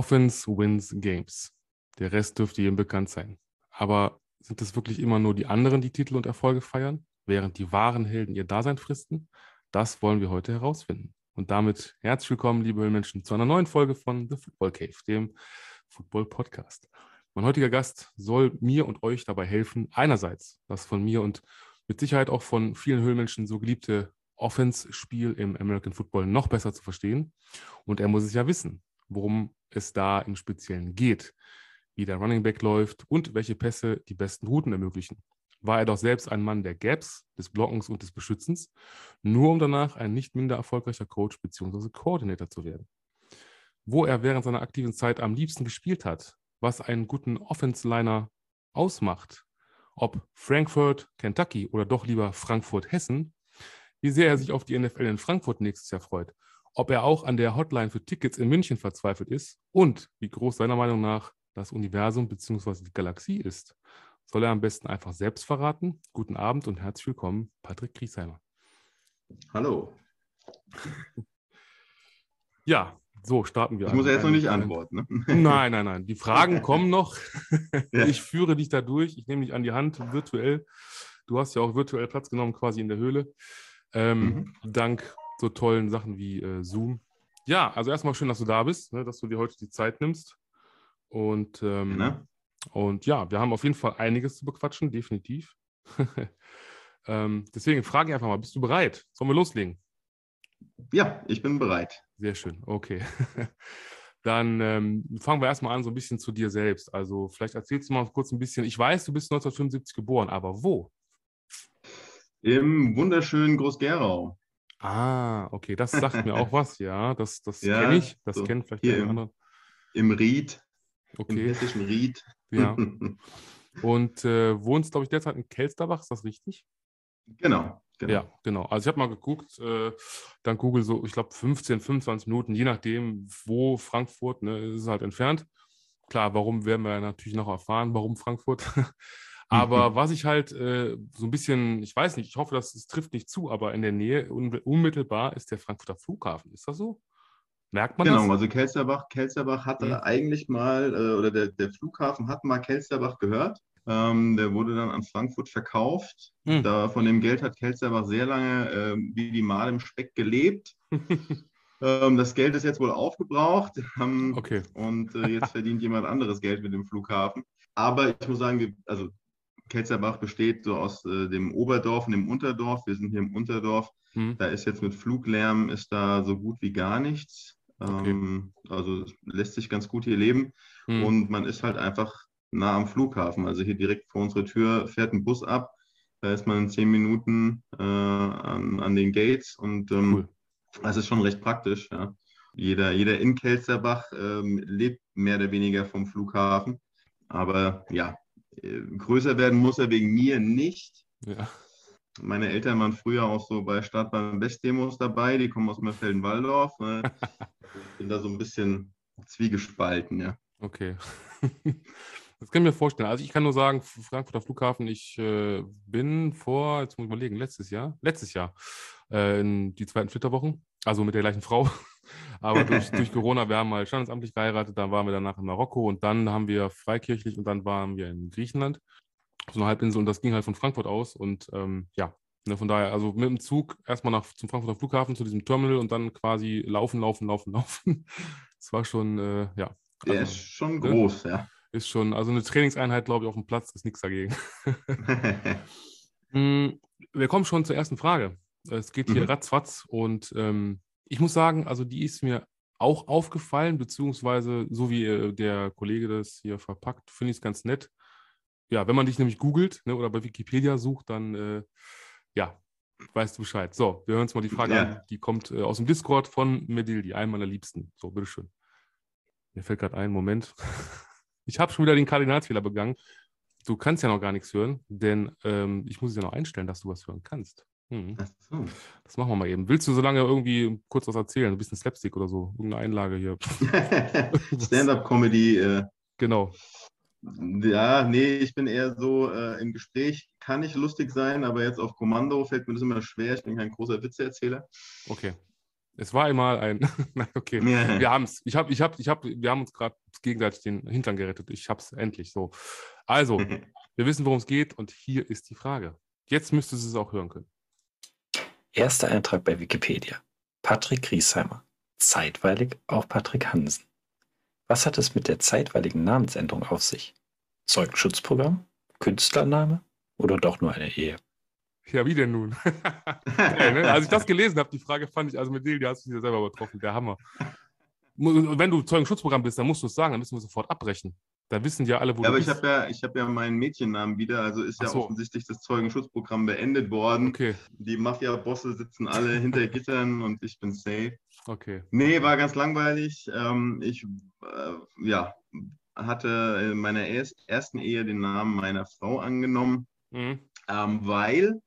Offense wins games. Der Rest dürfte jedem bekannt sein. Aber sind es wirklich immer nur die anderen, die Titel und Erfolge feiern, während die wahren Helden ihr Dasein fristen? Das wollen wir heute herausfinden. Und damit herzlich willkommen, liebe Höhlenmenschen, zu einer neuen Folge von The Football Cave, dem Football Podcast. Mein heutiger Gast soll mir und euch dabei helfen, einerseits das von mir und mit Sicherheit auch von vielen Höhlenmenschen so geliebte Offense-Spiel im American Football noch besser zu verstehen. Und er muss es ja wissen, worum es da im Speziellen geht, wie der Running Back läuft und welche Pässe die besten Routen ermöglichen. War er doch selbst ein Mann der Gaps, des Blockens und des Beschützens, nur um danach ein nicht minder erfolgreicher Coach bzw. Coordinator zu werden. Wo er während seiner aktiven Zeit am liebsten gespielt hat, was einen guten Offense-Liner ausmacht, ob Frankfurt, Kentucky oder doch lieber Frankfurt, Hessen, wie sehr er sich auf die NFL in Frankfurt nächstes Jahr freut, ob er auch an der Hotline für Tickets in München verzweifelt ist und wie groß seiner Meinung nach das Universum bzw. die Galaxie ist, soll er am besten einfach selbst verraten. Guten Abend und herzlich willkommen, Patrick Kriesheimer. Hallo. Ja, so starten wir. Ich muss ja jetzt noch nicht antworten. Ne? Nein, nein, nein. Die Fragen kommen noch. Ja. Ich führe dich da durch. Ich nehme dich an die Hand virtuell. Du hast ja auch virtuell Platz genommen, quasi in der Höhle. Ähm, mhm. Dank so tollen Sachen wie äh, Zoom. Ja, also erstmal schön, dass du da bist, ne, dass du dir heute die Zeit nimmst. Und, ähm, ja. und ja, wir haben auf jeden Fall einiges zu bequatschen, definitiv. ähm, deswegen frage ich einfach mal, bist du bereit? Sollen wir loslegen? Ja, ich bin bereit. Sehr schön, okay. Dann ähm, fangen wir erstmal an, so ein bisschen zu dir selbst. Also vielleicht erzählst du mal kurz ein bisschen. Ich weiß, du bist 1975 geboren, aber wo? Im wunderschönen Groß-Gerau. Ah, okay, das sagt mir auch was, ja. Das, das ja, kenne ich. Das so kennen vielleicht die anderen. Im Ried. Okay. Im hessischen Ried. Ja. Und äh, wohnst, glaube ich, derzeit in Kelsterbach, ist das richtig? Genau. Genau. Ja, genau. Also ich habe mal geguckt, äh, dann Google so, ich glaube 15, 25 Minuten, je nachdem, wo Frankfurt, ne, ist halt entfernt. Klar, warum werden wir natürlich noch erfahren, warum Frankfurt. Aber mhm. was ich halt äh, so ein bisschen, ich weiß nicht, ich hoffe, das, das trifft nicht zu, aber in der Nähe unmittelbar ist der Frankfurter Flughafen. Ist das so? Merkt man genau, das? Genau, also Kelsterbach, Kelsterbach hatte mhm. eigentlich mal, äh, oder der, der Flughafen hat mal Kelsterbach gehört. Ähm, der wurde dann an Frankfurt verkauft. Mhm. Da, von dem Geld hat Kelsterbach sehr lange äh, wie die Mal im Speck gelebt. ähm, das Geld ist jetzt wohl aufgebraucht. Ähm, okay. Und äh, jetzt verdient jemand anderes Geld mit dem Flughafen. Aber ich muss sagen, wir, also Kelsterbach besteht so aus äh, dem Oberdorf und dem Unterdorf. Wir sind hier im Unterdorf. Mhm. Da ist jetzt mit Fluglärm ist da so gut wie gar nichts. Okay. Ähm, also lässt sich ganz gut hier leben. Mhm. Und man ist halt einfach nah am Flughafen. Also hier direkt vor unserer Tür fährt ein Bus ab. Da ist man in zehn Minuten äh, an, an, den Gates und ähm, cool. das ist schon recht praktisch. Ja. Jeder, jeder in Kelsterbach ähm, lebt mehr oder weniger vom Flughafen. Aber ja, größer werden muss er wegen mir nicht. Ja. Meine Eltern waren früher auch so bei Startbahn West-Demos dabei, die kommen aus Merfelden-Walldorf. Ne? ich bin da so ein bisschen zwiegespalten, ja. Okay. Das kann ich mir vorstellen. Also ich kann nur sagen, Frankfurter Flughafen, ich äh, bin vor, jetzt muss ich mal überlegen, letztes Jahr, letztes Jahr, äh, in die zweiten Flitterwochen, also mit der gleichen Frau. Aber durch, durch Corona, wir haben mal standesamtlich geheiratet, dann waren wir danach in Marokko und dann haben wir freikirchlich und dann waren wir in Griechenland, so eine Halbinsel und das ging halt von Frankfurt aus und ähm, ja, ne, von daher, also mit dem Zug erstmal nach, zum Frankfurter Flughafen, zu diesem Terminal und dann quasi laufen, laufen, laufen, laufen. Das war schon, äh, ja. Der also, ist schon ne? groß, ja ist schon, also eine Trainingseinheit, glaube ich, auf dem Platz ist nichts dagegen. Hm, wir kommen schon zur ersten Frage. Es geht hier mhm. ratzfatz und ähm, ich muss sagen, also die ist mir auch aufgefallen, beziehungsweise so wie äh, der Kollege das hier verpackt, finde ich es ganz nett. Ja, wenn man dich nämlich googelt ne, oder bei Wikipedia sucht, dann äh, ja, weißt du Bescheid. So, wir hören uns mal die Frage ja. an. Die kommt äh, aus dem Discord von Medildi, einem meiner Liebsten. So, bitteschön. Mir fällt gerade ein, Moment. Ich habe schon wieder den Kardinalsfehler begangen. Du kannst ja noch gar nichts hören, denn ähm, ich muss es ja noch einstellen, dass du was hören kannst. Hm. So. Das machen wir mal eben. Willst du so lange irgendwie kurz was erzählen? Ein bisschen Slapstick oder so? Irgendeine Einlage hier. Stand-up-Comedy. Äh, genau. Ja, nee, ich bin eher so äh, im Gespräch, kann nicht lustig sein, aber jetzt auf Kommando fällt mir das immer schwer. Ich bin kein großer Witzeerzähler. Okay. Es war einmal ein. Nein, okay. Ja. Wir haben es. Ich hab, ich hab, ich hab, wir haben uns gerade gegenseitig den Hintern gerettet. Ich habe es endlich so. Also, wir wissen, worum es geht und hier ist die Frage. Jetzt müsstest du es auch hören können. Erster Eintrag bei Wikipedia. Patrick Griesheimer. Zeitweilig auch Patrick Hansen. Was hat es mit der zeitweiligen Namensänderung auf sich? Zeugenschutzprogramm? Künstlername? Oder doch nur eine Ehe? Ja, wie denn nun? ja, ne? Als ich das gelesen habe, die Frage fand ich, also mit Delia hast du dich ja selber übertroffen, der Hammer. Wenn du Zeugenschutzprogramm bist, dann musst du es sagen, dann müssen wir sofort abbrechen. Da wissen ja alle, wo ja, aber ich habe ja, hab ja meinen Mädchennamen wieder, also ist ja so. offensichtlich das Zeugenschutzprogramm beendet worden. Okay. Die Mafia-Bosse sitzen alle hinter Gittern und ich bin safe. Okay. Nee, war ganz langweilig. Ähm, ich äh, ja, hatte in meiner ersten Ehe den Namen meiner Frau angenommen, mhm. ähm, weil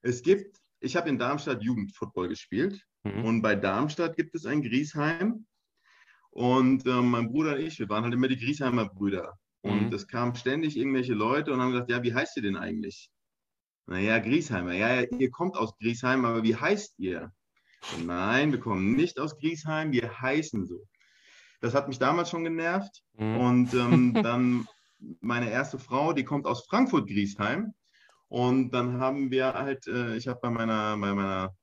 es gibt, ich habe in Darmstadt Jugendfootball gespielt mhm. und bei Darmstadt gibt es ein Griesheim und äh, mein Bruder und ich, wir waren halt immer die Griesheimer Brüder. Und mhm. es kamen ständig irgendwelche Leute und haben gesagt, ja, wie heißt ihr denn eigentlich? Naja, Griesheimer. Ja, ihr kommt aus Griesheim, aber wie heißt ihr? Nein, wir kommen nicht aus Griesheim, wir heißen so. Das hat mich damals schon genervt. Mhm. Und ähm, dann meine erste Frau, die kommt aus Frankfurt-Griesheim. Und dann haben wir halt, äh, ich habe bei meiner, bei meiner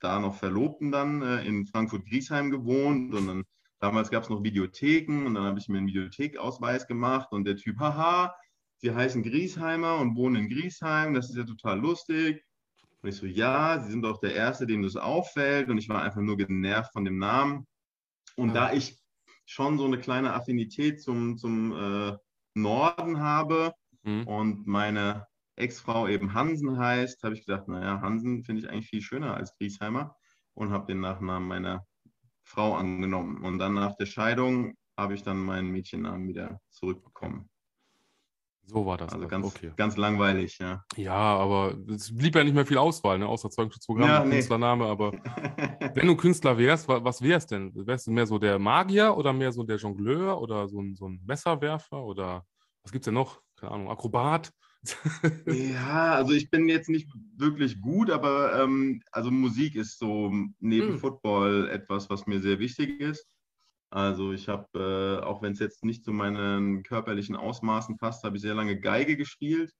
da noch Verlobten dann äh, in Frankfurt-Griesheim gewohnt und dann Damals gab es noch Videotheken und dann habe ich mir einen Videothekausweis gemacht und der Typ, haha, Sie heißen Griesheimer und wohnen in Griesheim, das ist ja total lustig. Und ich so, ja, Sie sind doch der Erste, dem das auffällt und ich war einfach nur genervt von dem Namen. Und ja. da ich schon so eine kleine Affinität zum, zum äh, Norden habe mhm. und meine Ex-Frau eben Hansen heißt, habe ich gedacht, naja, Hansen finde ich eigentlich viel schöner als Griesheimer und habe den Nachnamen meiner Frau angenommen. Und dann nach der Scheidung habe ich dann meinen Mädchennamen wieder zurückbekommen. So war das. Also ganz, okay. ganz langweilig, ja. Ja, aber es blieb ja nicht mehr viel Auswahl, ne? außer Zeugenschutzprogramm ja, nee. Künstlername. Aber wenn du Künstler wärst, was wärst denn? Wärst du mehr so der Magier oder mehr so der Jongleur oder so ein, so ein Messerwerfer oder was gibt es denn noch? Keine Ahnung, Akrobat? Ja, also ich bin jetzt nicht wirklich gut, aber ähm, also Musik ist so neben mhm. Football etwas, was mir sehr wichtig ist. Also ich habe, äh, auch wenn es jetzt nicht zu meinen körperlichen Ausmaßen passt, habe ich sehr lange Geige gespielt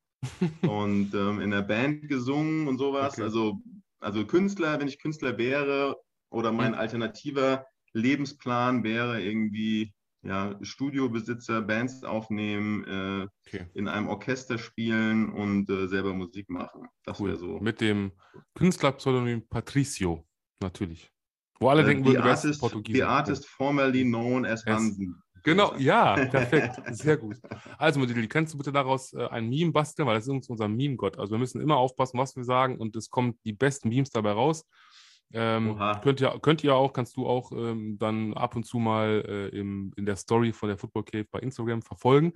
und ähm, in der Band gesungen und sowas. Okay. Also, also Künstler, wenn ich Künstler wäre oder mein mhm. alternativer Lebensplan wäre irgendwie ja, Studiobesitzer, Bands aufnehmen, äh, okay. in einem Orchester spielen und äh, selber Musik machen. Das cool. wäre so. Mit dem Künstlerpseudonym Patricio, natürlich. Wo alle äh, denken, du wärst Portugiesisch. The artist formerly known as Hansen. Genau, ja, perfekt, sehr gut. Also, Modilli, kannst du bitte daraus äh, ein Meme basteln, weil das ist unser Meme-Gott. Also, wir müssen immer aufpassen, was wir sagen und es kommen die besten Memes dabei raus. Ähm, könnt, ihr, könnt ihr auch, kannst du auch ähm, dann ab und zu mal äh, im, in der Story von der Football Cave bei Instagram verfolgen.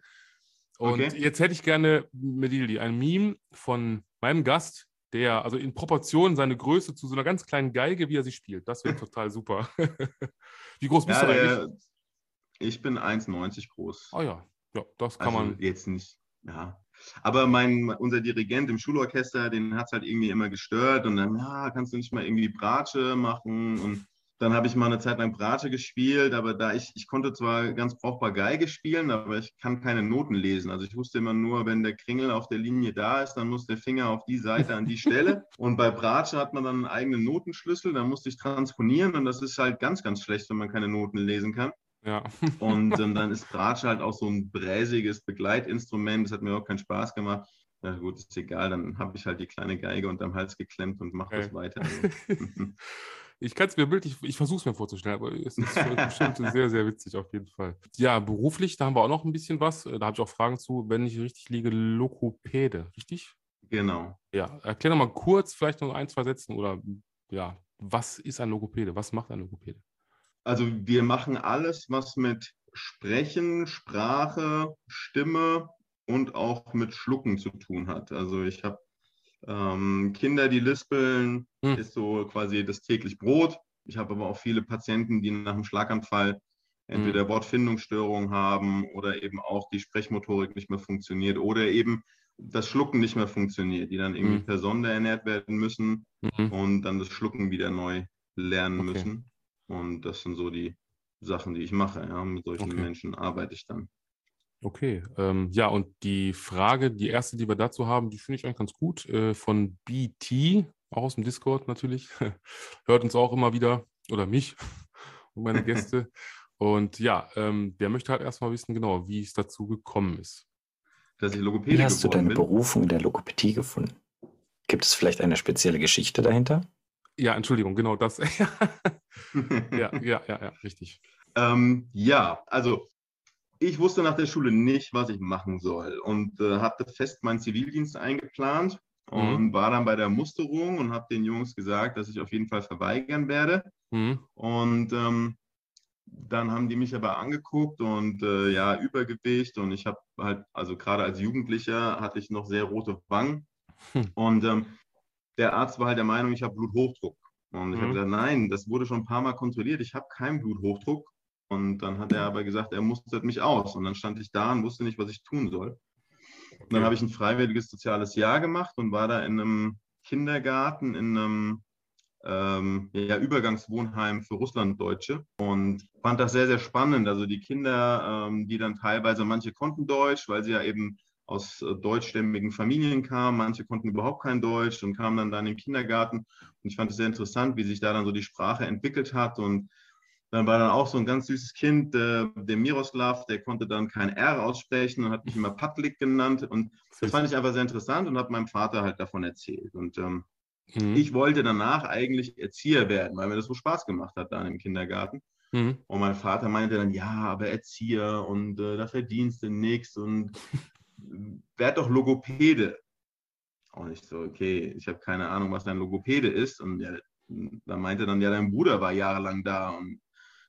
Und okay. jetzt hätte ich gerne, Medildi, ein Meme von meinem Gast, der also in Proportion seine Größe zu so einer ganz kleinen Geige, wie er sie spielt. Das wäre total super. wie groß bist ja, du eigentlich? Der, ich bin 1,90 groß. Ah oh ja, ja, das kann also man. Jetzt nicht, ja. Aber mein, unser Dirigent im Schulorchester, den hat es halt irgendwie immer gestört und dann, ja, kannst du nicht mal irgendwie Bratsche machen und dann habe ich mal eine Zeit lang Bratsche gespielt, aber da ich, ich konnte zwar ganz brauchbar Geige spielen, aber ich kann keine Noten lesen. Also ich wusste immer nur, wenn der Kringel auf der Linie da ist, dann muss der Finger auf die Seite an die Stelle. Und bei Bratsche hat man dann einen eigenen Notenschlüssel, da musste ich transponieren und das ist halt ganz, ganz schlecht, wenn man keine Noten lesen kann. Ja. Und ähm, dann ist Bratsche halt auch so ein bräsiges Begleitinstrument. Das hat mir auch keinen Spaß gemacht. Na gut, ist egal, dann habe ich halt die kleine Geige unterm Hals geklemmt und mache okay. das weiter. ich kann es mir bildlich, ich versuche es mir vorzustellen, aber es ist bestimmt sehr, sehr witzig auf jeden Fall. Ja, beruflich, da haben wir auch noch ein bisschen was. Da habe ich auch Fragen zu, wenn ich richtig liege, Lokopäde, richtig? Genau. Ja, erklär noch mal kurz, vielleicht noch ein, zwei Sätze oder ja, was ist ein Logopäde? Was macht ein Logopäde? Also wir machen alles, was mit Sprechen, Sprache, Stimme und auch mit Schlucken zu tun hat. Also ich habe ähm, Kinder, die lispeln, hm. ist so quasi das täglich Brot. Ich habe aber auch viele Patienten, die nach einem Schlaganfall entweder hm. Wortfindungsstörungen haben oder eben auch die Sprechmotorik nicht mehr funktioniert oder eben das Schlucken nicht mehr funktioniert, die dann irgendwie hm. per Sonde ernährt werden müssen mhm. und dann das Schlucken wieder neu lernen okay. müssen. Und das sind so die Sachen, die ich mache. Ja. Mit solchen okay. Menschen arbeite ich dann. Okay, ähm, ja, und die Frage, die erste, die wir dazu haben, die finde ich eigentlich ganz gut, äh, von BT, auch aus dem Discord natürlich, hört uns auch immer wieder, oder mich und meine Gäste. und ja, ähm, der möchte halt erstmal wissen, genau, wie es dazu gekommen ist. Dass ich Logopäde Wie hast du deine bin? Berufung in der Logopädie gefunden? Gibt es vielleicht eine spezielle Geschichte dahinter? Ja, Entschuldigung, genau das. ja, ja, ja, ja, richtig. Ähm, ja, also ich wusste nach der Schule nicht, was ich machen soll und äh, hatte fest meinen Zivildienst eingeplant mhm. und war dann bei der Musterung und habe den Jungs gesagt, dass ich auf jeden Fall verweigern werde. Mhm. Und ähm, dann haben die mich aber angeguckt und äh, ja, Übergewicht und ich habe halt, also gerade als Jugendlicher hatte ich noch sehr rote Wangen hm. und ähm, der Arzt war halt der Meinung, ich habe Bluthochdruck. Und ich mhm. habe gesagt, nein, das wurde schon ein paar Mal kontrolliert, ich habe keinen Bluthochdruck. Und dann hat er aber gesagt, er mustert mich aus. Und dann stand ich da und wusste nicht, was ich tun soll. Und dann habe ich ein freiwilliges soziales Jahr gemacht und war da in einem Kindergarten, in einem ähm, ja, Übergangswohnheim für Russlanddeutsche und fand das sehr, sehr spannend. Also die Kinder, ähm, die dann teilweise, manche konnten Deutsch, weil sie ja eben aus äh, deutschstämmigen Familien kamen, manche konnten überhaupt kein Deutsch und kamen dann da in den Kindergarten. Und ich fand es sehr interessant, wie sich da dann so die Sprache entwickelt hat und dann war dann auch so ein ganz süßes Kind, äh, der Miroslav, der konnte dann kein R aussprechen und hat mich immer Patlik genannt. Und das fand ich einfach sehr interessant und habe meinem Vater halt davon erzählt. Und ähm, mhm. ich wollte danach eigentlich Erzieher werden, weil mir das so Spaß gemacht hat da im Kindergarten. Mhm. Und mein Vater meinte dann, ja, aber Erzieher und äh, da verdienst du nichts und werd doch Logopäde. Und ich so, okay, ich habe keine Ahnung, was dein Logopäde ist. Und ja, da meinte dann, ja, dein Bruder war jahrelang da und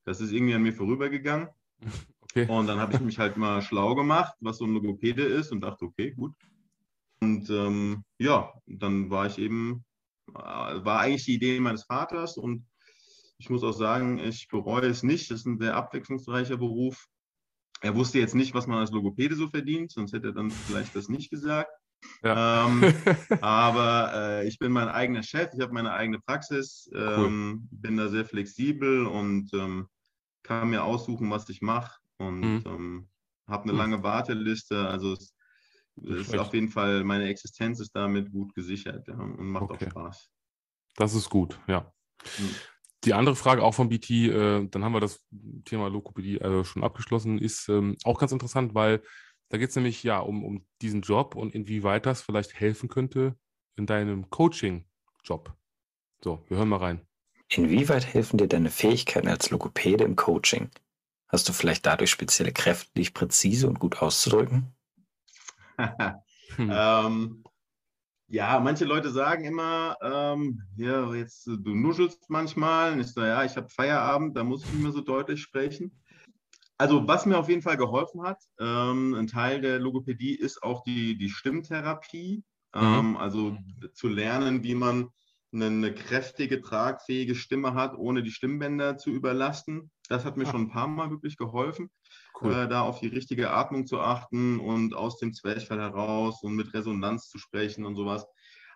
das ist irgendwie an mir vorübergegangen. Okay. Und dann habe ich mich halt mal schlau gemacht, was so ein Logopäde ist und dachte, okay, gut. Und ähm, ja, dann war ich eben, äh, war eigentlich die Idee meines Vaters und ich muss auch sagen, ich bereue es nicht. Das ist ein sehr abwechslungsreicher Beruf. Er wusste jetzt nicht, was man als Logopäde so verdient, sonst hätte er dann vielleicht das nicht gesagt. Ja. Ähm, aber äh, ich bin mein eigener Chef, ich habe meine eigene Praxis, ähm, cool. bin da sehr flexibel und ähm, kann mir aussuchen, was ich mache und mhm. ähm, habe eine mhm. lange Warteliste. Also es, es ist auf jeden Fall, meine Existenz ist damit gut gesichert ja, und macht okay. auch Spaß. Das ist gut, ja. Mhm. Die andere Frage auch von BT, äh, dann haben wir das Thema Lokopädie äh, schon abgeschlossen, ist ähm, auch ganz interessant, weil da geht es nämlich ja um, um diesen Job und inwieweit das vielleicht helfen könnte in deinem Coaching-Job. So, wir hören mal rein. Inwieweit helfen dir deine Fähigkeiten als Logopäde im Coaching? Hast du vielleicht dadurch spezielle Kräfte, dich präzise und gut auszudrücken? hm. ähm, ja, manche Leute sagen immer, ähm, ja, jetzt du nuschelst manchmal. Und ich so, ja, ich habe Feierabend, da muss ich nicht mehr so deutlich sprechen. Also, was mir auf jeden Fall geholfen hat, ähm, ein Teil der Logopädie ist auch die, die Stimmtherapie. Mhm. Ähm, also zu lernen, wie man eine kräftige, tragfähige Stimme hat, ohne die Stimmbänder zu überlasten. Das hat mir ah. schon ein paar Mal wirklich geholfen, cool. äh, da auf die richtige Atmung zu achten und aus dem Zwerchfell heraus und mit Resonanz zu sprechen und sowas.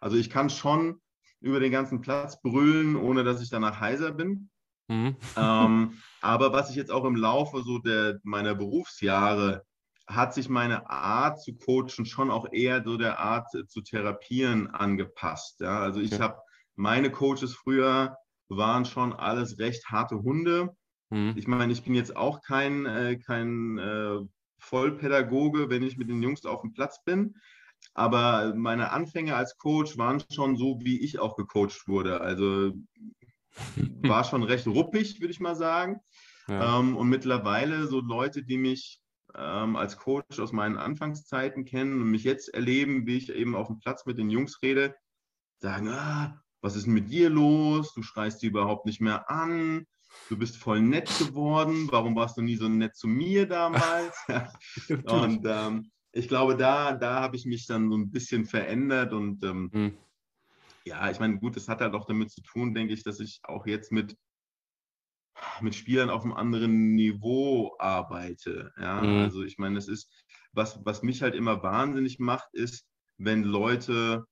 Also ich kann schon über den ganzen Platz brüllen, ohne dass ich danach heiser bin. Mhm. ähm, aber was ich jetzt auch im Laufe so der, meiner Berufsjahre hat sich meine Art zu coachen schon auch eher so der Art zu therapieren angepasst. Ja? Also ich ja. habe meine Coaches früher waren schon alles recht harte Hunde. Mhm. Ich meine, ich bin jetzt auch kein, äh, kein äh, Vollpädagoge, wenn ich mit den Jungs auf dem Platz bin. Aber meine Anfänge als Coach waren schon so, wie ich auch gecoacht wurde. Also war schon recht ruppig, würde ich mal sagen. Ja. Ähm, und mittlerweile so Leute, die mich ähm, als Coach aus meinen Anfangszeiten kennen und mich jetzt erleben, wie ich eben auf dem Platz mit den Jungs rede, sagen, ah, was ist mit dir los? Du schreist die überhaupt nicht mehr an. Du bist voll nett geworden. Warum warst du nie so nett zu mir damals? und ähm, ich glaube, da, da habe ich mich dann so ein bisschen verändert und ähm, hm. ja, ich meine, gut, das hat halt auch damit zu tun, denke ich, dass ich auch jetzt mit, mit Spielern auf einem anderen Niveau arbeite. Ja, hm. also ich meine, das ist, was, was mich halt immer wahnsinnig macht, ist, wenn Leute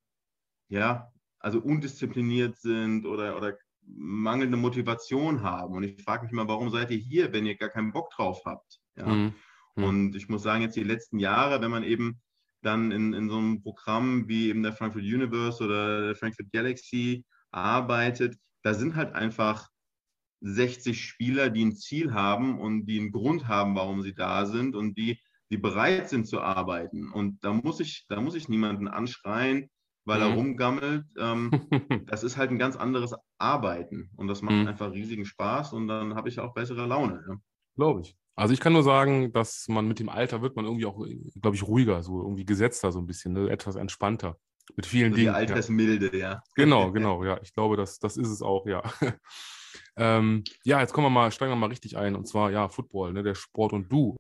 ja also undiszipliniert sind oder, oder mangelnde Motivation haben. Und ich frage mich mal, warum seid ihr hier, wenn ihr gar keinen Bock drauf habt? Ja? Mhm. Und ich muss sagen, jetzt die letzten Jahre, wenn man eben dann in, in so einem Programm wie eben der Frankfurt Universe oder der Frankfurt Galaxy arbeitet, da sind halt einfach 60 Spieler, die ein Ziel haben und die einen Grund haben, warum sie da sind und die, die bereit sind zu arbeiten. Und da muss ich, da muss ich niemanden anschreien, weil mhm. er rumgammelt. Ähm, das ist halt ein ganz anderes Arbeiten und das macht mhm. einfach riesigen Spaß und dann habe ich auch bessere Laune. Ja. Glaube ich. Also ich kann nur sagen, dass man mit dem Alter wird man irgendwie auch, glaube ich, ruhiger, so irgendwie gesetzter so ein bisschen, ne? etwas entspannter mit vielen also Dingen. Die Altersmilde, ja. ja. Genau, genau, ja. Ich glaube, das, das ist es auch, ja. ähm, ja, jetzt kommen wir mal, steigen wir mal richtig ein und zwar, ja, Football, ne, der Sport und du.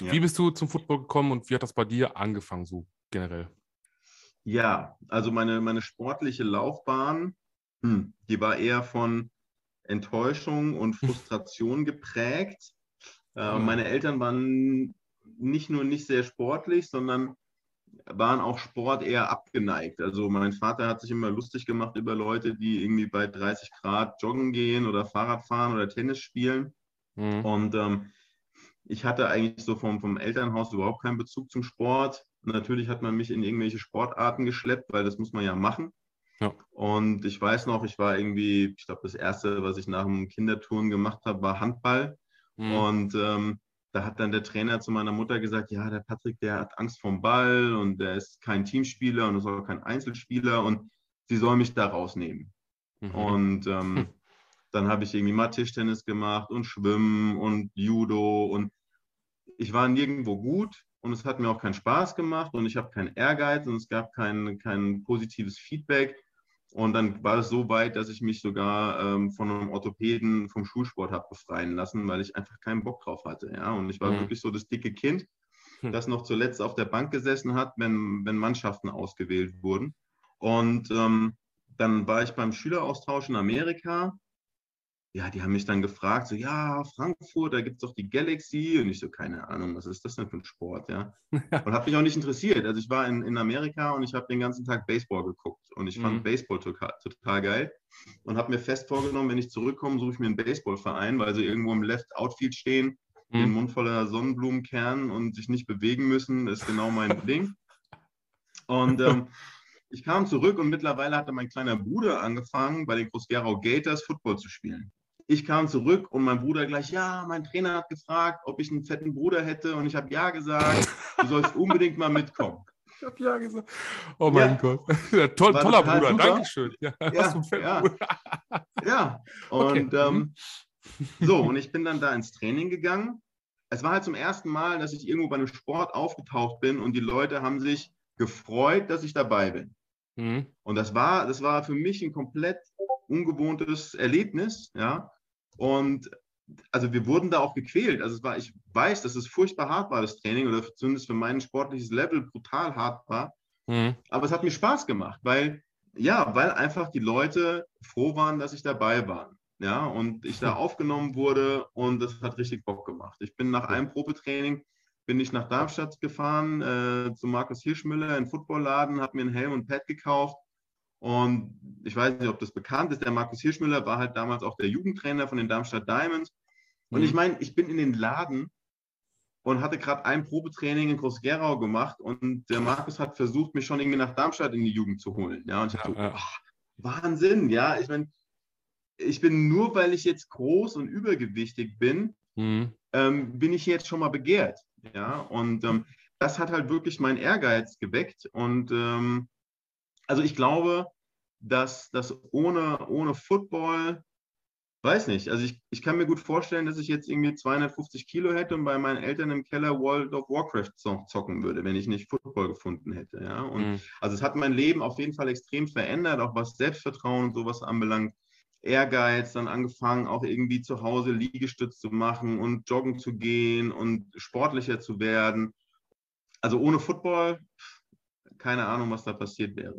Ja. Wie bist du zum Football gekommen und wie hat das bei dir angefangen, so generell? Ja, also meine, meine sportliche Laufbahn, hm, die war eher von Enttäuschung und Frustration geprägt. Äh, meine Eltern waren nicht nur nicht sehr sportlich, sondern waren auch Sport eher abgeneigt. Also mein Vater hat sich immer lustig gemacht über Leute, die irgendwie bei 30 Grad joggen gehen oder Fahrrad fahren oder Tennis spielen. Mhm. Und ähm, ich hatte eigentlich so vom, vom Elternhaus überhaupt keinen Bezug zum Sport. Natürlich hat man mich in irgendwelche Sportarten geschleppt, weil das muss man ja machen. Ja. Und ich weiß noch, ich war irgendwie, ich glaube, das erste, was ich nach dem Kinderturnen gemacht habe, war Handball. Mhm. Und ähm, da hat dann der Trainer zu meiner Mutter gesagt, ja, der Patrick, der hat Angst vorm Ball und der ist kein Teamspieler und ist auch kein Einzelspieler und sie soll mich da rausnehmen. Mhm. Und ähm, hm. dann habe ich irgendwie mal Tischtennis gemacht und Schwimmen und Judo und ich war nirgendwo gut und es hat mir auch keinen Spaß gemacht und ich habe keinen Ehrgeiz und es gab kein, kein positives Feedback. Und dann war es so weit, dass ich mich sogar ähm, von einem Orthopäden vom Schulsport habe befreien lassen, weil ich einfach keinen Bock drauf hatte. Ja? Und ich war mhm. wirklich so das dicke Kind, hm. das noch zuletzt auf der Bank gesessen hat, wenn, wenn Mannschaften ausgewählt wurden. Und ähm, dann war ich beim Schüleraustausch in Amerika ja, die haben mich dann gefragt, so, ja, Frankfurt, da gibt es doch die Galaxy. Und ich so, keine Ahnung, was ist das denn für ein Sport, ja? Und hat mich auch nicht interessiert. Also ich war in, in Amerika und ich habe den ganzen Tag Baseball geguckt. Und ich fand mhm. Baseball total, total geil. Und habe mir fest vorgenommen, wenn ich zurückkomme, suche ich mir einen Baseballverein, weil sie irgendwo im Left Outfield stehen, mhm. den Mund voller Sonnenblumenkern und sich nicht bewegen müssen, ist genau mein Ding. Und ähm, ich kam zurück und mittlerweile hatte mein kleiner Bruder angefangen, bei den Groß-Gerau Gators Football zu spielen ich kam zurück und mein Bruder gleich, ja, mein Trainer hat gefragt, ob ich einen fetten Bruder hätte und ich habe ja gesagt, du sollst unbedingt mal mitkommen. Ich habe ja gesagt. Oh mein ja. Gott. Ja, toll, toller Bruder, super. Dankeschön. Ja, ja, ja. ja. und okay. ähm, so, und ich bin dann da ins Training gegangen. Es war halt zum ersten Mal, dass ich irgendwo bei einem Sport aufgetaucht bin und die Leute haben sich gefreut, dass ich dabei bin. Mhm. Und das war, das war für mich ein komplett ungewohntes Erlebnis, ja. Und also wir wurden da auch gequält. Also es war, ich weiß, dass es furchtbar hart war, das Training, oder zumindest für mein sportliches Level brutal hart war. Mhm. Aber es hat mir Spaß gemacht, weil, ja, weil einfach die Leute froh waren, dass ich dabei war. Ja, und ich da aufgenommen wurde und das hat richtig Bock gemacht. Ich bin nach einem Probetraining, bin ich nach Darmstadt gefahren äh, zu Markus Hirschmüller in Footballladen, habe mir einen Helm und Pad gekauft und ich weiß nicht, ob das bekannt ist, der Markus Hirschmüller war halt damals auch der Jugendtrainer von den Darmstadt Diamonds. Und mhm. ich meine, ich bin in den Laden und hatte gerade ein Probetraining in Groß-Gerau gemacht und der Markus hat versucht, mich schon irgendwie nach Darmstadt in die Jugend zu holen. Ja, und ich dachte, ja, so, ach, Wahnsinn, ja. Ich meine, ich bin nur, weil ich jetzt groß und übergewichtig bin, mhm. ähm, bin ich jetzt schon mal begehrt. Ja, und ähm, das hat halt wirklich meinen Ehrgeiz geweckt und ähm, also ich glaube, dass das ohne, ohne Football, weiß nicht, also ich, ich kann mir gut vorstellen, dass ich jetzt irgendwie 250 Kilo hätte und bei meinen Eltern im Keller World of Warcraft zocken würde, wenn ich nicht Football gefunden hätte. Ja? Und mhm. also es hat mein Leben auf jeden Fall extrem verändert, auch was Selbstvertrauen und sowas anbelangt. Ehrgeiz, dann angefangen, auch irgendwie zu Hause Liegestütz zu machen und joggen zu gehen und sportlicher zu werden. Also ohne Football, keine Ahnung, was da passiert wäre.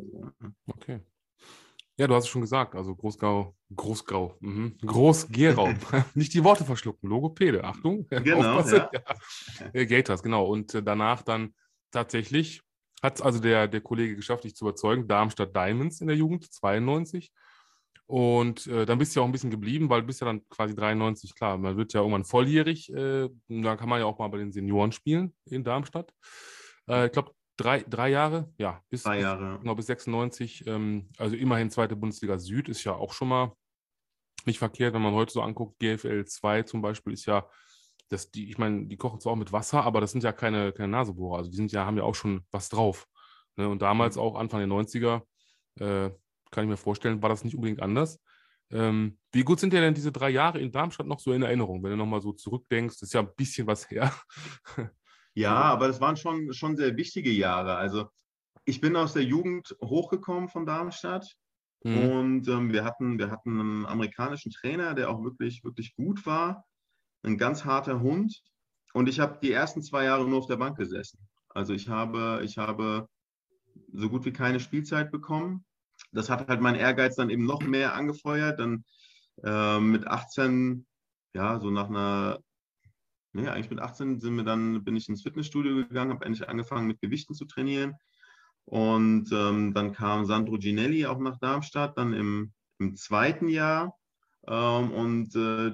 Okay. Ja, du hast es schon gesagt, also Großgau, Großgrau, mhm. Groß-Gerau. Nicht die Worte verschlucken, Logopäde, Achtung. Genau, ja. ja. Gators, genau. Und äh, danach dann tatsächlich hat es also der, der Kollege geschafft, dich zu überzeugen, Darmstadt Diamonds in der Jugend, 92. Und äh, dann bist du ja auch ein bisschen geblieben, weil du bist ja dann quasi 93, klar. Man wird ja irgendwann volljährig. Äh, dann kann man ja auch mal bei den Senioren spielen in Darmstadt. Äh, ich glaube, drei, drei Jahre, ja, bis, drei Jahre. Bis, genau, bis 96. Ähm, also immerhin zweite Bundesliga Süd ist ja auch schon mal nicht verkehrt, wenn man heute so anguckt. GFL 2 zum Beispiel ist ja, das, die, ich meine, die kochen zwar auch mit Wasser, aber das sind ja keine, keine Nasebohrer. Also die sind ja, haben ja auch schon was drauf. Ne? Und damals mhm. auch Anfang der 90er äh, kann ich mir vorstellen, war das nicht unbedingt anders. Ähm, wie gut sind dir denn diese drei Jahre in Darmstadt noch so in Erinnerung, wenn du nochmal so zurückdenkst? Ist ja ein bisschen was her. ja, aber das waren schon, schon sehr wichtige Jahre. Also ich bin aus der Jugend hochgekommen von Darmstadt mhm. und ähm, wir, hatten, wir hatten einen amerikanischen Trainer, der auch wirklich, wirklich gut war. Ein ganz harter Hund. Und ich habe die ersten zwei Jahre nur auf der Bank gesessen. Also ich habe, ich habe so gut wie keine Spielzeit bekommen das hat halt mein Ehrgeiz dann eben noch mehr angefeuert. Dann äh, mit 18, ja, so nach einer, nee, eigentlich mit 18 sind wir dann, bin ich ins Fitnessstudio gegangen, habe endlich angefangen mit Gewichten zu trainieren. Und ähm, dann kam Sandro Ginelli auch nach Darmstadt, dann im, im zweiten Jahr. Ähm, und äh,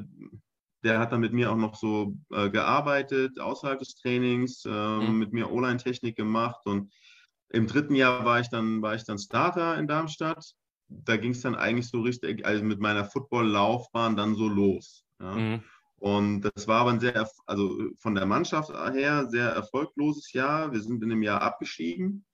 der hat dann mit mir auch noch so äh, gearbeitet, außerhalb des Trainings, ähm, mhm. mit mir O-Line-Technik gemacht. Und im dritten Jahr war ich dann, war ich dann Starter in Darmstadt. Da ging es dann eigentlich so richtig, also mit meiner Football-Laufbahn dann so los. Ja. Mhm. Und das war aber ein sehr, also von der Mannschaft her sehr erfolgloses Jahr. Wir sind in dem Jahr abgestiegen.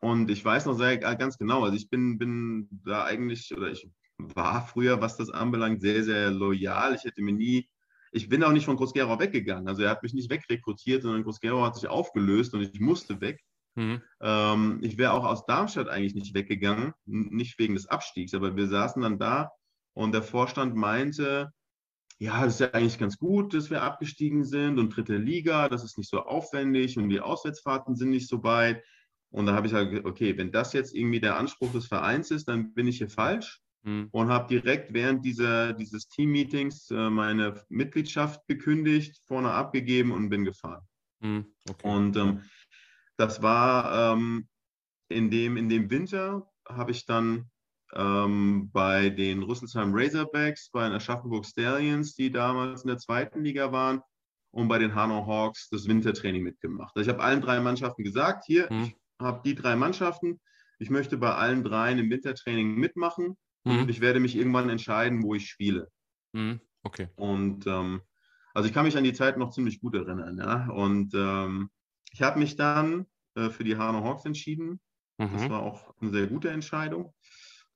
Und ich weiß noch sehr ganz genau, also ich bin, bin da eigentlich, oder ich war früher, was das anbelangt, sehr, sehr loyal. Ich hätte mir nie, ich bin auch nicht von Groß-Gerau weggegangen. Also er hat mich nicht wegrekrutiert, sondern Groß-Gerau hat sich aufgelöst und ich musste weg. Mhm. Ähm, ich wäre auch aus Darmstadt eigentlich nicht weggegangen, nicht wegen des Abstiegs, aber wir saßen dann da und der Vorstand meinte, ja, das ist ja eigentlich ganz gut, dass wir abgestiegen sind und dritte Liga, das ist nicht so aufwendig und die Auswärtsfahrten sind nicht so weit. Und da habe ich gesagt, okay, wenn das jetzt irgendwie der Anspruch des Vereins ist, dann bin ich hier falsch mhm. und habe direkt während dieser, dieses Team-Meetings äh, meine Mitgliedschaft gekündigt, vorne abgegeben und bin gefahren. Mhm. Okay. Und ähm, das war ähm, in, dem, in dem Winter, habe ich dann ähm, bei den Rüsselsheim Razorbacks, bei den Aschaffenburg Stallions, die damals in der zweiten Liga waren, und bei den Hanau Hawks das Wintertraining mitgemacht. Also ich habe allen drei Mannschaften gesagt, hier, mhm. ich habe die drei Mannschaften, ich möchte bei allen dreien im Wintertraining mitmachen mhm. und ich werde mich irgendwann entscheiden, wo ich spiele. Mhm. Okay. Und ähm, also ich kann mich an die Zeit noch ziemlich gut erinnern. Ja? Und ähm, ich habe mich dann äh, für die Hanau Hawks entschieden. Mhm. Das war auch eine sehr gute Entscheidung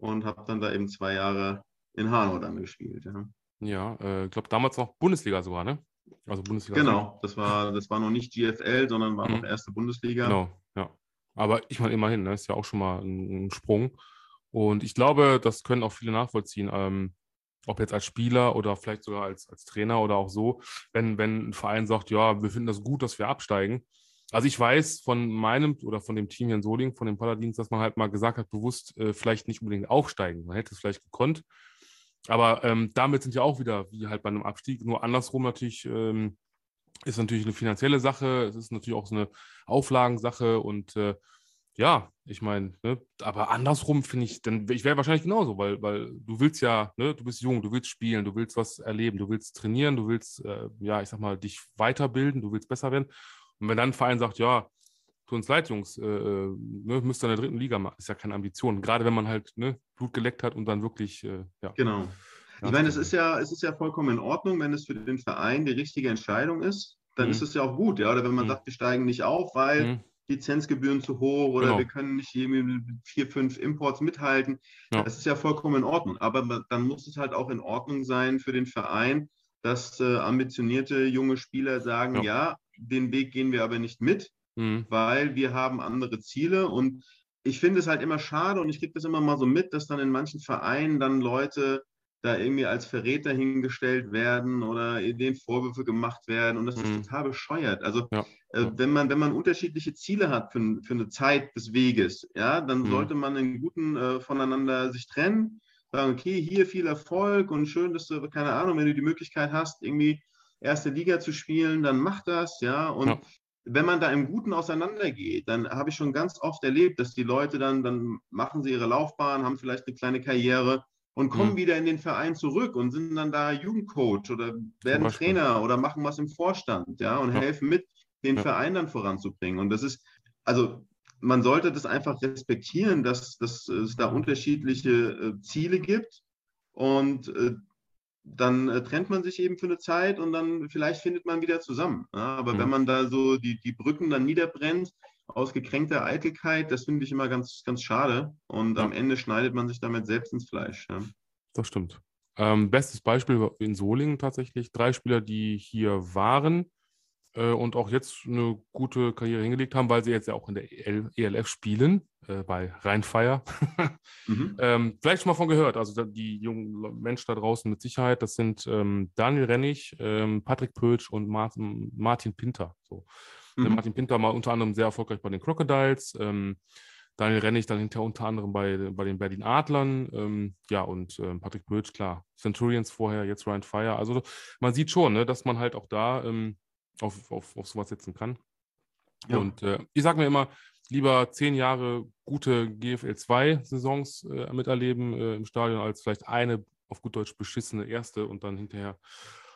und habe dann da eben zwei Jahre in Hanau dann gespielt. Ja, ja ich äh, glaube damals noch Bundesliga sogar, ne? Also Bundesliga. Genau, das war, das war noch nicht GFL, sondern war mhm. noch erste Bundesliga. Genau, ja. Aber ich meine immerhin, ne, ist ja auch schon mal ein, ein, Sprung. Und ich glaube, das können auch viele nachvollziehen. Ähm, ob jetzt als Spieler oder vielleicht sogar als, als Trainer oder auch so, wenn, wenn ein Verein sagt, ja, wir finden das gut, dass wir absteigen, also ich weiß von meinem oder von dem Team hier in Soling, von den Paladins, dass man halt mal gesagt hat, bewusst äh, vielleicht nicht unbedingt aufsteigen. Man hätte es vielleicht gekonnt. Aber ähm, damit sind ja auch wieder, wie halt bei einem Abstieg, nur andersrum natürlich, ähm, ist natürlich eine finanzielle Sache, es ist natürlich auch so eine Auflagensache und äh, ja, ich meine, ne, aber andersrum finde ich, dann ich wäre wahrscheinlich genauso, weil, weil du willst ja, ne, du bist jung, du willst spielen, du willst was erleben, du willst trainieren, du willst, äh, ja, ich sag mal, dich weiterbilden, du willst besser werden. Und wenn dann ein Verein sagt, ja, tut uns leid, Jungs, äh, äh, ne, müsst ihr in der dritten Liga machen, ist ja keine Ambition. Gerade wenn man halt ne, Blut geleckt hat und dann wirklich, äh, ja. Genau. Ich meine, es ist, ja, es ist ja vollkommen in Ordnung, wenn es für den Verein die richtige Entscheidung ist, dann mhm. ist es ja auch gut, ja. Oder wenn man mhm. sagt, wir steigen nicht auf, weil mhm. Lizenzgebühren zu hoch oder genau. wir können nicht vier, fünf Imports mithalten. Ja. Das ist ja vollkommen in Ordnung. Aber dann muss es halt auch in Ordnung sein für den Verein, dass äh, ambitionierte junge Spieler sagen, ja. ja den Weg gehen wir aber nicht mit, mhm. weil wir haben andere Ziele und ich finde es halt immer schade und ich kriege das immer mal so mit, dass dann in manchen Vereinen dann Leute da irgendwie als Verräter hingestellt werden oder denen Vorwürfe gemacht werden und das ist mhm. total bescheuert. Also ja. äh, wenn man wenn man unterschiedliche Ziele hat für, für eine Zeit des Weges, ja, dann mhm. sollte man in guten äh, voneinander sich trennen, sagen, okay, hier viel Erfolg und schön, dass du keine Ahnung, wenn du die Möglichkeit hast, irgendwie erste Liga zu spielen, dann mach das, ja. Und ja. wenn man da im Guten auseinandergeht, dann habe ich schon ganz oft erlebt, dass die Leute dann, dann machen sie ihre Laufbahn, haben vielleicht eine kleine Karriere und kommen mhm. wieder in den Verein zurück und sind dann da Jugendcoach oder werden Trainer oder machen was im Vorstand, ja, und ja. helfen mit, den ja. Verein dann voranzubringen. Und das ist, also man sollte das einfach respektieren, dass, dass es da unterschiedliche äh, Ziele gibt und äh, dann äh, trennt man sich eben für eine Zeit und dann vielleicht findet man wieder zusammen. Ja? Aber mhm. wenn man da so die, die Brücken dann niederbrennt, aus gekränkter Eitelkeit, das finde ich immer ganz, ganz schade. Und ja. am Ende schneidet man sich damit selbst ins Fleisch. Ja? Das stimmt. Ähm, bestes Beispiel in Solingen tatsächlich. Drei Spieler, die hier waren äh, und auch jetzt eine gute Karriere hingelegt haben, weil sie jetzt ja auch in der EL ELF spielen, äh, bei Rheinfeier. mhm. ähm, vielleicht schon mal von gehört. Also die jungen Menschen da draußen mit Sicherheit, das sind ähm, Daniel Rennig, ähm, Patrick Pölsch und Martin, Martin Pinter. So. Mhm. Martin Pinter mal unter anderem sehr erfolgreich bei den Crocodiles. Ähm, Daniel Rennig dann hinterher unter anderem bei, bei den Berlin Adlern. Ähm, ja, und ähm, Patrick Bötsch, klar. Centurions vorher, jetzt Ryan Fire. Also man sieht schon, ne, dass man halt auch da ähm, auf, auf, auf sowas setzen kann. Ja. Und äh, ich sage mir immer, lieber zehn Jahre gute GFL 2 Saisons äh, miterleben äh, im Stadion, als vielleicht eine auf gut Deutsch beschissene erste und dann hinterher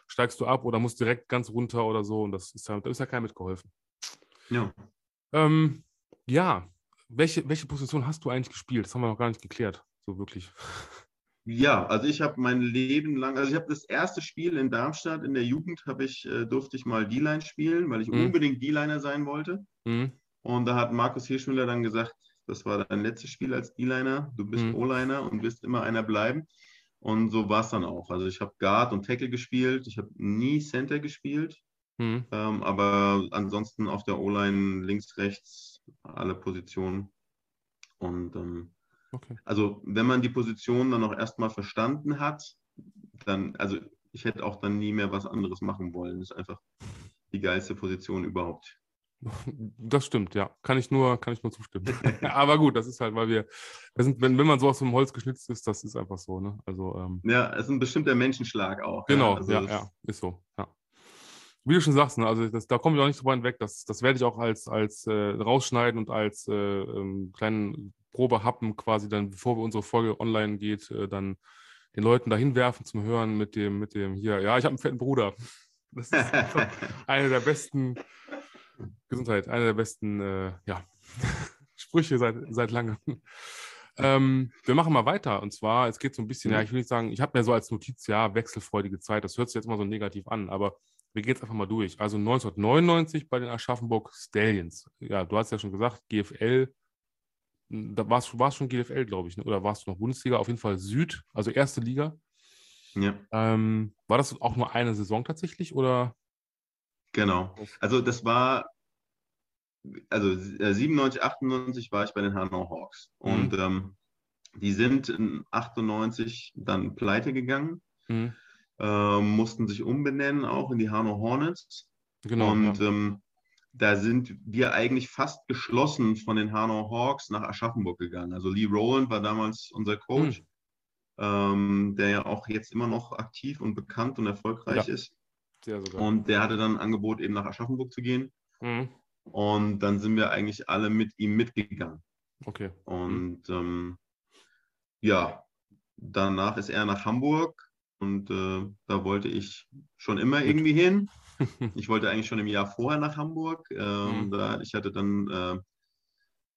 steigst du ab oder musst direkt ganz runter oder so. Und das ist ja, da ist ja keinem mitgeholfen. Ja. Ähm, ja, welche, welche Position hast du eigentlich gespielt? Das haben wir noch gar nicht geklärt, so wirklich. Ja, also ich habe mein Leben lang, also ich habe das erste Spiel in Darmstadt in der Jugend, habe ich, äh, durfte ich mal D-Line spielen, weil ich mhm. unbedingt D-Liner sein wollte. Mhm. Und da hat Markus Hirschmüller dann gesagt, das war dein letztes Spiel als D-Liner, du bist mhm. O-Liner und wirst immer einer bleiben. Und so war es dann auch. Also ich habe Guard und Tackle gespielt, ich habe nie Center gespielt, Mhm. Ähm, aber ansonsten auf der O-Line links, rechts, alle Positionen. Und ähm, okay. also wenn man die Position dann auch erstmal verstanden hat, dann, also ich hätte auch dann nie mehr was anderes machen wollen. Das ist einfach die geilste Position überhaupt. Das stimmt, ja. Kann ich nur, kann ich nur zustimmen. Aber gut, das ist halt, weil wir, wir sind, wenn, wenn man so aus dem Holz geschnitzt ist, das ist einfach so, ne? Also, ähm, ja, es ist ein bestimmter Menschenschlag auch. Genau, ja, also ja, ja, ist so, ja wie du schon sagst, ne, also das, da komme ich auch nicht drüber hinweg. Das, das werde ich auch als, als äh, rausschneiden und als äh, ähm, kleinen Probehappen quasi dann, bevor unsere Folge online geht, äh, dann den Leuten dahin werfen zum Hören mit dem, mit dem hier, ja, ich habe einen fetten Bruder. Das ist eine der besten Gesundheit, eine der besten, äh, ja, Sprüche seit, seit langem. Ähm, wir machen mal weiter. Und zwar, es geht so ein bisschen, ja, ich will nicht sagen, ich habe mir so als Notiz, ja, wechselfreudige Zeit. Das hört sich jetzt mal so negativ an, aber wir gehen jetzt einfach mal durch. Also 1999 bei den Aschaffenburg Stallions. Ja, du hast ja schon gesagt, GFL, da warst du warst schon GFL, glaube ich, ne? oder warst du noch Bundesliga? Auf jeden Fall Süd, also erste Liga. Ja. Ähm, war das auch nur eine Saison tatsächlich oder? Genau. Also das war, also 97, 98 war ich bei den Hanau Hawks mhm. und ähm, die sind in 98 dann pleite gegangen. Mhm äh, mussten sich umbenennen auch in die Hanau Hornets. Genau. Und ja. Da sind wir eigentlich fast geschlossen von den Hanau Hawks nach Aschaffenburg gegangen. Also Lee Rowland war damals unser Coach, mhm. ähm, der ja auch jetzt immer noch aktiv und bekannt und erfolgreich ja. ist. Sehr sogar. Und der hatte dann ein Angebot, eben nach Aschaffenburg zu gehen. Mhm. Und dann sind wir eigentlich alle mit ihm mitgegangen. Okay. Und ähm, ja, danach ist er nach Hamburg und äh, da wollte ich schon immer irgendwie hin. Ich wollte eigentlich schon im Jahr vorher nach Hamburg. Ähm, mhm. da, ich hatte dann äh,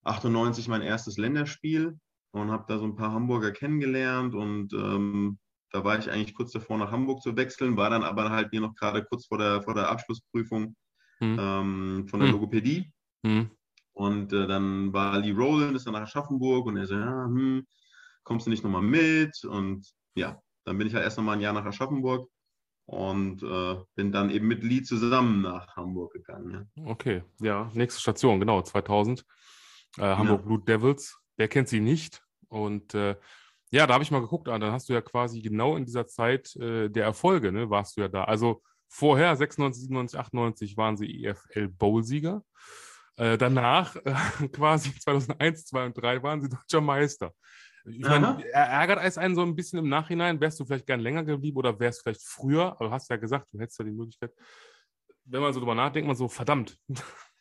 98 mein erstes Länderspiel und habe da so ein paar Hamburger kennengelernt und ähm, da war ich eigentlich kurz davor, nach Hamburg zu wechseln, war dann aber halt hier noch gerade kurz vor der, vor der Abschlussprüfung mhm. ähm, von der mhm. Logopädie. Mhm. Und äh, dann war Lee Rowland, ist dann nach Aschaffenburg und er so, ja, hm, kommst du nicht nochmal mit? Und ja, dann bin ich halt erst nochmal ein Jahr nach Aschaffenburg und äh, bin dann eben mit Lee zusammen nach Hamburg gegangen. Ja. Okay, ja, nächste Station, genau, 2000. Äh, Hamburg ja. Blue Devils. Wer kennt sie nicht? Und äh, ja, da habe ich mal geguckt, ah, dann hast du ja quasi genau in dieser Zeit äh, der Erfolge, ne, warst du ja da. Also vorher, 96, 97, 98, waren sie EFL Bowl-Sieger. Äh, danach, quasi 2001, 2 und 3, waren sie deutscher Meister. Ich meine, ärgert es einen so ein bisschen im Nachhinein? Wärst du vielleicht gern länger geblieben oder wärst du vielleicht früher? Aber du hast ja gesagt, du hättest ja die Möglichkeit. Wenn man so drüber nachdenkt, man so, verdammt.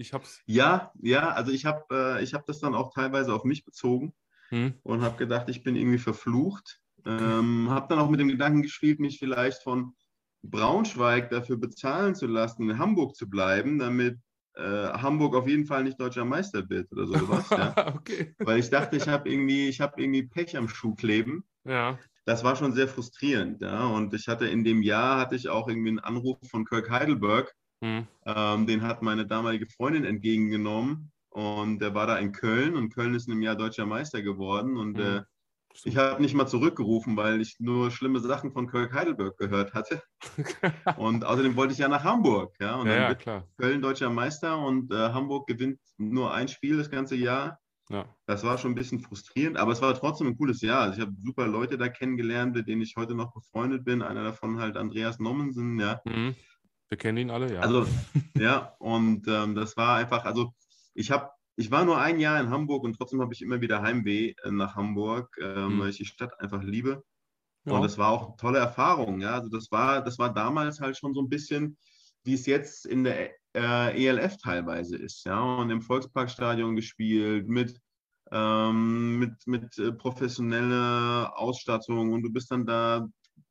Ich hab's. Ja, ja, also ich habe äh, hab das dann auch teilweise auf mich bezogen hm. und habe gedacht, ich bin irgendwie verflucht, Ähm, habe dann auch mit dem Gedanken gespielt, mich vielleicht von Braunschweig dafür bezahlen zu lassen, in Hamburg zu bleiben, damit Hamburg auf jeden Fall nicht deutscher Meister wird oder sowas. ja. okay. Weil ich dachte, ich habe irgendwie, ich irgendwie Pech am Schuh kleben. Ja. Das war schon sehr frustrierend, ja. Und ich hatte in dem Jahr hatte ich auch irgendwie einen Anruf von Kirk Heidelberg. Hm. Ähm, den hat meine damalige Freundin entgegengenommen und der war da in Köln und Köln ist in einem Jahr deutscher Meister geworden und hm. äh, ich habe nicht mal zurückgerufen, weil ich nur schlimme Sachen von Kirk Heidelberg gehört hatte. und außerdem wollte ich ja nach Hamburg. Ja, und ja, dann ja, klar. Köln deutscher Meister und äh, Hamburg gewinnt nur ein Spiel das ganze Jahr. Ja. Das war schon ein bisschen frustrierend, aber es war trotzdem ein cooles Jahr. Also ich habe super Leute da kennengelernt, mit denen ich heute noch befreundet bin. Einer davon halt Andreas Nommensen, ja. Mhm. Wir kennen ihn alle, ja. Also, ja, und ähm, das war einfach, also ich habe ich war nur ein Jahr in Hamburg und trotzdem habe ich immer wieder Heimweh äh, nach Hamburg, ähm, mhm. weil ich die Stadt einfach liebe. Ja. Und das war auch eine tolle Erfahrung. Ja? Also das war, das war damals halt schon so ein bisschen, wie es jetzt in der äh, ELF teilweise ist. Ja? Und im Volksparkstadion gespielt mit, ähm, mit, mit äh, professioneller Ausstattung und du bist dann da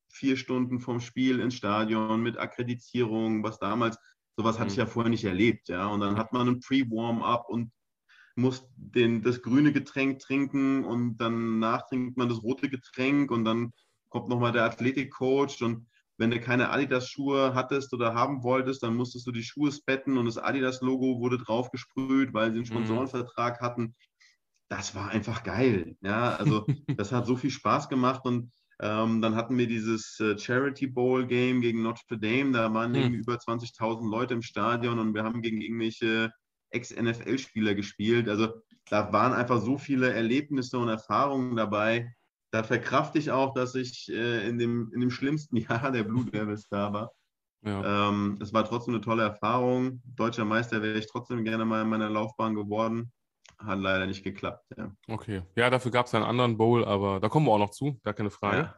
vier Stunden vom Spiel ins Stadion mit Akkreditierung, was damals, sowas hatte ich mhm. ja vorher nicht erlebt. Ja? Und dann hat man ein Pre-Warm-up und muss den, das grüne Getränk trinken und danach trinkt man das rote Getränk und dann kommt nochmal der Athletikcoach und wenn du keine Adidas-Schuhe hattest oder haben wolltest, dann musstest du die Schuhe spetten und das Adidas-Logo wurde drauf gesprüht, weil sie einen mhm. Sponsorenvertrag hatten. Das war einfach geil. Ja, also das hat so viel Spaß gemacht und ähm, dann hatten wir dieses äh, Charity Bowl Game gegen Notre Dame. Da waren mhm. über 20.000 Leute im Stadion und wir haben gegen irgendwelche Ex-NFL-Spieler gespielt. Also da waren einfach so viele Erlebnisse und Erfahrungen dabei. Da verkrafte ich auch, dass ich äh, in, dem, in dem schlimmsten Jahr der Blue Devils da war. Ja. Ähm, es war trotzdem eine tolle Erfahrung. Deutscher Meister wäre ich trotzdem gerne mal in meiner Laufbahn geworden. Hat leider nicht geklappt. Ja. Okay. Ja, dafür gab es einen anderen Bowl, aber da kommen wir auch noch zu, gar keine Frage. Ja.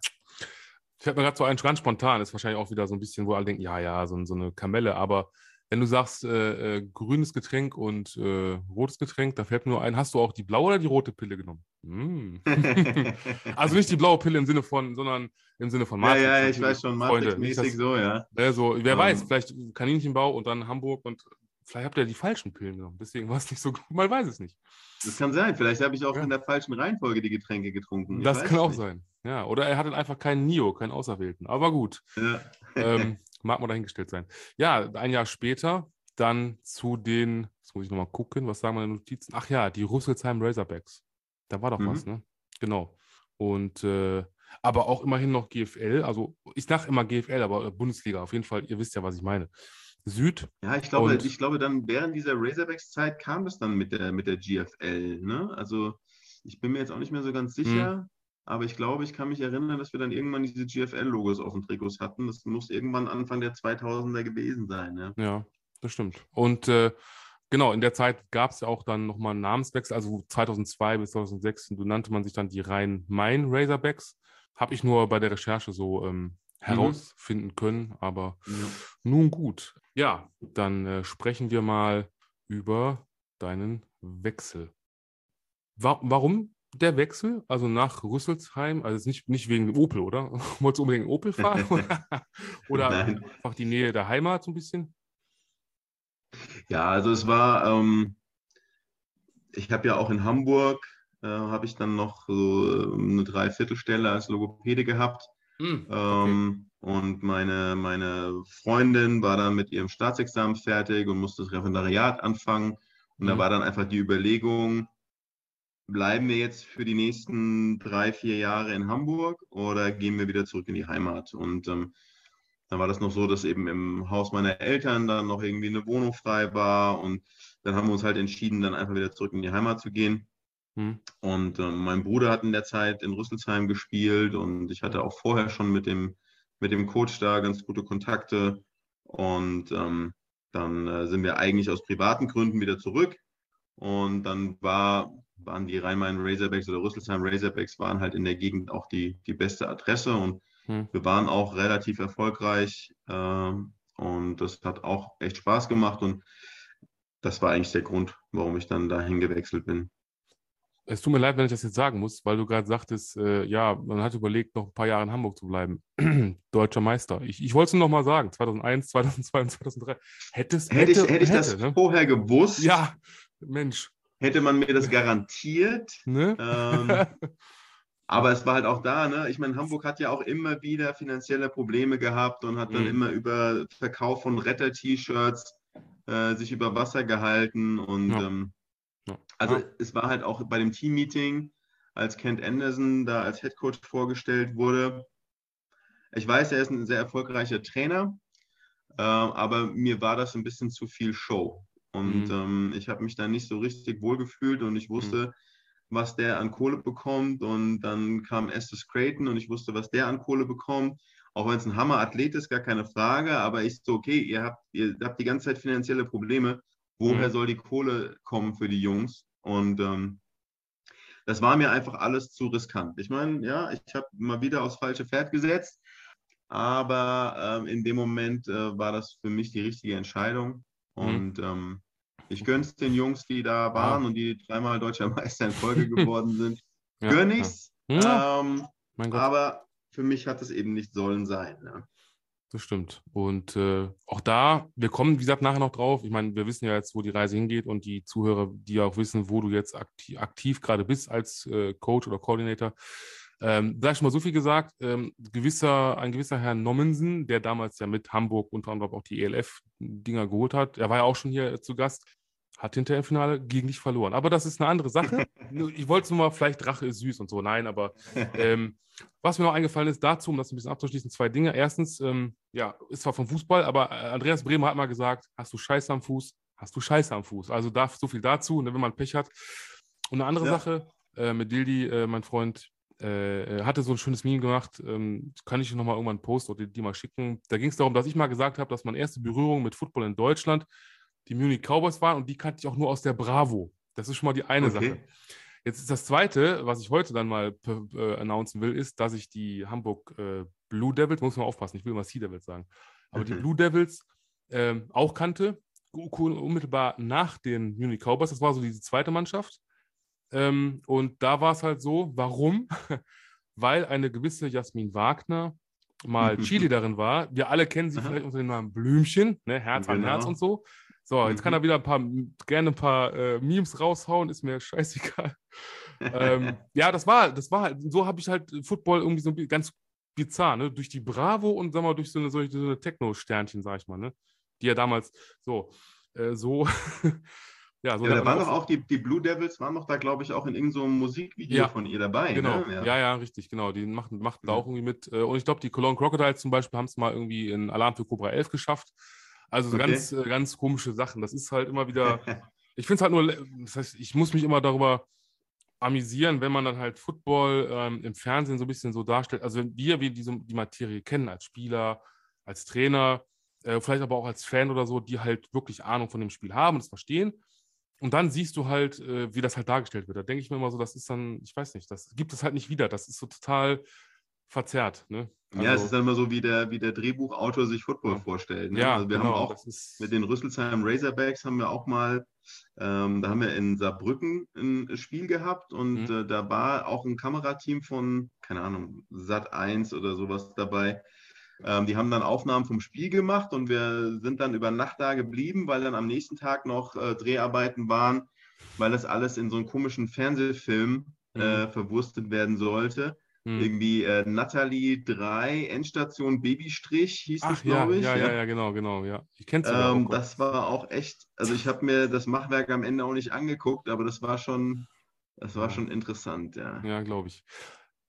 Ich habe mir gerade so einen ganz spontan, ist wahrscheinlich auch wieder so ein bisschen, wo alle denken, ja, ja, so, so eine Kamelle, aber wenn du sagst, äh, äh, grünes Getränk und äh, rotes Getränk, da fällt mir nur ein, hast du auch die blaue oder die rote Pille genommen? Mm. also nicht die blaue Pille im Sinne von, sondern im Sinne von Matrix. Ja, ja, ich weiß schon, Matrix-mäßig so, ja. Ne, so, wer um. weiß, vielleicht Kaninchenbau und dann Hamburg und vielleicht habt ihr die falschen Pillen genommen. Deswegen war es nicht so gut, man weiß es nicht. Das kann sein. Vielleicht habe ich auch ja. in der falschen Reihenfolge die Getränke getrunken. Ich das kann auch nicht. sein. Ja, oder er hatte einfach keinen Nio, keinen Auserwählten. Aber gut. Ja. ähm, mag mal dahingestellt sein. Ja, ein Jahr später dann zu den, jetzt muss ich nochmal gucken, was sagen meine Notizen? Ach ja, die Rüsselsheim Razorbacks. Da war doch mhm. was, ne? Genau. Und äh, aber auch immerhin noch GFL, also ich sage immer GFL, aber Bundesliga, auf jeden Fall, ihr wisst ja, was ich meine. Süd. Ja, ich glaube, ich glaube, dann während dieser Razorbacks-Zeit kam das dann mit der, mit der GFL. Ne? Also ich bin mir jetzt auch nicht mehr so ganz sicher. Mhm. Aber ich glaube, ich kann mich erinnern, dass wir dann irgendwann diese GFL-Logos auf den Trikots hatten. Das muss irgendwann Anfang der 2000er gewesen sein. Ja, ja das stimmt. Und äh, genau, in der Zeit gab es ja auch dann nochmal einen Namenswechsel. Also 2002 bis 2006 nannte man sich dann die Rhein-Main Razorbacks. Habe ich nur bei der Recherche so ähm, mhm. herausfinden mhm. können. Aber ja. nun gut. Ja, dann äh, sprechen wir mal über deinen Wechsel. Wa warum der Wechsel, also nach Rüsselsheim, also nicht, nicht wegen Opel, oder? Wolltest du unbedingt Opel fahren? oder einfach die Nähe der Heimat so ein bisschen? Ja, also es war, ähm, ich habe ja auch in Hamburg, äh, habe ich dann noch so ähm, eine Dreiviertelstelle als Logopäde gehabt. Mm, okay. ähm, und meine, meine Freundin war dann mit ihrem Staatsexamen fertig und musste das Referendariat anfangen. Und mm. da hm. war dann einfach die Überlegung, bleiben wir jetzt für die nächsten drei, vier Jahre in Hamburg oder gehen wir wieder zurück in die Heimat? Und ähm, dann war das noch so, dass eben im Haus meiner Eltern dann noch irgendwie eine Wohnung frei war und dann haben wir uns halt entschieden, dann einfach wieder zurück in die Heimat zu gehen. Hm. Und ähm, mein Bruder hat in der Zeit in Rüsselsheim gespielt und ich hatte auch vorher schon mit dem, mit dem Coach da ganz gute Kontakte. Und ähm, dann äh, sind wir eigentlich aus privaten Gründen wieder zurück. Und dann war waren die Rhein-Main Razorbacks oder Rüsselsheim Razorbacks waren halt in der Gegend auch die, die beste Adresse und hm. wir waren auch relativ erfolgreich äh, und das hat auch echt Spaß gemacht und das war eigentlich der Grund, warum ich dann dahin gewechselt bin. es tut mir leid, wenn ich das jetzt sagen muss, weil du gerade sagtest, äh, ja, man hat überlegt, noch ein paar Jahre in Hamburg zu bleiben. Deutscher Meister. Ich, ich wollte es nur noch mal sagen, 2001, 2002 und 2003. Hättest, hätte, hätte ich, hätte ich das ne? vorher gewusst? Ja, Mensch. Hätte man mir das garantiert. Ne? Ähm, aber es war halt auch da, ne? Ich meine, Hamburg hat ja auch immer wieder finanzielle Probleme gehabt und hat dann mhm. immer über Verkauf von Retter-T-Shirts äh, sich über Wasser gehalten und ja. ähm, also ja. es war halt auch bei dem Team-Meeting, als Kent Anderson da als Head Coach vorgestellt wurde. Ich weiß, er ist ein sehr erfolgreicher Trainer, äh, aber mir war das ein bisschen zu viel Show. Und mhm. ähm, ich habe mich da nicht so richtig wohl gefühlt und ich wusste, mhm. was der an Kohle bekommt. Und dann kam Estes Creighton und ich wusste, was der an Kohle bekommt. Auch wenn es ein Hammer-Athlet ist, gar keine Frage. Aber ich so, okay, ihr habt, ihr habt die ganze Zeit finanzielle Probleme. Woher mhm. soll die Kohle kommen für die Jungs? Und ähm, das war mir einfach alles zu riskant. Ich meine, ja, ich habe mal wieder aufs falsche Pferd gesetzt, aber ähm, in dem Moment äh, war das für mich die richtige Entscheidung. Mhm. Und mhm. ähm, ich gönne es den Jungs, die da waren ja. und die dreimal deutscher Meister in Folge geworden sind. Ja, gönne ich's. Ja. Ähm, aber für mich hat es eben nicht sollen sein. Ne? Das stimmt. Und äh, auch da, wir kommen, wie gesagt, nachher noch drauf. Ich meine, wir wissen ja jetzt, wo die Reise hingeht und die Zuhörer, die ja auch wissen, wo du jetzt aktiv, aktiv gerade bist als äh, Coach oder Coordinator. Ähm, da schon mal so viel gesagt. Ähm, gewisser, ein gewisser Herr Nommensen, der damals ja mit Hamburg unter anderem auch die ELF-Dinger geholt hat, er war ja auch schon hier zu Gast, hat hinterher im Finale gegen dich verloren. Aber das ist eine andere Sache. ich wollte es nur mal, vielleicht Rache ist süß und so. Nein, aber ähm, was mir noch eingefallen ist dazu, um das ein bisschen abzuschließen, zwei Dinge. Erstens, ähm, ja, ist zwar vom Fußball, aber äh, Andreas Bremer hat mal gesagt, hast du Scheiße am Fuß, hast du Scheiße am Fuß. Also darf so viel dazu, ne, wenn man Pech hat. Und eine andere ja. Sache, äh, mit Dildi, äh, mein Freund, äh, hatte so ein schönes Meme gemacht, ähm, kann ich nochmal irgendwann posten oder die, die mal schicken. Da ging es darum, dass ich mal gesagt habe, dass meine erste Berührung mit Football in Deutschland die Munich Cowboys waren und die kannte ich auch nur aus der Bravo. Das ist schon mal die eine okay. Sache. Jetzt ist das zweite, was ich heute dann mal äh, announcen will, ist, dass ich die Hamburg äh, Blue Devils, muss man aufpassen, ich will immer Sea Devils sagen, aber die Blue Devils äh, auch kannte, unmittelbar nach den Munich Cowboys. Das war so diese zweite Mannschaft. Ähm, und da war es halt so, warum? Weil eine gewisse Jasmin Wagner mal Cheerleaderin war. Wir alle kennen sie vielleicht unter dem Namen Blümchen, ne? Herz genau. an Herz und so. So, jetzt kann er mhm. wieder ein paar, gerne ein paar äh, Memes raushauen, ist mir scheißegal. ähm, ja, das war, das war halt, so habe ich halt Football irgendwie so ganz bizarr, ne? Durch die Bravo und sag mal, durch so eine, so eine Techno-Sternchen, sag ich mal, ne? Die ja damals so, äh, so. Ja, so. Ja, da waren doch auch die, die Blue Devils, waren doch da, glaube ich, auch in irgendeinem so Musikvideo ja, von ihr dabei. Genau, ne? ja. ja. ja, richtig, genau. Die machten, machten da auch irgendwie mit. Äh, und ich glaube, die Cologne Crocodiles zum Beispiel haben es mal irgendwie in Alarm für Cobra 11 geschafft. Also okay. ganz, äh, ganz komische Sachen. Das ist halt immer wieder. ich finde es halt nur, das heißt, ich muss mich immer darüber amüsieren, wenn man dann halt Football ähm, im Fernsehen so ein bisschen so darstellt. Also wenn wir, wir diese, die Materie kennen als Spieler, als Trainer, äh, vielleicht aber auch als Fan oder so, die halt wirklich Ahnung von dem Spiel haben und es verstehen. Und dann siehst du halt, äh, wie das halt dargestellt wird. Da denke ich mir immer so, das ist dann, ich weiß nicht, das gibt es halt nicht wieder. Das ist so total verzerrt. Ne? Also, ja, es ist dann immer so, wie der, wie der Drehbuchautor sich Football ja. vorstellt. Ne? Ja, also wir genau, haben auch mit den Rüsselsheim Razorbacks haben wir auch mal, ähm, da haben wir in Saarbrücken ein Spiel gehabt und mhm. äh, da war auch ein Kamerateam von, keine Ahnung, Sat 1 oder sowas dabei. Ähm, die haben dann Aufnahmen vom Spiel gemacht und wir sind dann über Nacht da geblieben, weil dann am nächsten Tag noch äh, Dreharbeiten waren, weil das alles in so einen komischen Fernsehfilm mhm. äh, verwurstet werden sollte. Hm. Irgendwie äh, Natalie 3, Endstation Babystrich hieß Ach, es, glaube ja, ich. Ja, ja, ja, genau, genau, ja. Ich kenne es ähm, Das war auch echt, also ich habe mir das Machwerk am Ende auch nicht angeguckt, aber das war schon, das war schon interessant, ja. Ja, glaube ich.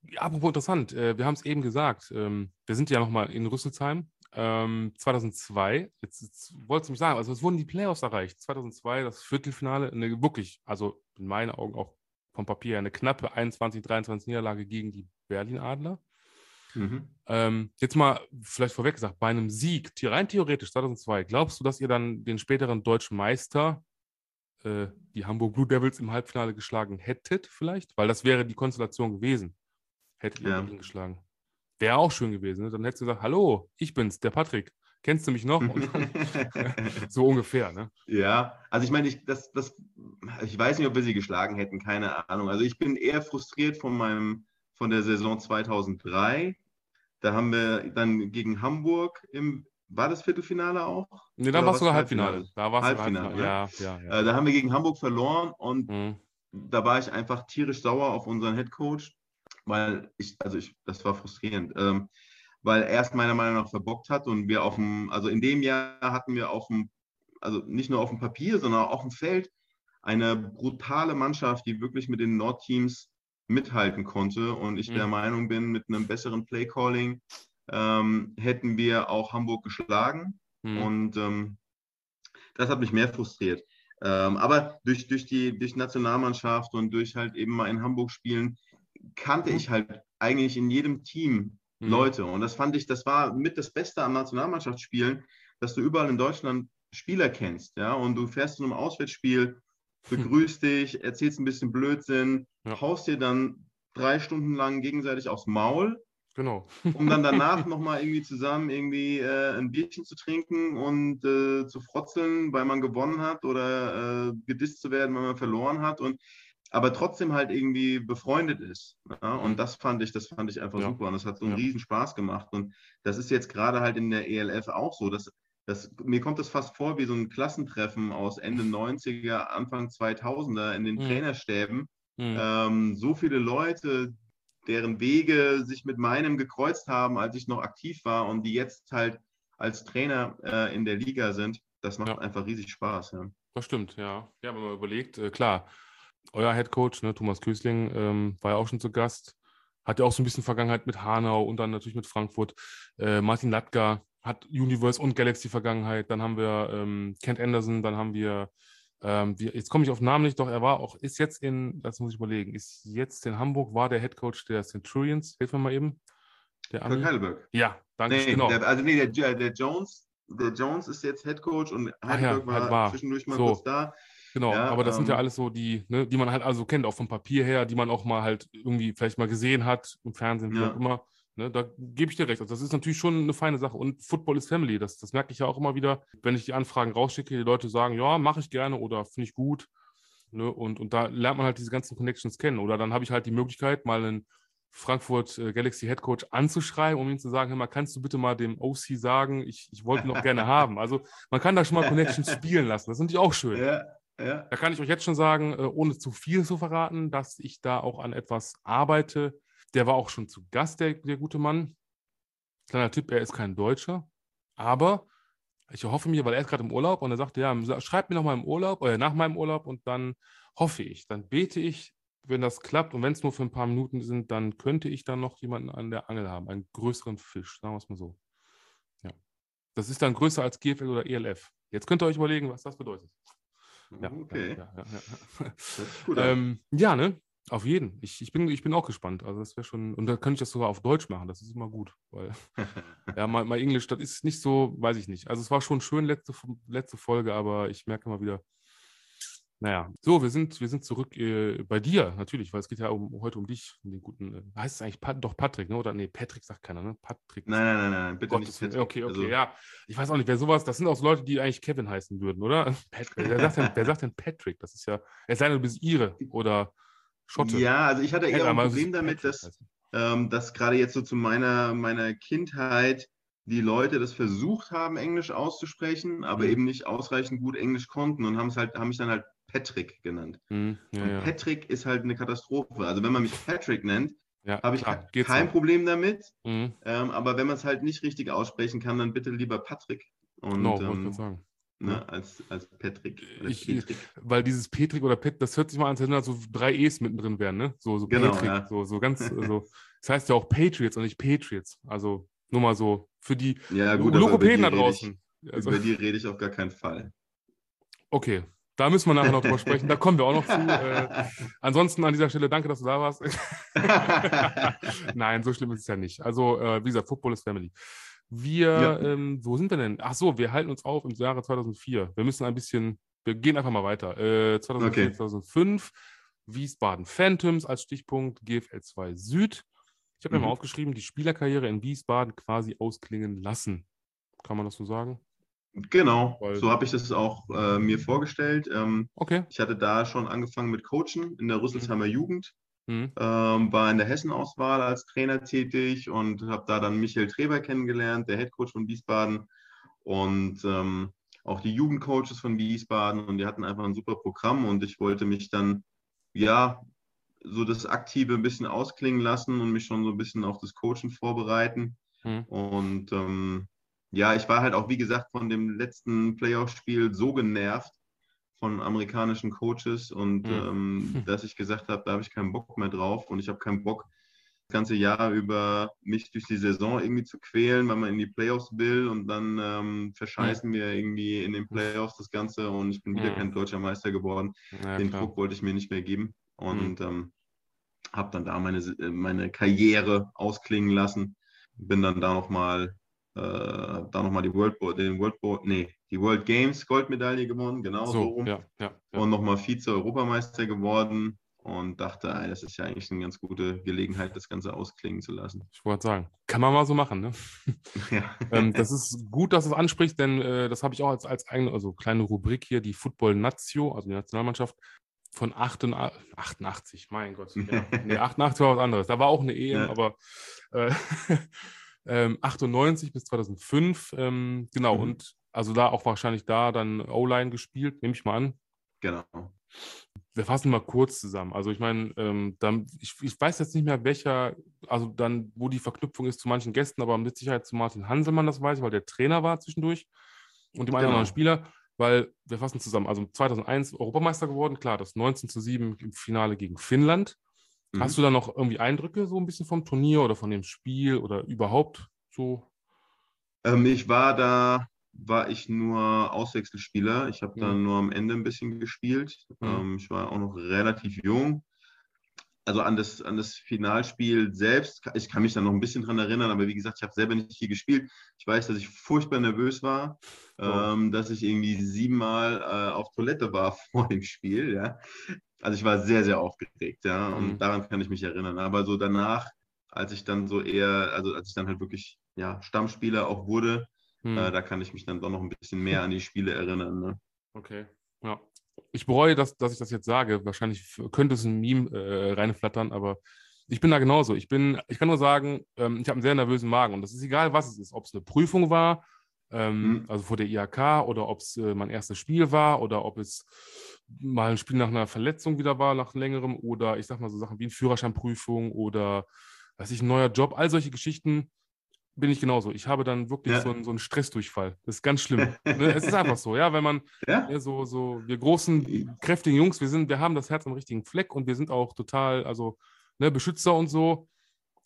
Ja, apropos interessant, äh, wir haben es eben gesagt, ähm, wir sind ja nochmal in Rüsselsheim. Ähm, 2002, jetzt, jetzt wolltest du mich sagen, also es wurden die Playoffs erreicht. 2002, das Viertelfinale, eine, wirklich, also in meinen Augen auch vom Papier eine knappe 21, 23 Niederlage gegen die Berlin Adler. Mhm. Ähm, jetzt mal vielleicht vorweg gesagt, bei einem Sieg, rein theoretisch 2002, glaubst du, dass ihr dann den späteren deutschen Meister, äh, die Hamburg Blue Devils, im Halbfinale geschlagen hättet vielleicht? Weil das wäre die Konstellation gewesen. Hättet ihr ja. ihn geschlagen. Wäre auch schön gewesen. Ne? Dann hättest du gesagt, hallo, ich bin's, der Patrick. kennst du mich noch? so ungefähr, ne? Ja, also ich meine, ich, das, das, ich weiß nicht, ob wir sie geschlagen hätten, keine Ahnung. Also ich bin eher frustriert von meinem, von der Saison 2003. Da haben wir dann gegen Hamburg im, war das Viertelfinale auch? Nee, da war es sogar Halbfinale. Halbfinale. Da war es Halbfinale, Halbfinale. Ja, ja, ja. Äh, da haben wir gegen Hamburg verloren und Mhm. da war ich einfach tierisch sauer auf unseren Headcoach, weil ich, also ich, das war frustrierend, ähm, weil er es meiner Meinung nach verbockt hat und wir auf dem, also in dem Jahr hatten wir auf dem, also nicht nur auf dem Papier, sondern auch auf dem Feld eine brutale Mannschaft, die wirklich mit den Nordteams mithalten konnte und ich Mhm. der Meinung bin, mit einem besseren Playcalling ähm, hätten wir auch Hamburg geschlagen. Mhm. Und ähm, das hat mich mehr frustriert. Ähm, aber durch, durch die durch Nationalmannschaft und durch halt eben mal in Hamburg spielen, kannte ich halt eigentlich in jedem Team Mhm. Leute. Und das fand ich, das war mit das Beste am Nationalmannschaftsspielen, dass du überall in Deutschland Spieler kennst, ja, und du fährst zu einem Auswärtsspiel, begrüßt dich, erzählst ein bisschen Blödsinn, Ja. haust dir dann drei Stunden lang gegenseitig aufs Maul Genau. um dann danach nochmal irgendwie zusammen irgendwie äh, ein Bierchen zu trinken und äh, zu frotzeln, weil man gewonnen hat oder äh, gedisst zu werden, weil man verloren hat und aber trotzdem halt irgendwie befreundet ist. Ja? Und das fand ich, das fand ich einfach Ja. super und das hat so einen Ja. riesen Spaß gemacht. Und das ist jetzt gerade halt in der ELF auch so. Dass, das, mir kommt das fast vor wie so ein Klassentreffen aus Ende 90er, Anfang 2000er in den Mhm. Trainerstäben Mhm. ähm, so viele Leute, deren Wege sich mit meinem gekreuzt haben, als ich noch aktiv war und die jetzt halt als Trainer äh, in der Liga sind, das macht einfach riesig Spaß. Ja. Das stimmt, ja. Ja, wenn man überlegt, äh, klar, euer Headcoach, ne, Thomas Kösling, ähm, war ja auch schon zu Gast. Hat ja auch so ein bisschen Vergangenheit mit Hanau und dann natürlich mit Frankfurt. Äh, Martin Latka hat Universe und Galaxy Vergangenheit. Dann haben wir ähm, Kent Anderson, dann haben wir, ähm, wir jetzt komme ich auf den Namen nicht, doch er war auch, ist jetzt in, das muss ich überlegen, ist jetzt in Hamburg, war der Headcoach der Centurions. Hilf mir mal eben. Der Kirk? Heidelberg. Ja, danke, Nee, genau. der, also nee, der, der Jones, der Jones ist jetzt Head Coach und ja, Heidelberg war, halt war. zwischendurch mal So. kurz da. Genau, Ja, aber das sind ja ähm, alles so die, ne, die man halt also kennt, auch vom Papier her, die man auch mal halt irgendwie vielleicht mal gesehen hat, im Fernsehen, wie Ja. auch immer. Ne, da gebe ich dir recht. Also das ist natürlich schon eine feine Sache. Und Football is Family, das, das merke ich ja auch immer wieder, wenn ich die Anfragen rausschicke, die Leute sagen, ja, mache ich gerne oder finde ich gut. Ne, und, und da lernt man halt diese ganzen Connections kennen. Oder dann habe ich halt die Möglichkeit, mal einen Frankfurt äh, Galaxy Head Coach anzuschreiben, um ihm zu sagen, hör mal, kannst du bitte mal dem OC sagen, ich, ich wollte ihn noch gerne haben. Also man kann da schon mal Connections spielen lassen. Das ist natürlich auch schön. Ja, ja. Da kann ich euch jetzt schon sagen, äh, ohne zu viel zu verraten, dass ich da auch an etwas arbeite. Der war auch schon zu Gast, der, der gute Mann. Kleiner Tipp, er ist kein Deutscher, aber ich hoffe mir, weil er ist gerade im Urlaub und er sagte, ja, schreibt mir noch mal im Urlaub oder nach meinem Urlaub und dann hoffe ich, dann bete ich, wenn das klappt und wenn es nur für ein paar Minuten sind, dann könnte ich dann noch jemanden an der Angel haben, einen größeren Fisch, sagen wir es mal so. Ja. Das ist dann größer als GFL oder ELF. Jetzt könnt ihr euch überlegen, was das bedeutet. Ja, okay. Ja, ja, ja, gut. ähm, ja, ne? Auf jeden. Ich, ich, bin, ich bin auch gespannt. Also das wäre schon, und da könnte ich das sogar auf Deutsch machen. Das ist immer gut, weil ja, mein, mein Englisch, das ist nicht so, weiß ich nicht. Also es war schon schön letzte, letzte Folge, aber ich merke immer wieder, naja. So, wir sind, wir sind zurück äh, bei dir, natürlich, weil es geht ja um, heute um dich, um den guten, äh, heißt es eigentlich Pat, doch Patrick, ne? Oder nee, Patrick sagt keiner, ne? Patrick. nein, nein, nein, nein, bitte Gottes nicht. Willen. Okay, okay, Also, ja. Ich weiß auch nicht, wer sowas, das sind auch so Leute, die eigentlich Kevin heißen würden, oder? Patrick. Wer sagt denn, wer sagt denn Patrick? Das ist ja, es sei denn, du bist Ire oder Schotte. Ja, also ich hatte eher ein Problem damit, Patrick dass, ähm, dass gerade jetzt so zu meiner, meiner Kindheit die Leute das versucht haben, Englisch auszusprechen, aber Mhm. eben nicht ausreichend gut Englisch konnten und haben es halt, haben mich dann halt Patrick genannt. Hm, ja, Und ja. Patrick ist halt eine Katastrophe. Also wenn man mich Patrick nennt, ja, habe ich klar, kein noch. Problem damit. Mhm. Ähm, aber wenn man es halt nicht richtig aussprechen kann, dann bitte lieber Patrick. Und ich ähm, sagen. ne, als, als Patrick. Ich- Petrik. Weil dieses Petrik oder Pet, das hört sich mal an, als wenn da so drei E's mittendrin wären, ne? So, so Genau, Petrik, ja. so, so ganz, so. Das heißt ja auch Patriots und nicht Patriots. Also nur mal so für die ja, gut, Logopäden da rede ich, draußen. Also, über die rede ich auf gar keinen Fall. okay, da müssen wir nachher noch drüber sprechen. Da kommen wir auch noch zu. Äh, ansonsten an dieser Stelle danke, dass du da warst. Nein, so schlimm ist es ja nicht. Also, äh, wie gesagt, Football is Family. Wir, Ja. ähm, wo sind wir denn? Ach so, wir halten uns auf im Jahre 2004. Wir müssen ein bisschen, wir gehen einfach mal weiter. Äh, 2004, Okay. 2005, Wiesbaden Phantoms als Stichpunkt, GFL 2 Süd. Ich habe mir Mhm. mal aufgeschrieben, die Spielerkarriere in Wiesbaden quasi ausklingen lassen. Kann man das so sagen? Genau, Weil, so habe ich das auch äh, mir vorgestellt. Ähm, okay. Ich hatte da schon angefangen mit Coachen in der Rüsselsheimer mhm. Jugend, mhm. ähm, war in der Hessenauswahl als Trainer tätig und habe da dann Michael Treber kennengelernt, der Headcoach von Wiesbaden und ähm, auch die Jugendcoaches von Wiesbaden und die hatten einfach ein super Programm und ich wollte mich dann ja so das Aktive ein bisschen ausklingen lassen und mich schon so ein bisschen auf das Coachen vorbereiten. Mhm. Und ähm, ja, ich war halt auch, wie gesagt, von dem letzten Playoff-Spiel so genervt von amerikanischen Coaches und mhm. ähm, dass ich gesagt habe, da habe ich keinen Bock mehr drauf und ich habe keinen Bock, das ganze Jahr über mich durch die Saison irgendwie zu quälen, weil man in die Playoffs will und dann ähm, verscheißen mhm. wir irgendwie in den Playoffs das Ganze und ich bin wieder mhm. kein deutscher Meister geworden. Ja, den klar. Druck wollte ich mir nicht mehr geben und mhm. ähm, habe dann da meine, meine Karriere ausklingen lassen. Bin dann da nochmal äh, da nochmal die World, den World, nee, die World Games Goldmedaille gewonnen, genau so, so rum. Ja, ja, ja. Und nochmal Vize-Europameister geworden und dachte, ey, das ist ja eigentlich eine ganz gute Gelegenheit, das Ganze ausklingen zu lassen. Ich wollte sagen, kann man mal so machen, ne? Ja. ähm, das ist gut, dass du es ansprichst, denn äh, das habe ich auch als, als eigene, also kleine Rubrik hier, die Football Nazio, also die Nationalmannschaft von 88, 88 mein Gott. Ja. Nee, 88 war was anderes. Da war auch eine EM, aber äh, ähm, 98 bis 2005. Ähm, genau, mhm. und also da auch wahrscheinlich da dann O-Line gespielt, nehme ich mal an. Genau. Wir fassen mal kurz zusammen. Also ich meine, ähm, ich, ich, weiß jetzt nicht mehr, welcher, also dann, wo die Verknüpfung ist zu manchen Gästen, aber mit Sicherheit zu Martin Hanselmann, das weiß ich, weil der Trainer war zwischendurch und dem genau. einen oder anderen Spieler, weil wir fassen zusammen. Also 2001 Europameister geworden, klar, das 19 zu 7 im Finale gegen Finnland. Mhm. Hast du da noch irgendwie Eindrücke so ein bisschen vom Turnier oder von dem Spiel oder überhaupt so? Ähm, ich war da, war ich nur Auswechselspieler. Ich habe mhm. dann nur am Ende ein bisschen gespielt. Mhm. Ähm, ich war auch noch relativ jung. Also an das, an das Finalspiel selbst, ich kann mich da noch ein bisschen dran erinnern, aber wie gesagt, ich habe selber nicht viel gespielt. Ich weiß, dass ich furchtbar nervös war, oh. ähm, dass ich irgendwie siebenmal äh, auf Toilette war vor dem Spiel. Ja. Also ich war sehr, sehr aufgeregt, ja, und mhm. daran kann ich mich erinnern. Aber so danach, als ich dann so eher, also als ich dann halt wirklich ja, Stammspieler auch wurde, mhm. äh, da kann ich mich dann doch noch ein bisschen mehr an die Spiele erinnern. Ne? Okay, ja. Ich bereue, dass, dass ich das jetzt sage. Wahrscheinlich könnte es ein Meme äh, reinflattern, aber ich bin da genauso. Ich bin, ich kann nur sagen, ähm, ich habe einen sehr nervösen Magen und das ist egal, was es ist. Ob es eine Prüfung war, ähm, mhm. also vor der IHK oder ob es äh, mein erstes Spiel war oder ob es mal ein Spiel nach einer Verletzung wieder war, nach längerem oder ich sag mal so Sachen wie eine Führerscheinprüfung oder weiß ich, ein neuer Job, all solche Geschichten bin ich genauso. Ich habe dann wirklich ja. so, einen, so einen Stressdurchfall. Das ist ganz schlimm. ne? Es ist einfach so, ja, wenn man ja? Ne, so, so, wir großen, kräftigen Jungs, wir sind, wir haben das Herz am richtigen Fleck und wir sind auch total, also ne, Beschützer und so.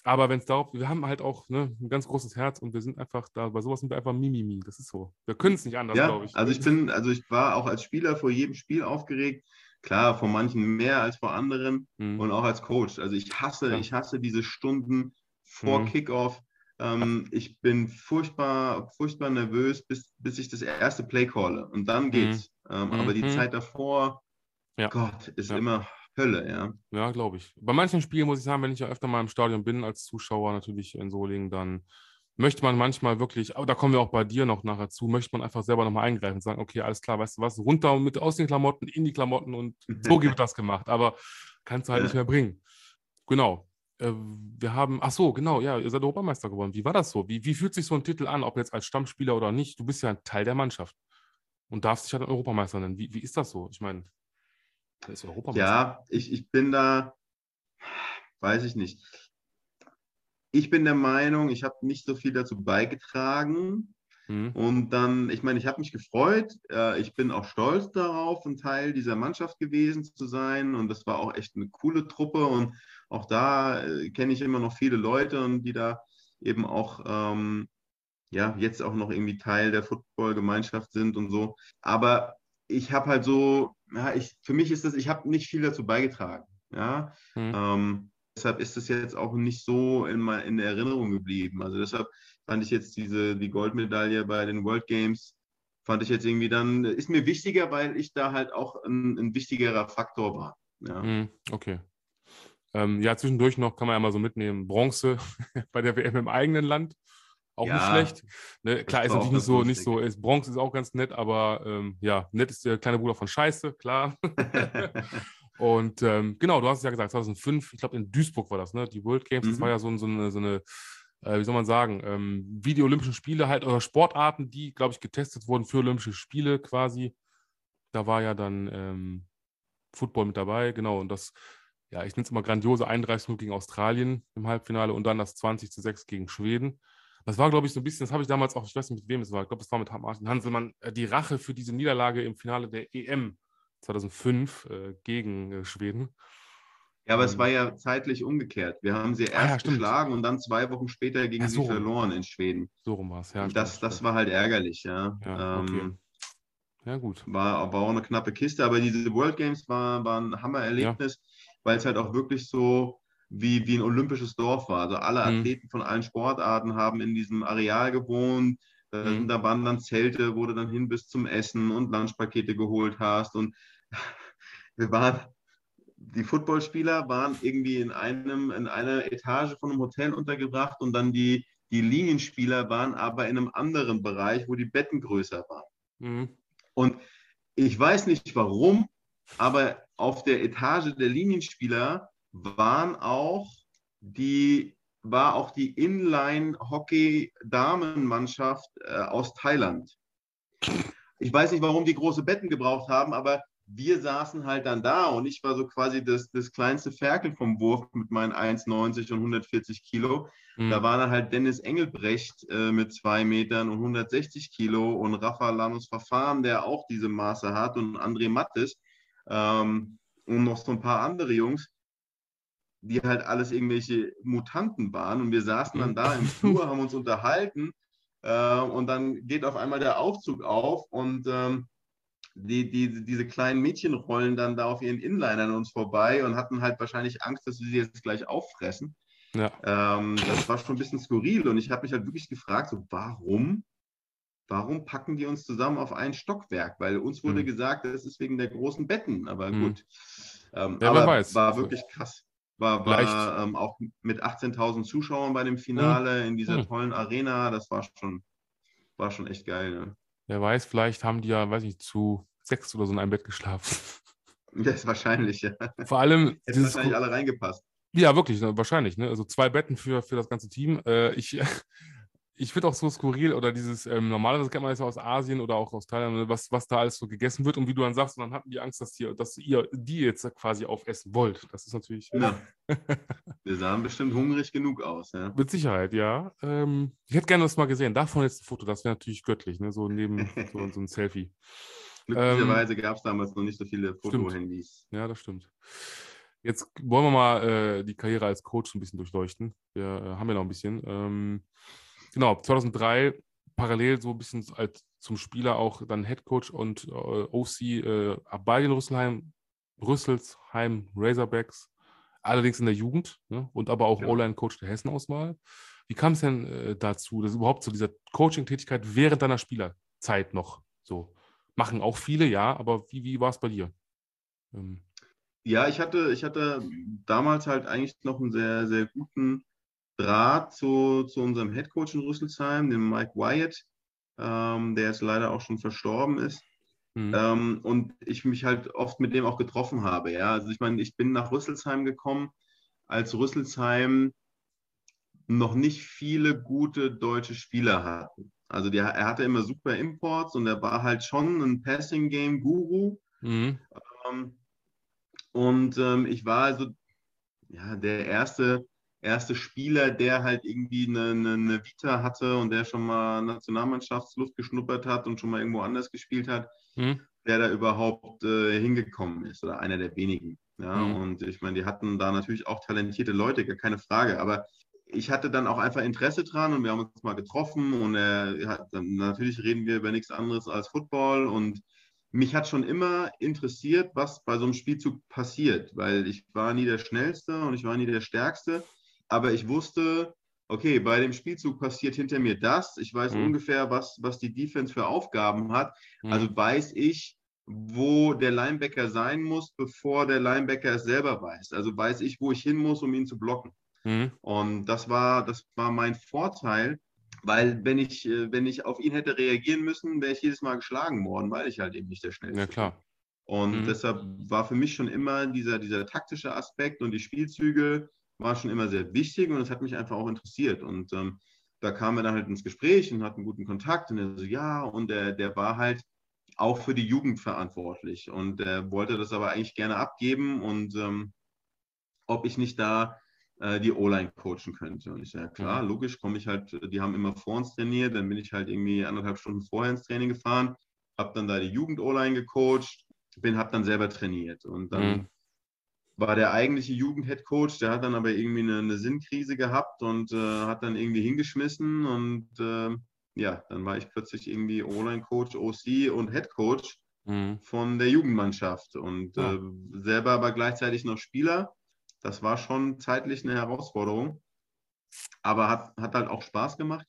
Aber wenn es darauf, wir haben halt auch ne, ein ganz großes Herz und wir sind einfach da, bei sowas sind wir einfach Mimimi. Das ist so. Wir können es nicht anders, ja, glaube ich. Also ich bin, also ich war auch als Spieler vor jedem Spiel aufgeregt. Klar, vor manchen mehr als vor anderen mhm. und auch als Coach. Also ich hasse, ja. ich hasse diese Stunden vor mhm. Kickoff. Ähm, ich bin furchtbar, furchtbar nervös, bis, bis ich das erste Play calle. Und dann mhm. geht's. Mhm. Ähm, aber die mhm. Zeit davor, ja. Gott, ist immer Hölle, ja. Ja, glaube ich. Bei manchen Spielen muss ich sagen, wenn ich ja öfter mal im Stadion bin als Zuschauer, natürlich in Solingen, dann möchte man manchmal wirklich, aber da kommen wir auch bei dir noch nachher zu, möchte man einfach selber nochmal eingreifen und sagen, okay, alles klar, weißt du was, runter mit aus den Klamotten, in die Klamotten und so wird das gemacht. Aber kannst du halt ja. nicht mehr bringen. Genau. Äh, wir haben, ach so, genau, ja, ihr seid Europameister geworden. Wie war das so? Wie, wie fühlt sich so ein Titel an, ob jetzt als Stammspieler oder nicht? Du bist ja ein Teil der Mannschaft und darfst dich halt Europameister nennen. Wie, wie ist das so? Ich meine, der ist Europameister. Ja, ich, ich bin da, weiß ich nicht. Ich bin der Meinung, ich habe nicht so viel dazu beigetragen. Mhm. Und dann, ich meine, ich habe mich gefreut. Äh, ich bin auch stolz darauf, ein Teil dieser Mannschaft gewesen zu sein. Und das war auch echt eine coole Truppe. Und auch da äh, kenne ich immer noch viele Leute und die da eben auch ähm, ja, jetzt auch noch irgendwie Teil der Football-Gemeinschaft sind und so. Aber ich habe halt so, ja, ich, für mich ist das, ich habe nicht viel dazu beigetragen. Ja. Mhm. Ähm, deshalb ist es jetzt auch nicht so in, in der Erinnerung geblieben. Also deshalb fand ich jetzt diese, die Goldmedaille bei den World Games, fand ich jetzt irgendwie dann, ist mir wichtiger, weil ich da halt auch ein, ein wichtigerer Faktor war. Ja. Mhm, okay. Ähm, ja, zwischendurch noch kann man ja mal so mitnehmen, Bronze bei der WM im eigenen Land. Auch ja, nicht schlecht. Ne, klar, ist natürlich nicht so, nicht so, ist, Bronx ist auch ganz nett, aber ähm, ja, nett ist der kleine Bruder von Scheiße, klar. und ähm, genau, du hast es ja gesagt, 2005, ich glaube in Duisburg war das, ne? Die World Games, mhm. das war ja so, so eine, so eine äh, wie soll man sagen, ähm, wie die Olympischen Spiele halt, oder Sportarten, die, glaube ich, getestet wurden für Olympische Spiele quasi. Da war ja dann ähm, Football mit dabei, genau, und das ja, ich nenne es immer grandiose 31-0 gegen Australien im Halbfinale und dann das 20 zu 6 gegen Schweden. Das war, glaube ich, so ein bisschen, das habe ich damals auch, ich weiß nicht, mit wem es war, ich glaube, es war mit Martin Hanselmann, äh, die Rache für diese Niederlage im Finale der EM 2005 äh, gegen äh, Schweden. Ja, aber ähm, es war ja zeitlich umgekehrt. Wir haben sie erst ah, ja, geschlagen und dann zwei Wochen später gegen ja, so sie verloren in Schweden. So rum war es, ja. Das, das war halt ärgerlich, ja. ja okay. ähm, ja, gut. War, war auch eine knappe Kiste, aber diese World Games war, war ein Hammererlebnis, weil es halt auch wirklich so wie, wie ein olympisches Dorf war. Also alle mhm. Athleten von allen Sportarten haben in diesem Areal gewohnt. Mhm. Da waren dann Zelte, wo du dann hin bis zum Essen und Lunchpakete geholt hast. Und wir waren, die Footballspieler waren irgendwie in, einem, in einer Etage von einem Hotel untergebracht und dann die, die Linienspieler waren aber in einem anderen Bereich, wo die Betten größer waren. Mhm. Und ich weiß nicht warum, aber auf der Etage der Linienspieler waren auch die, war auch die Inline-Hockey-Damenmannschaft äh, aus Thailand. Ich weiß nicht, warum die große Betten gebraucht haben, aber wir saßen halt dann da und ich war so quasi das, das kleinste Ferkel vom Wurf mit meinen 1,90 und 140 Kilo. Mhm. Da war dann halt Dennis Engelbrecht äh, mit zwei Metern und 160 Kilo und Rafa Lanus Verfahren, der auch diese Maße hat und André Mattes ähm, und noch so ein paar andere Jungs die halt alles irgendwelche Mutanten waren. Und wir saßen dann da im Flur, haben uns unterhalten äh, und dann geht auf einmal der Aufzug auf und ähm, die, die, diese kleinen Mädchen rollen dann da auf ihren Inlinern an uns vorbei und hatten halt wahrscheinlich Angst, dass wir sie jetzt gleich auffressen. Ja. Ähm, das war schon ein bisschen skurril und ich habe mich halt wirklich gefragt, so warum? Warum packen die uns zusammen auf ein Stockwerk? Weil uns wurde mhm. gesagt, das ist wegen der großen Betten, aber mhm. gut. Ähm, ja, aber weiß. war wirklich krass. War, war ähm, auch mit 18.000 Zuschauern bei dem Finale mhm. in dieser mhm. tollen Arena. Das war schon, war schon echt geil. Ne? Wer weiß, vielleicht haben die ja, weiß ich, zu sechs oder so in einem Bett geschlafen. Das ist wahrscheinlich, ja. Vor allem. Hätten wahrscheinlich alle reingepasst. Ja, wirklich, ne, wahrscheinlich. Ne? Also zwei Betten für, für das ganze Team. Äh, ich, ich finde auch so skurril oder dieses, ähm, normalerweise kennt man das ja aus Asien oder auch aus Thailand, ne, was, was da alles so gegessen wird und wie du dann sagst, und dann hatten die Angst, dass, die, dass ihr die jetzt quasi aufessen wollt. Das ist natürlich. Ja. Wir sahen bestimmt hungrig genug aus, ja. Mit Sicherheit, ja. Ähm, ich hätte gerne das mal gesehen. Davon jetzt ein Foto, das wäre natürlich göttlich, ne? so neben so, so ein Selfie. Glücklicherweise ähm, gab es damals noch nicht so viele Fotohandys. Ja, das stimmt. Jetzt wollen wir mal äh, die Karriere als Coach ein bisschen durchleuchten. Wir äh, haben ja noch ein bisschen. Ähm, genau, 2003 parallel so ein bisschen als zum Spieler auch dann Head Coach und äh, OC äh, den Rüsselheim, Rüsselsheim Razorbacks, allerdings in der Jugend ne? und aber auch ja. O-Line-Coach der Hessen-Auswahl. Wie kam es denn äh, dazu, dass überhaupt zu dieser Coaching-Tätigkeit während deiner Spielerzeit noch so? Machen auch viele, ja, aber wie, wie war es bei dir? Ähm. Ja, ich hatte, ich hatte damals halt eigentlich noch einen sehr, sehr guten Draht zu, zu unserem Headcoach in Rüsselsheim, dem Mike Wyatt, ähm, der jetzt leider auch schon verstorben ist. Mhm. Ähm, und ich mich halt oft mit dem auch getroffen habe. Ja? Also ich meine, ich bin nach Rüsselsheim gekommen, als Rüsselsheim noch nicht viele gute deutsche Spieler hatten. Also die, er hatte immer super Imports und er war halt schon ein Passing-Game-Guru. Mhm. Ähm, und ähm, ich war also ja, der erste erste Spieler, der halt irgendwie eine, eine, eine, Vita hatte und der schon mal Nationalmannschaftsluft geschnuppert hat und schon mal irgendwo anders gespielt hat, mhm. der da überhaupt äh, hingekommen ist oder einer der wenigen. Ja, mhm. und ich meine, die hatten da natürlich auch talentierte Leute, gar keine Frage, aber ich hatte dann auch einfach Interesse dran und wir haben uns mal getroffen und er hat, natürlich reden wir über nichts anderes als Football und mich hat schon immer interessiert, was bei so einem Spielzug passiert, weil ich war nie der Schnellste und ich war nie der Stärkste aber ich wusste, okay, bei dem Spielzug passiert hinter mir das. Ich weiß mhm. ungefähr, was, was die Defense für Aufgaben hat. Mhm. Also weiß ich, wo der Linebacker sein muss, bevor der Linebacker es selber weiß. Also weiß ich, wo ich hin muss, um ihn zu blocken. Mhm. Und das war, das war mein Vorteil, Weil wenn ich, äh, wenn ich auf ihn hätte reagieren müssen, wäre ich jedes Mal geschlagen worden, weil ich halt eben nicht der Schnellste bin. Ja, klar. Und mhm. deshalb war für mich schon immer dieser, dieser taktische Aspekt und die Spielzüge war schon immer sehr wichtig und es hat mich einfach auch interessiert. Und ähm, da kamen wir dann halt ins Gespräch und hatten guten Kontakt und er so, ja, und der, der war halt auch für die Jugend verantwortlich und er wollte das aber eigentlich gerne abgeben und ähm, ob ich nicht da äh, die O-Line coachen könnte. Und ich sage, ja, klar, mhm. logisch, komme ich halt, die haben immer vor uns trainiert, dann bin ich halt irgendwie anderthalb Stunden vorher ins Training gefahren, habe dann da die Jugend-O-Line gecoacht, bin, habe dann selber trainiert und dann mhm. War der eigentliche Jugend-Head-Coach, der hat dann aber irgendwie eine, eine Sinnkrise gehabt und äh, hat dann irgendwie hingeschmissen und äh, ja, dann war ich plötzlich irgendwie O-Line-Coach, OC und Head-Coach mhm. von der Jugendmannschaft und ja. äh, selber aber gleichzeitig noch Spieler das war schon zeitlich eine Herausforderung, aber hat, hat halt auch Spaß gemacht.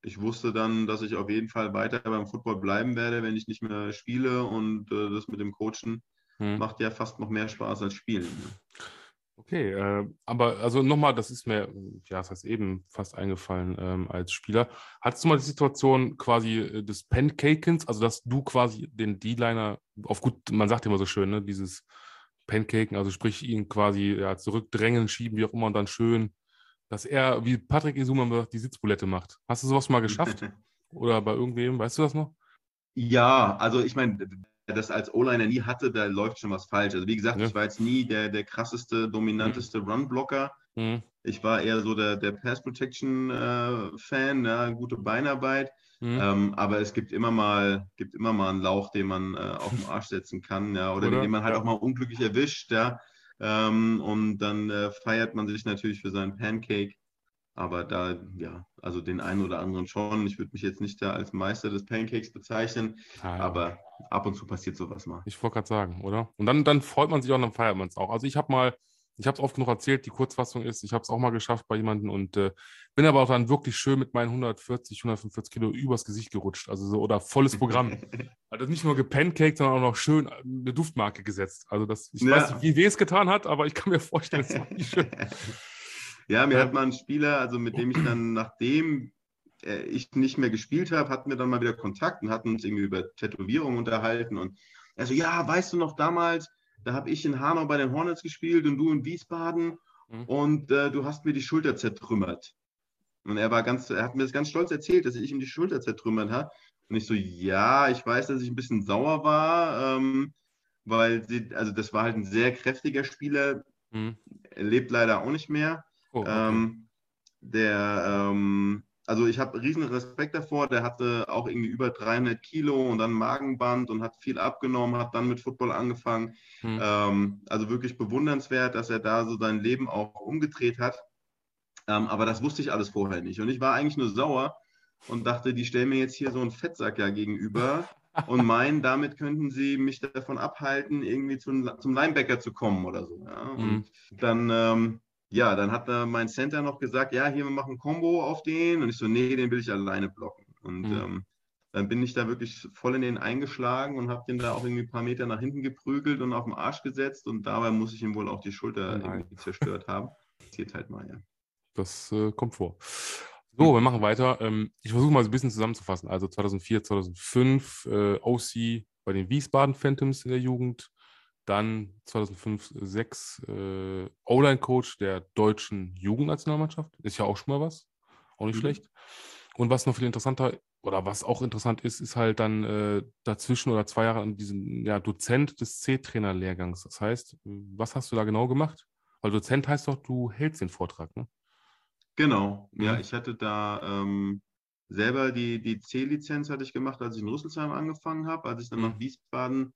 Ich wusste dann, dass ich auf jeden Fall weiter beim Football bleiben werde, wenn ich nicht mehr spiele und äh, das mit dem Coachen hm. macht ja fast noch mehr Spaß als Spielen. Ne? Okay, äh, aber also nochmal, das ist mir, ja, das heißt eben fast eingefallen ähm, als Spieler. Hattest du mal die Situation quasi äh, des Pancakens, also dass du quasi den D-Liner auf gut, man sagt immer so schön, ne, dieses Pancaken, also sprich ihn quasi ja, zurückdrängen, schieben, wie auch immer, und dann schön, dass er, wie Patrick Isuma die Sitzbulette macht. Hast du sowas mal geschafft? Oder bei irgendwem, weißt du das noch? Ja, also ich meine, das als O-Liner nie hatte, da läuft schon was falsch. Also wie gesagt, ja. ich war jetzt nie der, der krasseste, dominanteste mhm. Run-Blocker. Mhm. Ich war eher so der, der Pass-Protection-Fan, äh, ja, gute Beinarbeit. Mhm. Ähm, aber es gibt immer mal, gibt immer mal einen Lauch, den man äh, auf den Arsch setzen kann, ja, oder, oder? den man halt auch mal unglücklich erwischt, ja. Ähm, und dann äh, feiert man sich natürlich für seinen Pancake. Aber da, ja, also den einen oder anderen schon. Ich würde mich jetzt nicht da als Meister des Pancakes bezeichnen, Nein. aber ab und zu passiert sowas mal. Ich wollte gerade sagen, oder? Und dann, dann freut man sich auch und dann feiert man es auch. Also ich habe mal ich habe es oft genug erzählt, die Kurzfassung ist, ich habe es auch mal geschafft bei jemandem und äh, bin aber auch dann wirklich schön mit meinen 140, 145 Kilo übers Gesicht gerutscht. Also so, oder volles Programm. also nicht nur gepancaked, sondern auch noch schön eine Duftmarke gesetzt. Also das, ich ja. weiß nicht, wie weh es getan hat, aber ich kann mir vorstellen, es war nicht schön. Ja, mir ja. hat mal ein Spieler, also mit dem ich dann, nachdem äh, ich nicht mehr gespielt habe, hatten wir dann mal wieder Kontakt und hatten uns irgendwie über Tätowierungen unterhalten. Und er so, ja, weißt du noch damals, da habe ich in Hanau bei den Hornets gespielt und du in Wiesbaden mhm. und äh, du hast mir die Schulter zertrümmert. Und er war ganz, er hat mir das ganz stolz erzählt, dass ich ihm die Schulter zertrümmert habe. Und ich so, ja, ich weiß, dass ich ein bisschen sauer war, ähm, weil sie, also das war halt ein sehr kräftiger Spieler, mhm. er lebt leider auch nicht mehr. Oh, okay. ähm, der ähm, also ich habe riesen Respekt davor. Der hatte auch irgendwie über 300 Kilo und dann Magenband und hat viel abgenommen, hat dann mit Football angefangen. Hm. Ähm, also wirklich bewundernswert, dass er da so sein Leben auch umgedreht hat. Ähm, aber das wusste ich alles vorher nicht. Und ich war eigentlich nur sauer und dachte, die stellen mir jetzt hier so einen Fettsack ja gegenüber und meinen, damit könnten sie mich davon abhalten, irgendwie zum, zum Linebacker zu kommen oder so. Ja? Und hm. dann ähm, ja, dann hat äh, mein Center noch gesagt, ja, hier, wir machen ein Combo auf den. Und ich so, nee, den will ich alleine blocken. Und mhm. ähm, dann bin ich da wirklich voll in den eingeschlagen und habe den da auch irgendwie ein paar Meter nach hinten geprügelt und auf den Arsch gesetzt. Und dabei muss ich ihm wohl auch die Schulter Nein. irgendwie zerstört haben. Passiert halt mal, ja. Das äh, kommt vor. So, wir machen weiter. Ähm, ich versuche mal so ein bisschen zusammenzufassen. Also 2004, 2005 äh, OC bei den Wiesbaden Phantoms in der Jugend, dann 2005, 2006 äh, O-Line-Coach der deutschen Jugendnationalmannschaft. Ist ja auch schon mal was. Auch nicht mhm. schlecht. Und was noch viel interessanter oder was auch interessant ist, ist halt dann äh, dazwischen oder zwei Jahre an diesem ja, Dozent des C-Trainer-Lehrgangs. Das heißt, was hast du da genau gemacht? Weil Dozent heißt doch, du hältst den Vortrag, ne? Genau. Mhm. Ja, ich hatte da ähm, selber die, die C-Lizenz hatte ich gemacht, als ich in Rüsselsheim angefangen habe. Als ich dann mhm. nach Wiesbaden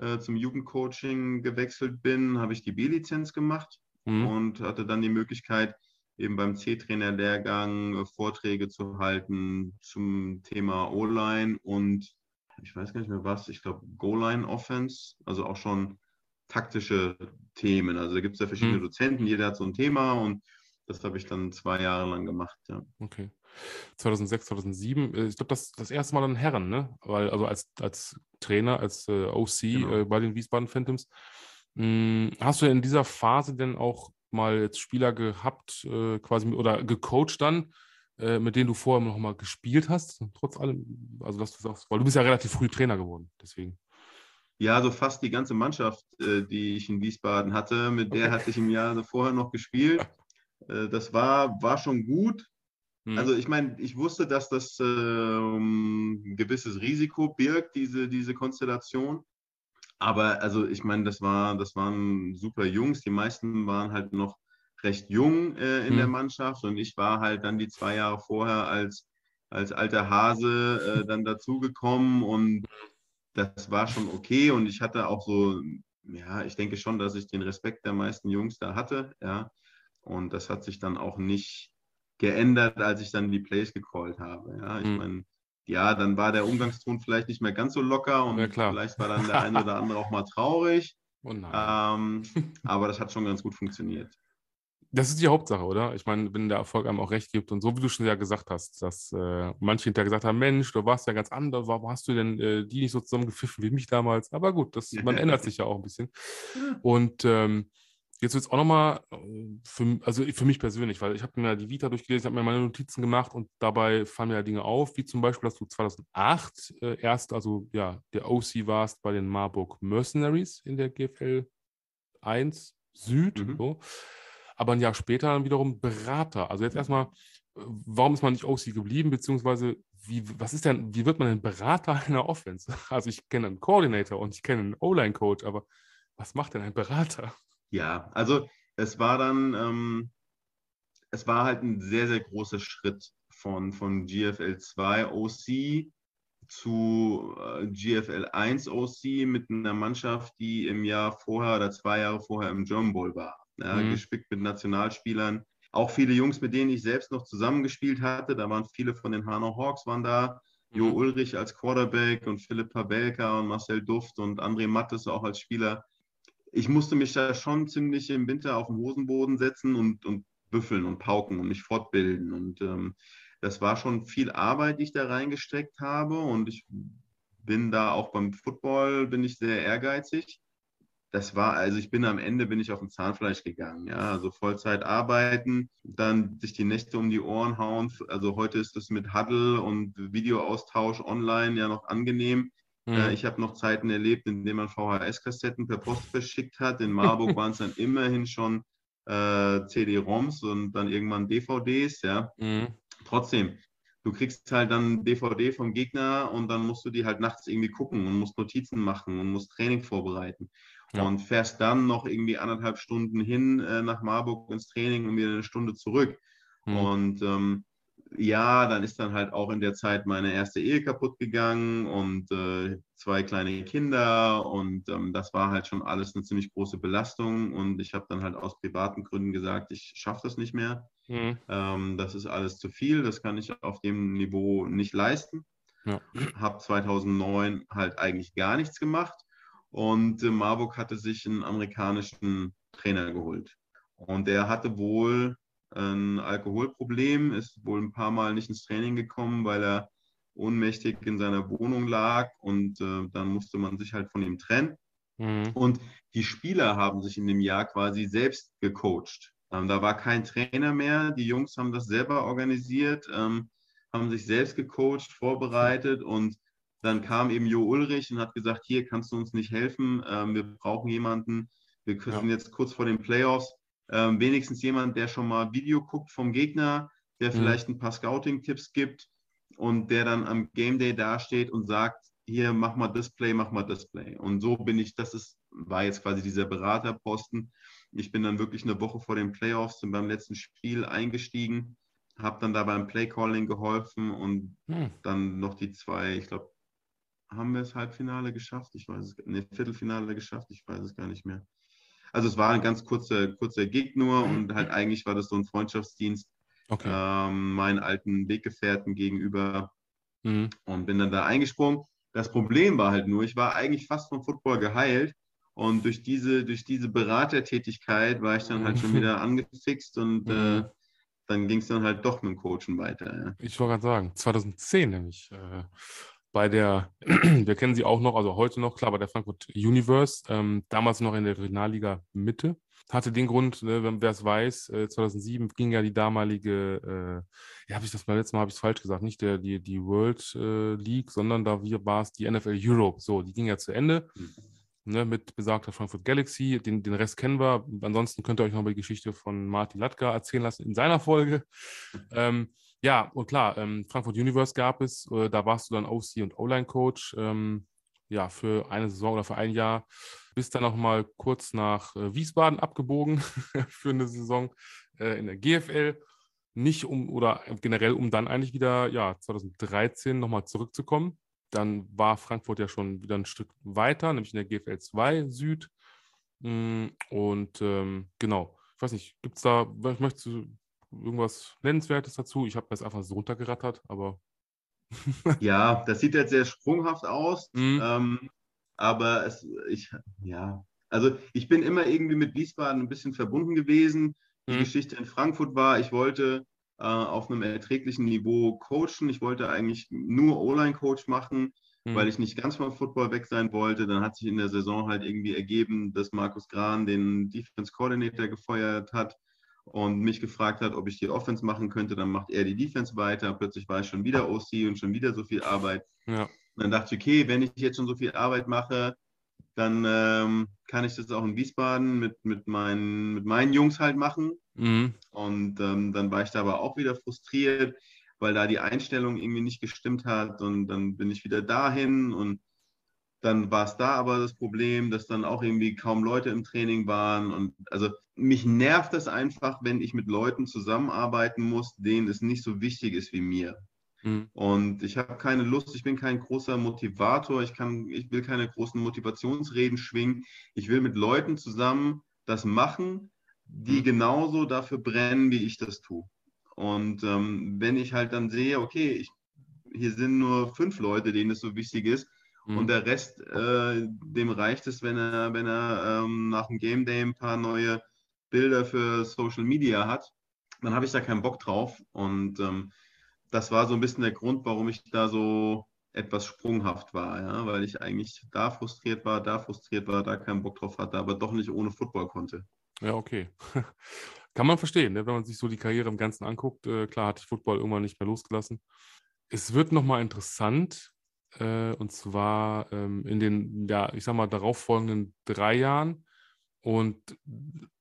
äh, zum Jugendcoaching gewechselt bin, habe ich die B-Lizenz gemacht mhm. und hatte dann die Möglichkeit, eben beim C-Trainer-Lehrgang äh, Vorträge zu halten zum Thema O-Line und ich weiß gar nicht mehr was, ich glaube Goal-Line-Offense, also auch schon taktische Themen. Also da gibt es ja verschiedene mhm. Dozenten, jeder hat so ein Thema und das habe ich dann zwei Jahre lang gemacht. Ja. Okay. 2006, 2007, äh, ich glaube, das das erste Mal dann Herren, ne? Weil, also als, als Trainer, als äh, OC genau. äh, bei den Wiesbaden Phantoms. Hm, hast du in dieser Phase denn auch mal jetzt Spieler gehabt, äh, quasi oder gecoacht dann, äh, mit denen du vorher noch mal gespielt hast, trotz allem, also dass du sagst, weil du bist ja relativ früh Trainer geworden, deswegen. Ja, so fast die ganze Mannschaft, äh, die ich in Wiesbaden hatte, mit der hatte ich im Jahr vorher noch gespielt. Das war, war schon gut. Hm. Also ich meine, ich wusste, dass das äh, ein gewisses Risiko birgt, diese, diese Konstellation. Aber also ich meine, das, war, das waren super Jungs. Die meisten waren halt noch recht jung äh, in hm. der Mannschaft und ich war halt dann die zwei Jahre vorher als, als alter Hase äh, dann dazugekommen und das war schon okay und ich hatte auch so, ja, ich denke schon, dass ich den Respekt der meisten Jungs da hatte, ja. Und das hat sich dann auch nicht geändert, als ich dann die Plays gecallt habe. Ja, ich hm. meine, ja, dann war der Umgangston vielleicht nicht mehr ganz so locker und ja, vielleicht war dann der eine oder andere auch mal traurig. Oh ähm, aber das hat schon ganz gut funktioniert. Das ist die Hauptsache, oder? Ich meine, wenn der Erfolg einem auch recht gibt und so wie du schon ja gesagt hast, dass äh, manche hinterher gesagt haben, Mensch, du warst ja ganz anders, warum hast du denn äh, die nicht so zusammengepfiffen wie mich damals? Aber gut, das, man ändert sich ja auch ein bisschen. Und ähm, Jetzt wird es auch nochmal, äh, für, also für mich persönlich, weil ich habe mir die Vita durchgelesen, habe mir meine Notizen gemacht und dabei fallen mir ja Dinge auf, wie zum Beispiel, dass du 2008 äh, erst, also ja, der OC warst bei den Marburg Mercenaries in der GFL 1 Süd. Mhm. So. Aber ein Jahr später dann wiederum Berater. Also jetzt erstmal, äh, warum ist man nicht OC geblieben, beziehungsweise wie, was ist denn, wie wird man denn Berater einer Offense? Also ich kenne einen Coordinator und ich kenne einen O-Line-Coach, aber was macht denn ein Berater? Ja, also es war dann, ähm, es war halt ein sehr, sehr großer Schritt von, von GFL 2 OC zu äh, GFL 1 OC mit einer Mannschaft, die im Jahr vorher oder zwei Jahre vorher im German Bowl war. Ja, mhm. Gespickt mit Nationalspielern. Auch viele Jungs, mit denen ich selbst noch zusammengespielt hatte. Da waren viele von den Hanau Hawks waren da. Jo mhm. Ulrich als Quarterback und Philipp Pabelka und Marcel Duft und André Mattes auch als Spieler ich musste mich da schon ziemlich im Winter auf den Hosenboden setzen und, und büffeln und pauken und mich fortbilden. Und ähm, das war schon viel Arbeit, die ich da reingesteckt habe. Und ich bin da auch beim Football, bin ich sehr ehrgeizig. Das war, also ich bin am Ende, bin ich auf dem Zahnfleisch gegangen. Ja, also Vollzeit arbeiten, dann sich die Nächte um die Ohren hauen. Also heute ist das mit Huddle und Videoaustausch online ja noch angenehm. Mhm. Äh, ich habe noch Zeiten erlebt, in denen man VHS-Kassetten per Post verschickt hat. In Marburg waren es dann immerhin schon äh, CD-ROMs und dann irgendwann DVDs. Ja. Mhm. Trotzdem, du kriegst halt dann DVD vom Gegner und dann musst du die halt nachts irgendwie gucken und musst Notizen machen und musst Training vorbereiten. Ja. Und fährst dann noch irgendwie anderthalb Stunden hin äh, nach Marburg ins Training und wieder eine Stunde zurück. Mhm. Und ähm, ja, dann ist dann halt auch in der Zeit meine erste Ehe kaputt gegangen und äh, zwei kleine Kinder und ähm, das war halt schon alles eine ziemlich große Belastung und ich habe dann halt aus privaten Gründen gesagt, ich schaffe das nicht mehr. Mhm. Ähm, das ist alles zu viel, das kann ich auf dem Niveau nicht leisten. Ja. Habe 2009 halt eigentlich gar nichts gemacht und äh, Marburg hatte sich einen amerikanischen Trainer geholt und der hatte wohl ein Alkoholproblem, ist wohl ein paar Mal nicht ins Training gekommen, weil er ohnmächtig in seiner Wohnung lag und äh, dann musste man sich halt von ihm trennen. Mhm. Und die Spieler haben sich in dem Jahr quasi selbst gecoacht. Ähm, da war kein Trainer mehr, die Jungs haben das selber organisiert, ähm, haben sich selbst gecoacht, vorbereitet und dann kam eben Jo Ulrich und hat gesagt, hier kannst du uns nicht helfen, ähm, wir brauchen jemanden, wir sind ja. jetzt kurz vor den Playoffs, ähm, wenigstens jemand, der schon mal Video guckt vom Gegner, der mhm. vielleicht ein paar Scouting-Tipps gibt und der dann am Game Day dasteht und sagt, hier mach mal Display, mach mal Display. Und so bin ich, das ist, war jetzt quasi dieser Beraterposten. Ich bin dann wirklich eine Woche vor den Playoffs und beim letzten Spiel eingestiegen, habe dann da beim Playcalling geholfen und hm. dann noch die zwei, ich glaube, haben wir das Halbfinale geschafft? Ich weiß es, ne, Viertelfinale geschafft, ich weiß es gar nicht mehr. Also es war ein ganz kurzer, kurzer Gig nur und halt eigentlich war das so ein Freundschaftsdienst okay. ähm, meinen alten Weggefährten gegenüber mhm. und bin dann da eingesprungen. Das Problem war halt nur, ich war eigentlich fast vom Football geheilt und durch diese, durch diese Beratertätigkeit war ich dann halt schon wieder angefixt und mhm. äh, dann ging es dann halt doch mit dem Coachen weiter. Ja. Ich wollte gerade sagen, 2010 nämlich. Äh, bei der, wir kennen sie auch noch, also heute noch, klar, bei der Frankfurt Universe, ähm, damals noch in der Regionalliga Mitte. Hatte den Grund, ne, wer es weiß, äh, 2007 ging ja die damalige, äh, ja, habe ich das mal letztes Mal, habe ich es falsch gesagt, nicht der, die, die World äh, League, sondern da war es die NFL Europe. So, die ging ja zu Ende. Mhm. Ne, mit besagter Frankfurt Galaxy. Den, den Rest kennen wir. Ansonsten könnt ihr euch noch die Geschichte von Martin Latka erzählen lassen in seiner Folge. Ähm, ja, und klar, ähm, Frankfurt Universe gab es, äh, da warst du dann OC und O-Line-Coach, ähm, ja, für eine Saison oder für ein Jahr. Bist dann noch mal kurz nach äh, Wiesbaden abgebogen für eine Saison äh, in der GFL. Nicht um, oder generell um dann eigentlich wieder, ja, 2013 nochmal zurückzukommen. Dann war Frankfurt ja schon wieder ein Stück weiter, nämlich in der GFL 2 Süd. Mm, und ähm, genau, ich weiß nicht, gibt es da, möchtest du irgendwas Nennenswertes dazu? Ich habe das einfach so runtergerattert, aber. ja, das sieht jetzt sehr sprunghaft aus. Mhm. Ähm, aber es, ich, ja, also ich bin immer irgendwie mit Wiesbaden ein bisschen verbunden gewesen. Die mhm. Geschichte in Frankfurt war, ich wollte äh, auf einem erträglichen Niveau coachen. Ich wollte eigentlich nur O-Line-Coach machen, mhm. weil ich nicht ganz vom Football weg sein wollte. Dann hat sich in der Saison halt irgendwie ergeben, dass Markus Gran den Defense Coordinator gefeuert hat und mich gefragt hat, ob ich die Offense machen könnte, dann macht er die Defense weiter. Plötzlich war ich schon wieder OC und schon wieder so viel Arbeit. Ja. dann dachte ich, okay, wenn ich jetzt schon so viel Arbeit mache, dann ähm, kann ich das auch in Wiesbaden mit, mit, meinen, mit meinen Jungs halt machen. Mhm. Und ähm, dann war ich da aber auch wieder frustriert, weil da die Einstellung irgendwie nicht gestimmt hat. Und dann bin ich wieder dahin und dann war es da aber das Problem, dass dann auch irgendwie kaum Leute im Training waren. Und also mich nervt es einfach, wenn ich mit Leuten zusammenarbeiten muss, denen es nicht so wichtig ist wie mir. Mhm. Und ich habe keine Lust, ich bin kein großer Motivator, ich, kann, ich will keine großen Motivationsreden schwingen. Ich will mit Leuten zusammen das machen, die mhm. genauso dafür brennen, wie ich das tue. Und ähm, wenn ich halt dann sehe, okay, ich, hier sind nur fünf Leute, denen es so wichtig ist, Mhm. Und der Rest, äh, dem reicht es, wenn er, wenn er ähm, nach dem Game Day ein paar neue Bilder für Social Media hat. Dann habe ich da keinen Bock drauf. Und ähm, das war so ein bisschen der Grund, warum ich da so etwas sprunghaft war, ja? weil ich eigentlich da frustriert war, da frustriert war, da keinen Bock drauf hatte, aber doch nicht ohne Football konnte. Ja, okay. Kann man verstehen, ne? wenn man sich so die Karriere im Ganzen anguckt. Äh, klar hatte ich Football irgendwann nicht mehr losgelassen. Es wird nochmal interessant, äh, und zwar ähm, in den, ja, ich sag mal, darauffolgenden drei Jahren. Und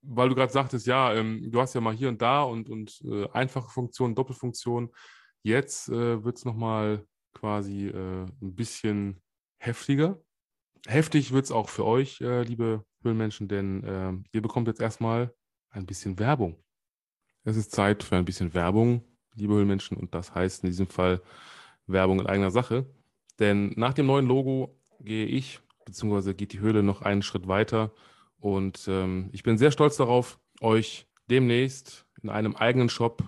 weil du gerade sagtest, ja, ähm, du hast ja mal hier und da und, und äh, einfache Funktionen, Doppelfunktionen. Jetzt äh, wird es nochmal quasi äh, ein bisschen heftiger. Heftig wird es auch für euch, äh, liebe Höhlenmenschen, denn äh, ihr bekommt jetzt erstmal ein bisschen Werbung. Es ist Zeit für ein bisschen Werbung, liebe Höhlenmenschen, und das heißt in diesem Fall Werbung in eigener Sache. Denn nach dem neuen Logo gehe ich, beziehungsweise geht die Höhle noch einen Schritt weiter. Und ähm, ich bin sehr stolz darauf, euch demnächst in einem eigenen Shop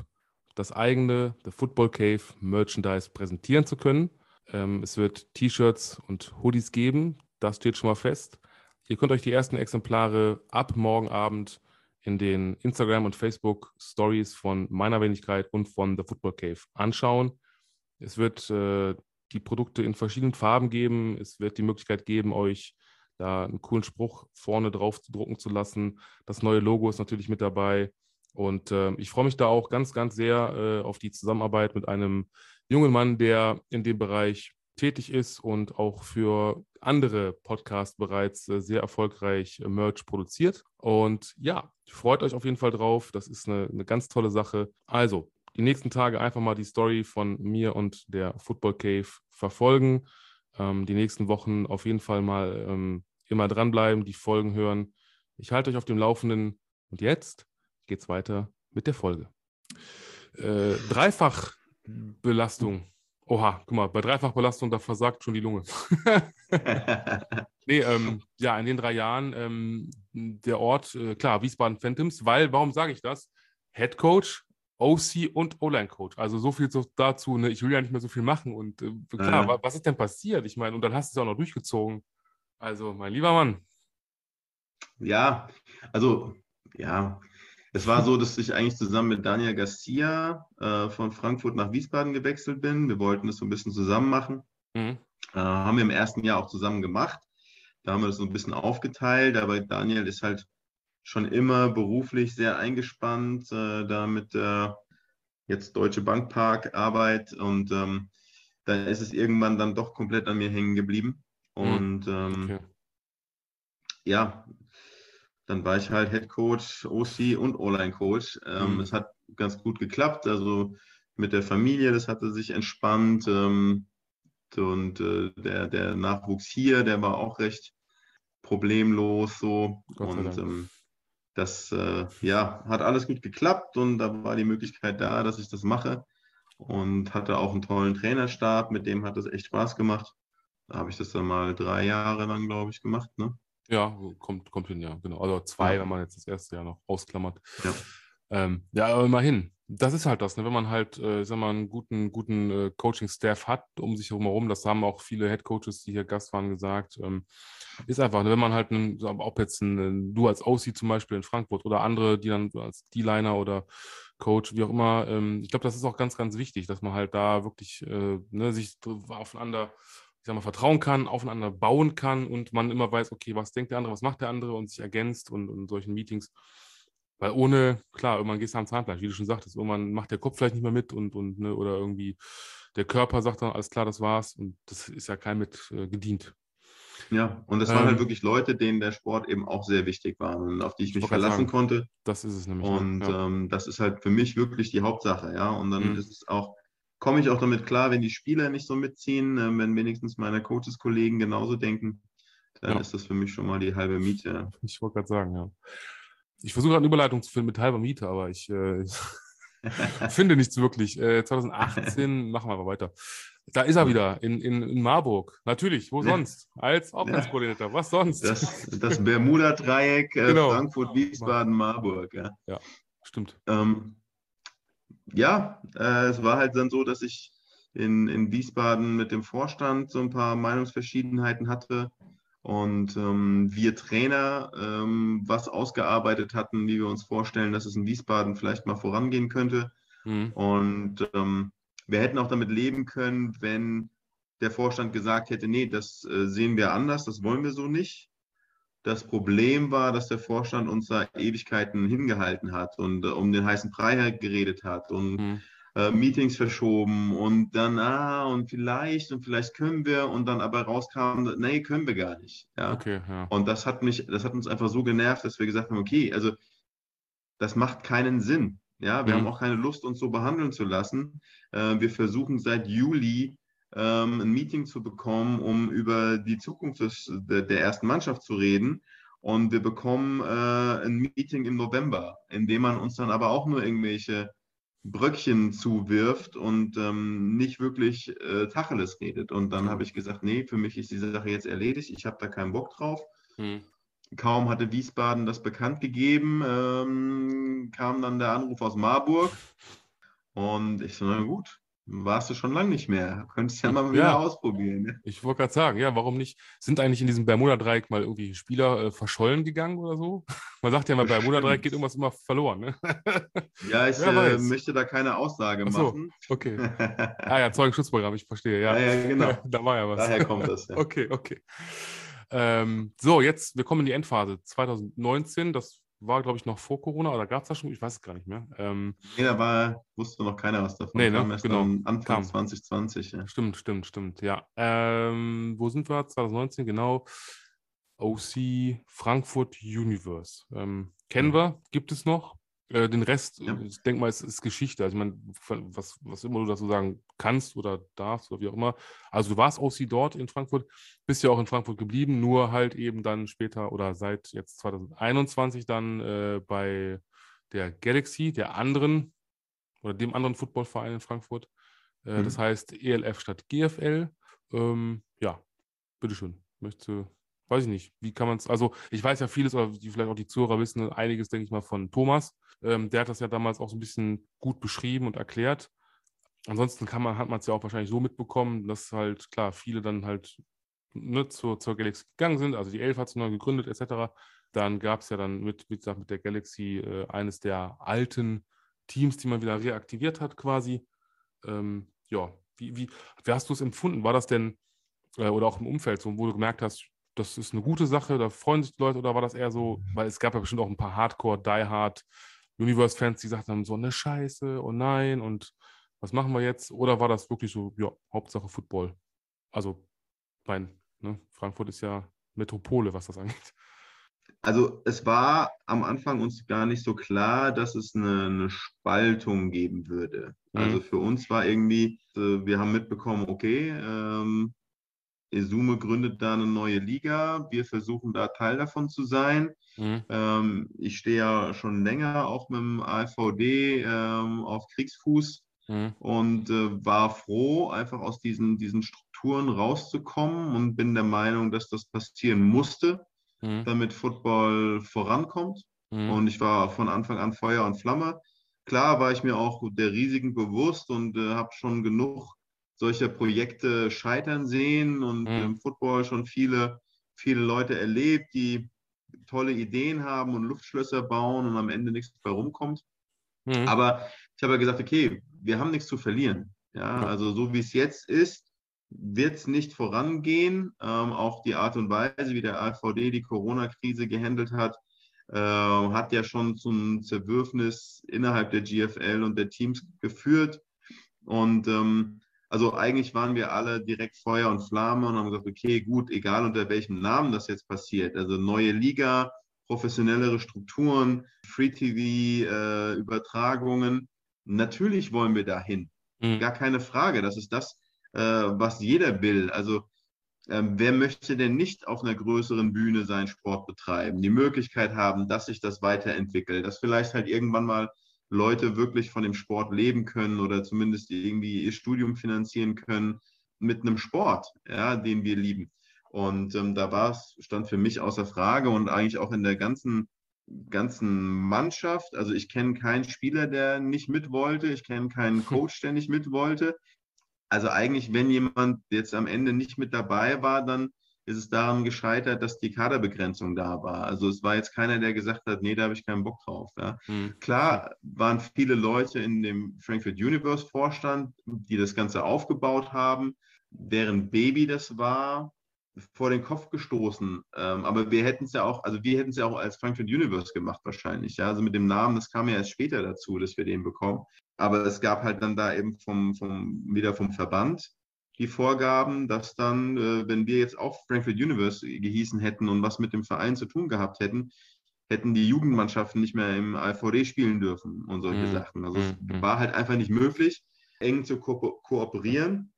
das eigene The Football Cave Merchandise präsentieren zu können. Ähm, es wird T-Shirts und Hoodies geben, das steht schon mal fest. Ihr könnt euch die ersten Exemplare ab morgen Abend in den Instagram und Facebook Stories von meiner Wenigkeit und von The Football Cave anschauen. Es wird äh, die Produkte in verschiedenen Farben geben. Es wird die Möglichkeit geben, euch da einen coolen Spruch vorne drauf drucken zu lassen. Das neue Logo ist natürlich mit dabei. Und äh, ich freue mich da auch ganz, ganz sehr äh, auf die Zusammenarbeit mit einem jungen Mann, der in dem Bereich tätig ist und auch für andere Podcasts bereits äh, sehr erfolgreich äh, Merch produziert. Und ja, freut euch auf jeden Fall drauf. Das ist eine, eine ganz tolle Sache. Also, die nächsten Tage einfach mal die Story von mir und der Football Cave verfolgen. Ähm, die nächsten Wochen auf jeden Fall mal ähm, immer dranbleiben, die Folgen hören. Ich halte euch auf dem Laufenden. Und jetzt geht's weiter mit der Folge. Äh, Dreifachbelastung. Oha, guck mal, bei Dreifachbelastung, da versagt schon die Lunge. nee, ähm, ja, in den drei Jahren ähm, der Ort, äh, klar, Wiesbaden Phantoms, weil, warum sage ich das? Head Coach OC und O-Line-Coach. Also so viel dazu, ne? ich will ja nicht mehr so viel machen. Und äh, klar, ja. was ist denn passiert? Ich meine, und dann hast du es auch noch durchgezogen. Also, mein lieber Mann. Ja, also, ja, es war so, dass ich eigentlich zusammen mit Daniel Garcia äh, von Frankfurt nach Wiesbaden gewechselt bin. Wir wollten das so ein bisschen zusammen machen. Mhm. Äh, haben wir im ersten Jahr auch zusammen gemacht. Da haben wir das so ein bisschen aufgeteilt, aber Daniel ist halt schon immer beruflich sehr eingespannt, äh, da mit der jetzt Deutsche Bankpark Arbeit und ähm, dann ist es irgendwann dann doch komplett an mir hängen geblieben. Hm, und ähm, okay. ja, dann war ich halt Head Coach, OC und Online Coach. Ähm, mhm. Es hat ganz gut geklappt. Also mit der Familie, das hatte sich entspannt. Ähm, und äh, der, der Nachwuchs hier, der war auch recht problemlos so. und ähm, das äh, ja, hat alles gut geklappt und da war die Möglichkeit da, dass ich das mache. Und hatte auch einen tollen Trainerstab, mit dem hat es echt Spaß gemacht. Da habe ich das dann mal drei Jahre lang, glaube ich, gemacht. Ne? Ja, kommt, kommt hin, ja, genau. Also zwei, ja. wenn man jetzt das erste Jahr noch ausklammert. Ja, ähm, ja aber immerhin das ist halt das, ne? wenn man halt, äh, sag mal, einen guten, guten äh, Coaching-Staff hat um sich herum, das haben auch viele Head-Coaches, die hier Gast waren, gesagt, ähm, ist einfach, ne? wenn man halt, einen, ob jetzt ein, du als OC zum Beispiel in Frankfurt oder andere, die dann als D-Liner oder Coach, wie auch immer, ähm, ich glaube, das ist auch ganz, ganz wichtig, dass man halt da wirklich äh, ne, sich aufeinander ich sag mal, vertrauen kann, aufeinander bauen kann und man immer weiß, okay, was denkt der andere, was macht der andere und sich ergänzt und, und in solchen Meetings weil ohne, klar, irgendwann gehst du am Zahnfleisch, wie du schon sagtest, irgendwann macht der Kopf vielleicht nicht mehr mit und, und ne, oder irgendwie der Körper sagt dann, alles klar, das war's. Und das ist ja kein mit äh, gedient. Ja, und es ähm, waren halt ähm. wirklich Leute, denen der Sport eben auch sehr wichtig war und auf die ich mich verlassen sagen, konnte. Das ist es nämlich. Ne? Und ja. ähm, das ist halt für mich wirklich die Hauptsache, ja. Und dann mhm. ist es auch, komme ich auch damit klar, wenn die Spieler nicht so mitziehen, äh, wenn wenigstens meine Coaches-Kollegen genauso denken, dann ja. ist das für mich schon mal die halbe Miete. Ich wollte gerade sagen, ja. Ich versuche eine Überleitung zu finden mit halber Miete, aber ich äh, finde nichts wirklich. Äh, 2018 machen wir aber weiter. Da ist er wieder, in, in, in Marburg. Natürlich, wo sonst? Als Offenskoordinator. Was sonst? Das, das Bermuda-Dreieck, äh, genau. Frankfurt, Wiesbaden, Marburg. Ja, ja stimmt. Ähm, ja, äh, es war halt dann so, dass ich in, in Wiesbaden mit dem Vorstand so ein paar Meinungsverschiedenheiten hatte und ähm, wir Trainer ähm, was ausgearbeitet hatten, wie wir uns vorstellen, dass es in Wiesbaden vielleicht mal vorangehen könnte. Mhm. Und ähm, wir hätten auch damit leben können, wenn der Vorstand gesagt hätte, nee, das äh, sehen wir anders, das wollen wir so nicht. Das Problem war, dass der Vorstand uns da Ewigkeiten hingehalten hat und äh, um den heißen Brei geredet hat und mhm äh, Meetings verschoben und dann, ah, und vielleicht und vielleicht können wir und dann aber rauskam, nee, können wir gar nicht. Ja? Okay, ja. Und das hat mich, das hat uns einfach so genervt, dass wir gesagt haben, okay, also das macht keinen Sinn. Ja, wir mhm. haben auch keine Lust, uns so behandeln zu lassen. Äh, wir versuchen seit Juli ähm, ein Meeting zu bekommen, um über die Zukunft des, der, ersten Mannschaft zu reden. Und wir bekommen äh, ein Meeting im November, in dem man uns dann aber auch nur irgendwelche Bröckchen zuwirft und ähm, nicht wirklich äh, Tacheles redet. Und dann habe ich gesagt, nee, für mich ist diese Sache jetzt erledigt, ich habe da keinen Bock drauf. Hm. Kaum hatte Wiesbaden das bekannt gegeben, ähm, kam dann der Anruf aus Marburg. Und ich so, na gut, warst du schon lange nicht mehr. Könntest ja mal wieder ja, ausprobieren. Ne? Ich wollte gerade sagen, ja, warum nicht? Sind eigentlich in diesem Bermuda-Dreieck mal irgendwie Spieler äh, verschollen gegangen oder so? Man sagt ja mal, Bermuda-Dreieck geht irgendwas immer verloren. Ne? Ja, ich äh, möchte da keine Aussage so, machen. Okay. ah ja, Zeugenschutzprogramm, ich verstehe. Ja, ja, ja genau. da war ja was. Daher kommt das. Ja. Okay, okay. Ähm, so, jetzt, wir kommen in die Endphase 2019. Das war, glaube ich, noch vor Corona oder gab es das schon? Ich weiß es gar nicht mehr. Ähm, nee, da war, wusste noch keiner was davon. Nee, ne? Kam erst genau. Anfang Kam. 2020. Ja. Stimmt, stimmt, stimmt, ja. Ähm, wo sind wir? 2019, genau. OC Frankfurt Universe. Ähm, kennen mhm. wir, gibt es noch. Äh, den Rest, ja. ich denke mal, es ist Geschichte. Also, ich meine, was, was immer du dazu sagen kannst oder darfst oder wie auch immer. Also, du warst OC dort in Frankfurt, bist ja auch in Frankfurt geblieben, nur halt eben dann später oder seit jetzt 2021 dann äh, bei der Galaxy, der anderen oder dem anderen Footballverein in Frankfurt. Äh, mhm. Das heißt ELF statt GFL. Ähm, ja, bitteschön. Möchtest du weiß ich nicht, wie kann man es, also ich weiß ja vieles, oder die vielleicht auch die Zuhörer wissen, einiges, denke ich mal, von Thomas. Ähm, der hat das ja damals auch so ein bisschen gut beschrieben und erklärt. Ansonsten kann man, hat man es ja auch wahrscheinlich so mitbekommen, dass halt, klar, viele dann halt ne, zur, zur Galaxy gegangen sind. Also die Elf hat sich neu gegründet, etc. Dann gab es ja dann mit, gesagt, mit der Galaxy äh, eines der alten Teams, die man wieder reaktiviert hat, quasi. Ähm, ja, wie, wie, wie hast du es empfunden? War das denn Äh, oder auch im Umfeld, so, wo du gemerkt hast, das ist eine gute Sache, da freuen sich die Leute, oder war das eher so, weil es gab ja bestimmt auch ein paar Hardcore, Die Hard Universe-Fans, die sagten dann so, eine Scheiße, oh nein, und was machen wir jetzt? Oder war das wirklich so, ja, Hauptsache Football? Also, mein, ne, Frankfurt ist ja Metropole, was das angeht. Also es war am Anfang uns gar nicht so klar, dass es eine, eine Spaltung geben würde. Also, mhm. Also für uns war irgendwie, äh, wir haben mitbekommen, okay, ähm, Esume gründet da eine neue Liga. Wir versuchen da Teil davon zu sein. Mhm. Ähm, ich stehe ja schon länger auch mit dem AVD ähm, auf Kriegsfuß mhm. und äh, war froh, einfach aus diesen, diesen Strukturen rauszukommen und bin der Meinung, dass das passieren musste, mhm. damit Football vorankommt. Mhm. Und ich war von Anfang an Feuer und Flamme. Klar war ich mir auch der Risiken bewusst und äh, habe schon genug solcher Projekte scheitern sehen und mhm. im Football schon viele, viele Leute erlebt, die tolle Ideen haben und Luftschlösser bauen und am Ende nichts dabei rumkommt. Mhm. Aber ich habe ja gesagt, okay, wir haben nichts zu verlieren. Ja, also so wie es jetzt ist, wird es nicht vorangehen. Ähm, auch die Art und Weise, wie der AVD die Corona-Krise gehandelt hat, äh, hat ja schon zum Zerwürfnis innerhalb der GFL und der Teams geführt. Und ähm, also eigentlich waren wir alle direkt Feuer und Flamme und haben gesagt, okay, gut, egal unter welchem Namen das jetzt passiert. Also neue Liga, professionellere Strukturen, Free-TV-Übertragungen. Äh, Natürlich wollen wir dahin. Mhm. Gar keine Frage. Das ist das, äh, was jeder will. Also ähm, wer möchte denn nicht auf einer größeren Bühne seinen Sport betreiben, die Möglichkeit haben, dass sich das weiterentwickelt, dass vielleicht halt irgendwann mal Leute wirklich von dem Sport leben können oder zumindest irgendwie ihr Studium finanzieren können mit einem Sport, ja, den wir lieben. Und ähm, da war es, stand für mich außer Frage und eigentlich auch in der ganzen, ganzen Mannschaft. Also ich kenne keinen Spieler, der nicht mit wollte. Ich kenne keinen Coach, der nicht mit wollte. Also eigentlich, wenn jemand jetzt am Ende nicht mit dabei war, dann ist es daran gescheitert, dass die Kaderbegrenzung da war. Also es war jetzt keiner, der gesagt hat, nee, da habe ich keinen Bock drauf. Ja. Mhm. Klar waren viele Leute in dem Frankfurt Universe Vorstand, die das Ganze aufgebaut haben, deren Baby das war, vor den Kopf gestoßen. Ähm, aber wir hätten es ja auch, also wir hätten es ja auch als Frankfurt Universe gemacht wahrscheinlich. Ja, also mit dem Namen, das kam ja erst später dazu, dass wir den bekommen. Aber es gab halt dann da eben vom, vom wieder vom Verband die Vorgaben, dass dann, äh, wenn wir jetzt auch Frankfurt Universe gehießen hätten und was mit dem Verein zu tun gehabt hätten, hätten die Jugendmannschaften nicht mehr im AVD spielen dürfen und solche mhm. Sachen. Also es mhm. war halt einfach nicht möglich, eng zu ko kooperieren.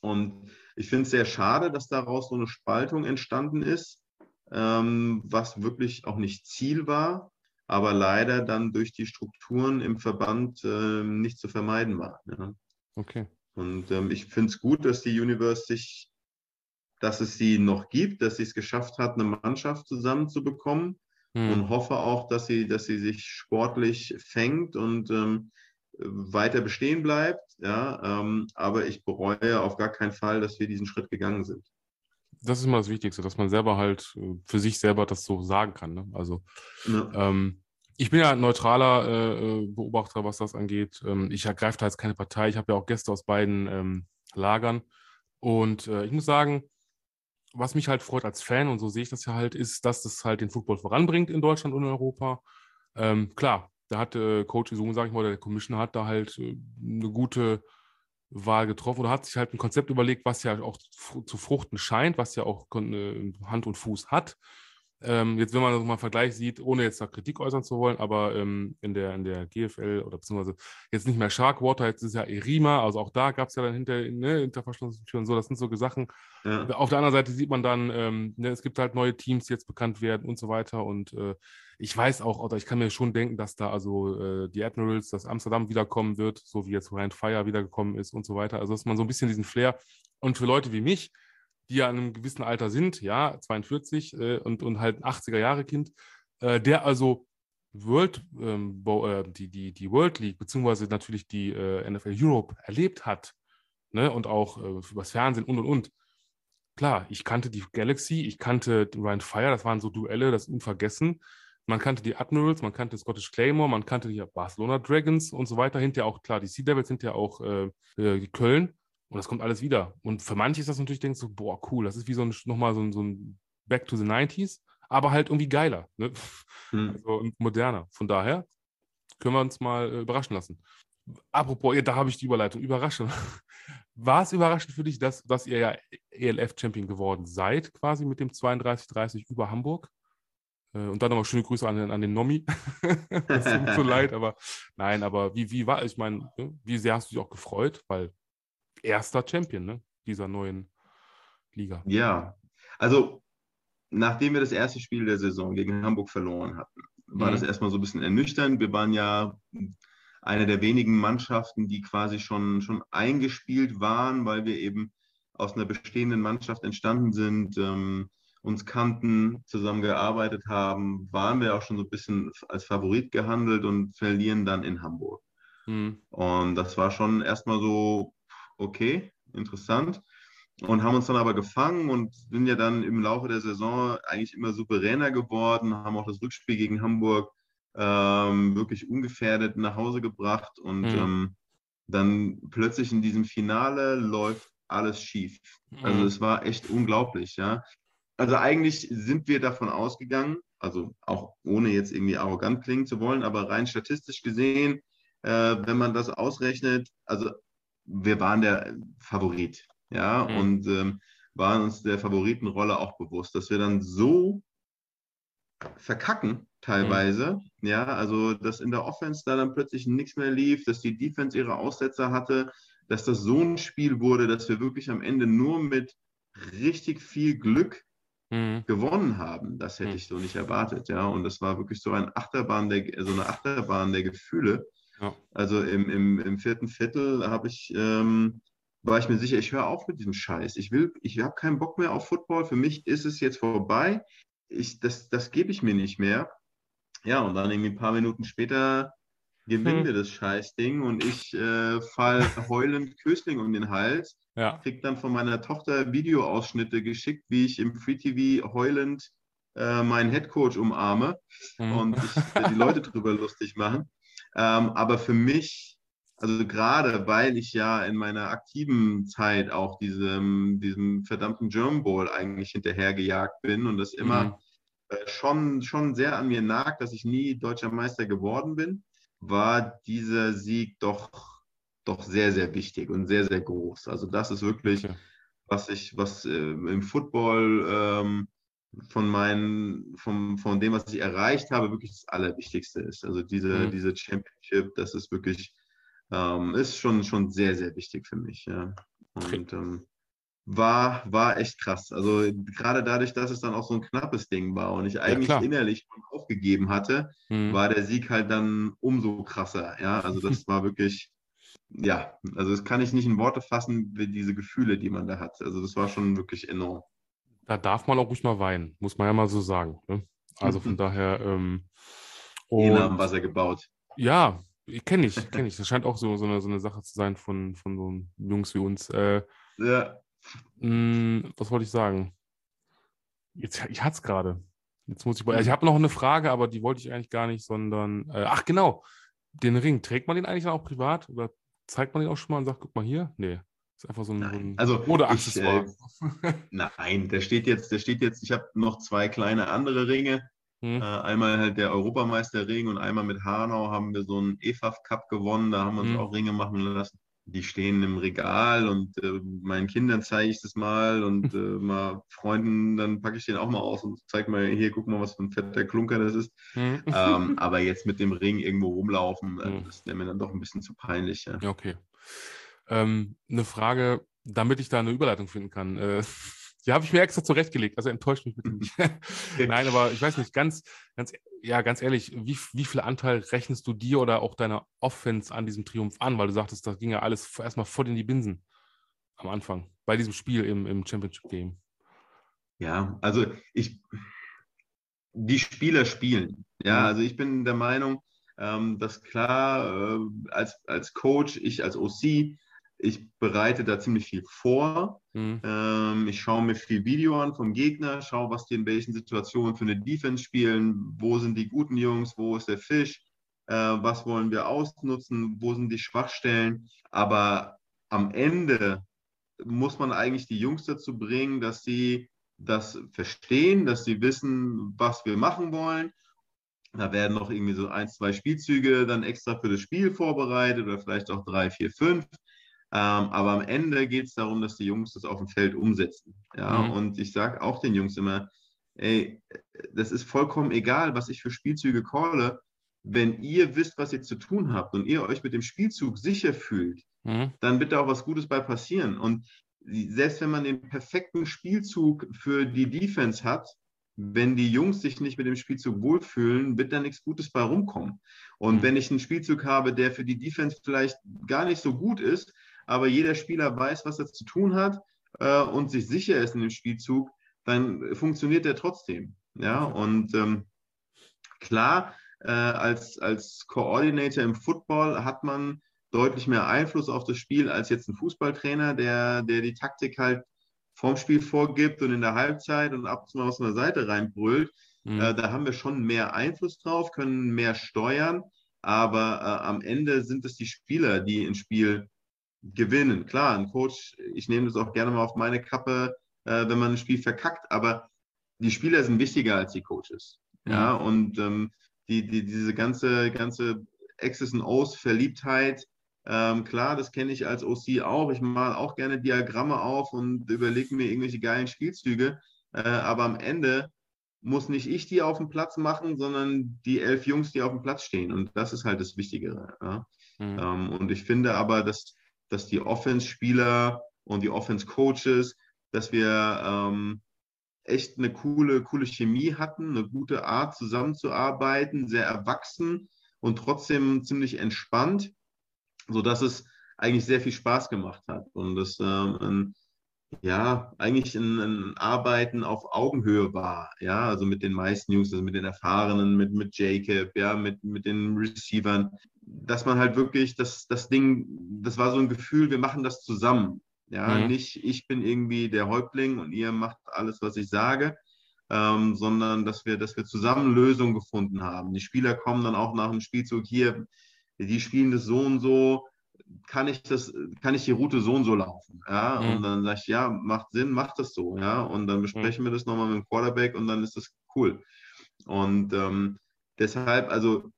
Und ich finde es sehr schade, dass daraus so eine Spaltung entstanden ist, ähm, was wirklich auch nicht Ziel war, aber leider dann durch die Strukturen im Verband äh, nicht zu vermeiden war. Ja. Okay. Und ähm, ich finde es gut, dass die Universe sich, dass es sie noch gibt, dass sie es geschafft hat, eine Mannschaft zusammenzubekommen hm. und hoffe auch, dass sie, dass sie sich sportlich fängt und ähm, weiter bestehen bleibt. Ja, ähm, aber ich bereue auf gar keinen Fall, dass wir diesen Schritt gegangen sind. Das ist immer das Wichtigste, dass man selber halt äh, für sich selber das so sagen kann. Ne? Also ja. ähm, ich bin ja ein neutraler äh, äh, Beobachter, was das angeht. Ähm, ich ergreife da jetzt keine Partei. Ich habe ja auch Gäste aus beiden ähm, Lagern. Und äh, ich muss sagen, was mich halt freut als Fan, und so sehe ich das ja halt, ist, dass das halt den Football voranbringt in Deutschland und in Europa. Ähm, klar, da hat äh, Coach Izumi, sage ich mal, der Commissioner hat da halt äh, eine gute Wahl getroffen oder hat sich halt ein Konzept überlegt, was ja auch zu fruchten scheint, was ja auch äh, Hand und Fuß hat. Ähm, jetzt, wenn man das mal einen Vergleich sieht, ohne jetzt da Kritik äußern zu wollen, aber ähm, in, der, in der GFL oder beziehungsweise jetzt nicht mehr Sharkwater, jetzt ist ja Erima, also auch da gab es ja dann hinter, ne, hinter verschlossenen Türen so, das sind so Sachen. Ja. Auf der anderen Seite sieht man dann, ähm, ne, es gibt halt neue Teams, die jetzt bekannt werden und so weiter und äh, ich weiß auch, oder ich kann mir schon denken, dass da also äh, die Admirals, dass Amsterdam wiederkommen wird, so wie jetzt Ryan Fire wiedergekommen ist und so weiter. Also dass man so ein bisschen diesen Flair und für Leute wie mich, die ja in einem gewissen Alter sind, ja, 42 äh, und, und halt ein 80er-Jahre-Kind, äh, der also World, ähm, äh, die, die, die World League, beziehungsweise natürlich die äh, NFL Europe erlebt hat, ne, und auch äh, übers Fernsehen und und und. Klar, ich kannte die Galaxy, ich kannte Ryan Fire, das waren so Duelle, das unvergessen. Man kannte die Admirals, man kannte Scottish Claymore, man kannte die Barcelona Dragons und so weiter. Hinterher auch, klar, die Sea Devils, hinterher auch äh, äh Köln. Und das kommt alles wieder. Und für manche ist das natürlich, denkst du, boah, cool, das ist wie so ein, nochmal so ein, so ein Back to the 90s, aber halt irgendwie geiler ne? hm. also, und moderner. Von daher können wir uns mal äh, überraschen lassen. Apropos, ja, da habe ich die Überleitung. Überraschend. War es überraschend für dich, dass, dass ihr ja ELF-Champion geworden seid, quasi mit dem 32-30 über Hamburg? Äh, und dann nochmal schöne Grüße an den, an den Nomi. das tut mir so leid, aber nein, aber wie, wie war, ich meine, ne, wie sehr hast du dich auch gefreut? Weil erster Champion ne, dieser neuen Liga. Ja, also nachdem wir das erste Spiel der Saison gegen Hamburg verloren hatten, war mhm. das erstmal so ein bisschen ernüchternd. Wir waren ja eine der wenigen Mannschaften, die quasi schon, schon eingespielt waren, weil wir eben aus einer bestehenden Mannschaft entstanden sind, ähm, uns kannten, zusammengearbeitet haben, waren wir auch schon so ein bisschen als Favorit gehandelt und verlieren dann in Hamburg. Mhm. Und das war schon erstmal so, okay, interessant. Und haben uns dann aber gefangen und sind ja dann im Laufe der Saison eigentlich immer souveräner geworden, haben auch das Rückspiel gegen Hamburg ähm, wirklich ungefährdet nach Hause gebracht und mhm. ähm, dann plötzlich in diesem Finale läuft alles schief. Also mhm. es war echt unglaublich, ja. Also eigentlich sind wir davon ausgegangen, also auch ohne jetzt irgendwie arrogant klingen zu wollen, aber rein statistisch gesehen, äh, wenn man das ausrechnet, also wir waren der Favorit, ja, mhm. und ähm, waren uns der Favoritenrolle auch bewusst, dass wir dann so verkacken teilweise, mhm. ja, also dass in der Offense da dann plötzlich nichts mehr lief, dass die Defense ihre Aussetzer hatte, dass das so ein Spiel wurde, dass wir wirklich am Ende nur mit richtig viel Glück mhm. gewonnen haben. Das hätte mhm. ich so nicht erwartet, ja. Und das war wirklich so ein Achterbahn der, so eine Achterbahn der Gefühle. Ja. Also im, im, im vierten Viertel habe ich, ähm, war ich mir sicher, ich höre auf mit diesem Scheiß. Ich will, ich habe keinen Bock mehr auf Football. Für mich ist es jetzt vorbei. Ich, das, das gebe ich mir nicht mehr. Ja, und dann irgendwie ein paar Minuten später gewinnen hm. wir das Scheißding und ich äh, fall heulend Kösling um den Hals. Ja. Krieg dann von meiner Tochter Videoausschnitte geschickt, wie ich im Free TV heulend äh, meinen Headcoach umarme hm. und ich, die Leute drüber lustig machen. Ähm, aber für mich, also gerade weil ich ja in meiner aktiven Zeit auch diesem, diesem verdammten German Bowl eigentlich hinterhergejagt bin und das immer mhm. äh, schon, schon sehr an mir nagt, dass ich nie deutscher Meister geworden bin, war dieser Sieg doch, doch sehr, sehr wichtig und sehr, sehr groß. Also das ist wirklich, okay. was ich, was äh, im Football ähm, von meinen, vom, von dem, was ich erreicht habe, wirklich das Allerwichtigste ist. Also diese, mhm. diese Championship, das ist wirklich, ähm, ist schon, schon sehr, sehr wichtig für mich. Ja. Und ähm, war, war echt krass. Also gerade dadurch, dass es dann auch so ein knappes Ding war und ich eigentlich ja, innerlich aufgegeben hatte, mhm. war der Sieg halt dann umso krasser. Ja, also das war wirklich, ja, also das kann ich nicht in Worte fassen, wie diese Gefühle, die man da hat. Also das war schon wirklich enorm. Da darf man auch ruhig mal weinen, muss man ja mal so sagen. Ne? Also von daher. Ähm, und, haben Wasser gebaut. Ja, kenne ich, kenne ich. Das scheint auch so, so, eine, so eine Sache zu sein von, von so Jungs wie uns. Äh, ja. Mh, hm, was wollte ich sagen? Jetzt, ich hatte es gerade. Jetzt muss ich. Also ich habe noch eine Frage, aber die wollte ich eigentlich gar nicht, sondern. Äh, ach, genau. Den Ring, trägt man den eigentlich auch privat? Oder zeigt man den auch schon mal und sagt, guck mal hier? Nee. Ist einfach so ein, nein. also Mode-Accessoire. Äh, nein, der steht jetzt, der steht jetzt, ich habe noch zwei kleine andere Ringe. Hm. Äh, einmal halt der Europameisterring und einmal mit Hanau haben wir so einen EFAF Cup gewonnen. Da haben wir uns hm. auch Ringe machen lassen. Die stehen im Regal und äh, meinen Kindern zeige ich das mal und äh, mal Freunden, dann packe ich den auch mal aus und zeige mal, hier, guck mal, was für ein fetter Klunker das ist. Hm. Ähm, aber jetzt mit dem Ring irgendwo rumlaufen, äh, hm. das wäre mir dann doch ein bisschen zu peinlich. Ja, okay. Ähm, eine Frage, damit ich da eine Überleitung finden kann. Äh, die habe ich mir extra zurechtgelegt, also enttäuscht mich bitte nicht. Nein, aber ich weiß nicht, ganz, ganz, ja, ganz ehrlich, wie, wie viel Anteil rechnest du dir oder auch deiner Offense an diesem Triumph an? Weil du sagtest, das ging ja alles erstmal voll in die Binsen am Anfang, bei diesem Spiel im, im Championship Game. Ja, also ich, die Spieler spielen. Ja, also ich bin der Meinung, ähm, dass klar, äh, als, als Coach, ich als OC, ich bereite da ziemlich viel vor. Mhm. Ähm, ich schaue mir viel Video an vom Gegner, schaue, was die in welchen Situationen für eine Defense spielen, wo sind die guten Jungs, wo ist der Fisch, äh, was wollen wir ausnutzen, wo sind die Schwachstellen. Aber am Ende muss man eigentlich die Jungs dazu bringen, dass sie das verstehen, dass sie wissen, was wir machen wollen. Da werden noch irgendwie so ein, zwei Spielzüge dann extra für das Spiel vorbereitet oder vielleicht auch drei, vier, fünf. Ähm, aber am Ende geht es darum, dass die Jungs das auf dem Feld umsetzen. Ja, mhm. und ich sage auch den Jungs immer, ey, das ist vollkommen egal, was ich für Spielzüge calle. Wenn ihr wisst, was ihr zu tun habt und ihr euch mit dem Spielzug sicher fühlt, mhm. dann wird da auch was Gutes bei passieren. Und selbst wenn man den perfekten Spielzug für die Defense hat, wenn die Jungs sich nicht mit dem Spielzug wohlfühlen, wird da nichts Gutes bei rumkommen. Und mhm. wenn ich einen Spielzug habe, der für die Defense vielleicht gar nicht so gut ist, aber jeder Spieler weiß, was er zu tun hat äh, und sich sicher ist in dem Spielzug, dann funktioniert der trotzdem. Ja, und ähm, klar, äh, als, als Coordinator im Football hat man deutlich mehr Einfluss auf das Spiel als jetzt ein Fußballtrainer, der, der die Taktik halt vorm Spiel vorgibt und in der Halbzeit und ab und zu mal aus einer Seite reinbrüllt. Mhm. Äh, da haben wir schon mehr Einfluss drauf, können mehr steuern, aber äh, am Ende sind es die Spieler, die ein Spiel gewinnen. Klar, ein Coach, ich nehme das auch gerne mal auf meine Kappe, äh, wenn man ein Spiel verkackt, aber die Spieler sind wichtiger als die Coaches. Mhm. Ja, und ähm, die, die, diese ganze, ganze X's und O's Verliebtheit, ähm, klar, das kenne ich als OC auch. Ich male auch gerne Diagramme auf und überlege mir irgendwelche geilen Spielzüge. Äh, aber am Ende muss nicht ich die auf dem Platz machen, sondern die elf Jungs, die auf dem Platz stehen. Und das ist halt das Wichtigere. Ja? Mhm. Ähm, und ich finde aber, dass, dass die Offense-Spieler und die Offense-Coaches, dass wir ähm, echt eine coole, coole Chemie hatten, eine gute Art zusammenzuarbeiten, sehr erwachsen und trotzdem ziemlich entspannt sodass es eigentlich sehr viel Spaß gemacht hat. Und das ähm, ja eigentlich ein, ein, Arbeiten auf Augenhöhe war. Ja, also mit den meisten Jungs, also mit den Erfahrenen, mit, mit Jacob, ja, mit, mit den Receivern, dass man halt wirklich das, das Ding, das war so ein Gefühl, wir machen das zusammen. Ja, mhm. nicht ich bin irgendwie der Häuptling und ihr macht alles, was ich sage, ähm, sondern dass wir, dass wir zusammen Lösungen gefunden haben. Die Spieler kommen dann auch nach dem Spielzug hier, die spielen das so und so, kann ich das, kann ich die Route so und so laufen? Ja, mhm. und dann sage ich, ja, macht Sinn, macht das so, ja, und dann besprechen mhm. wir das nochmal mit dem Quarterback und dann ist das cool. Und ähm, deshalb, also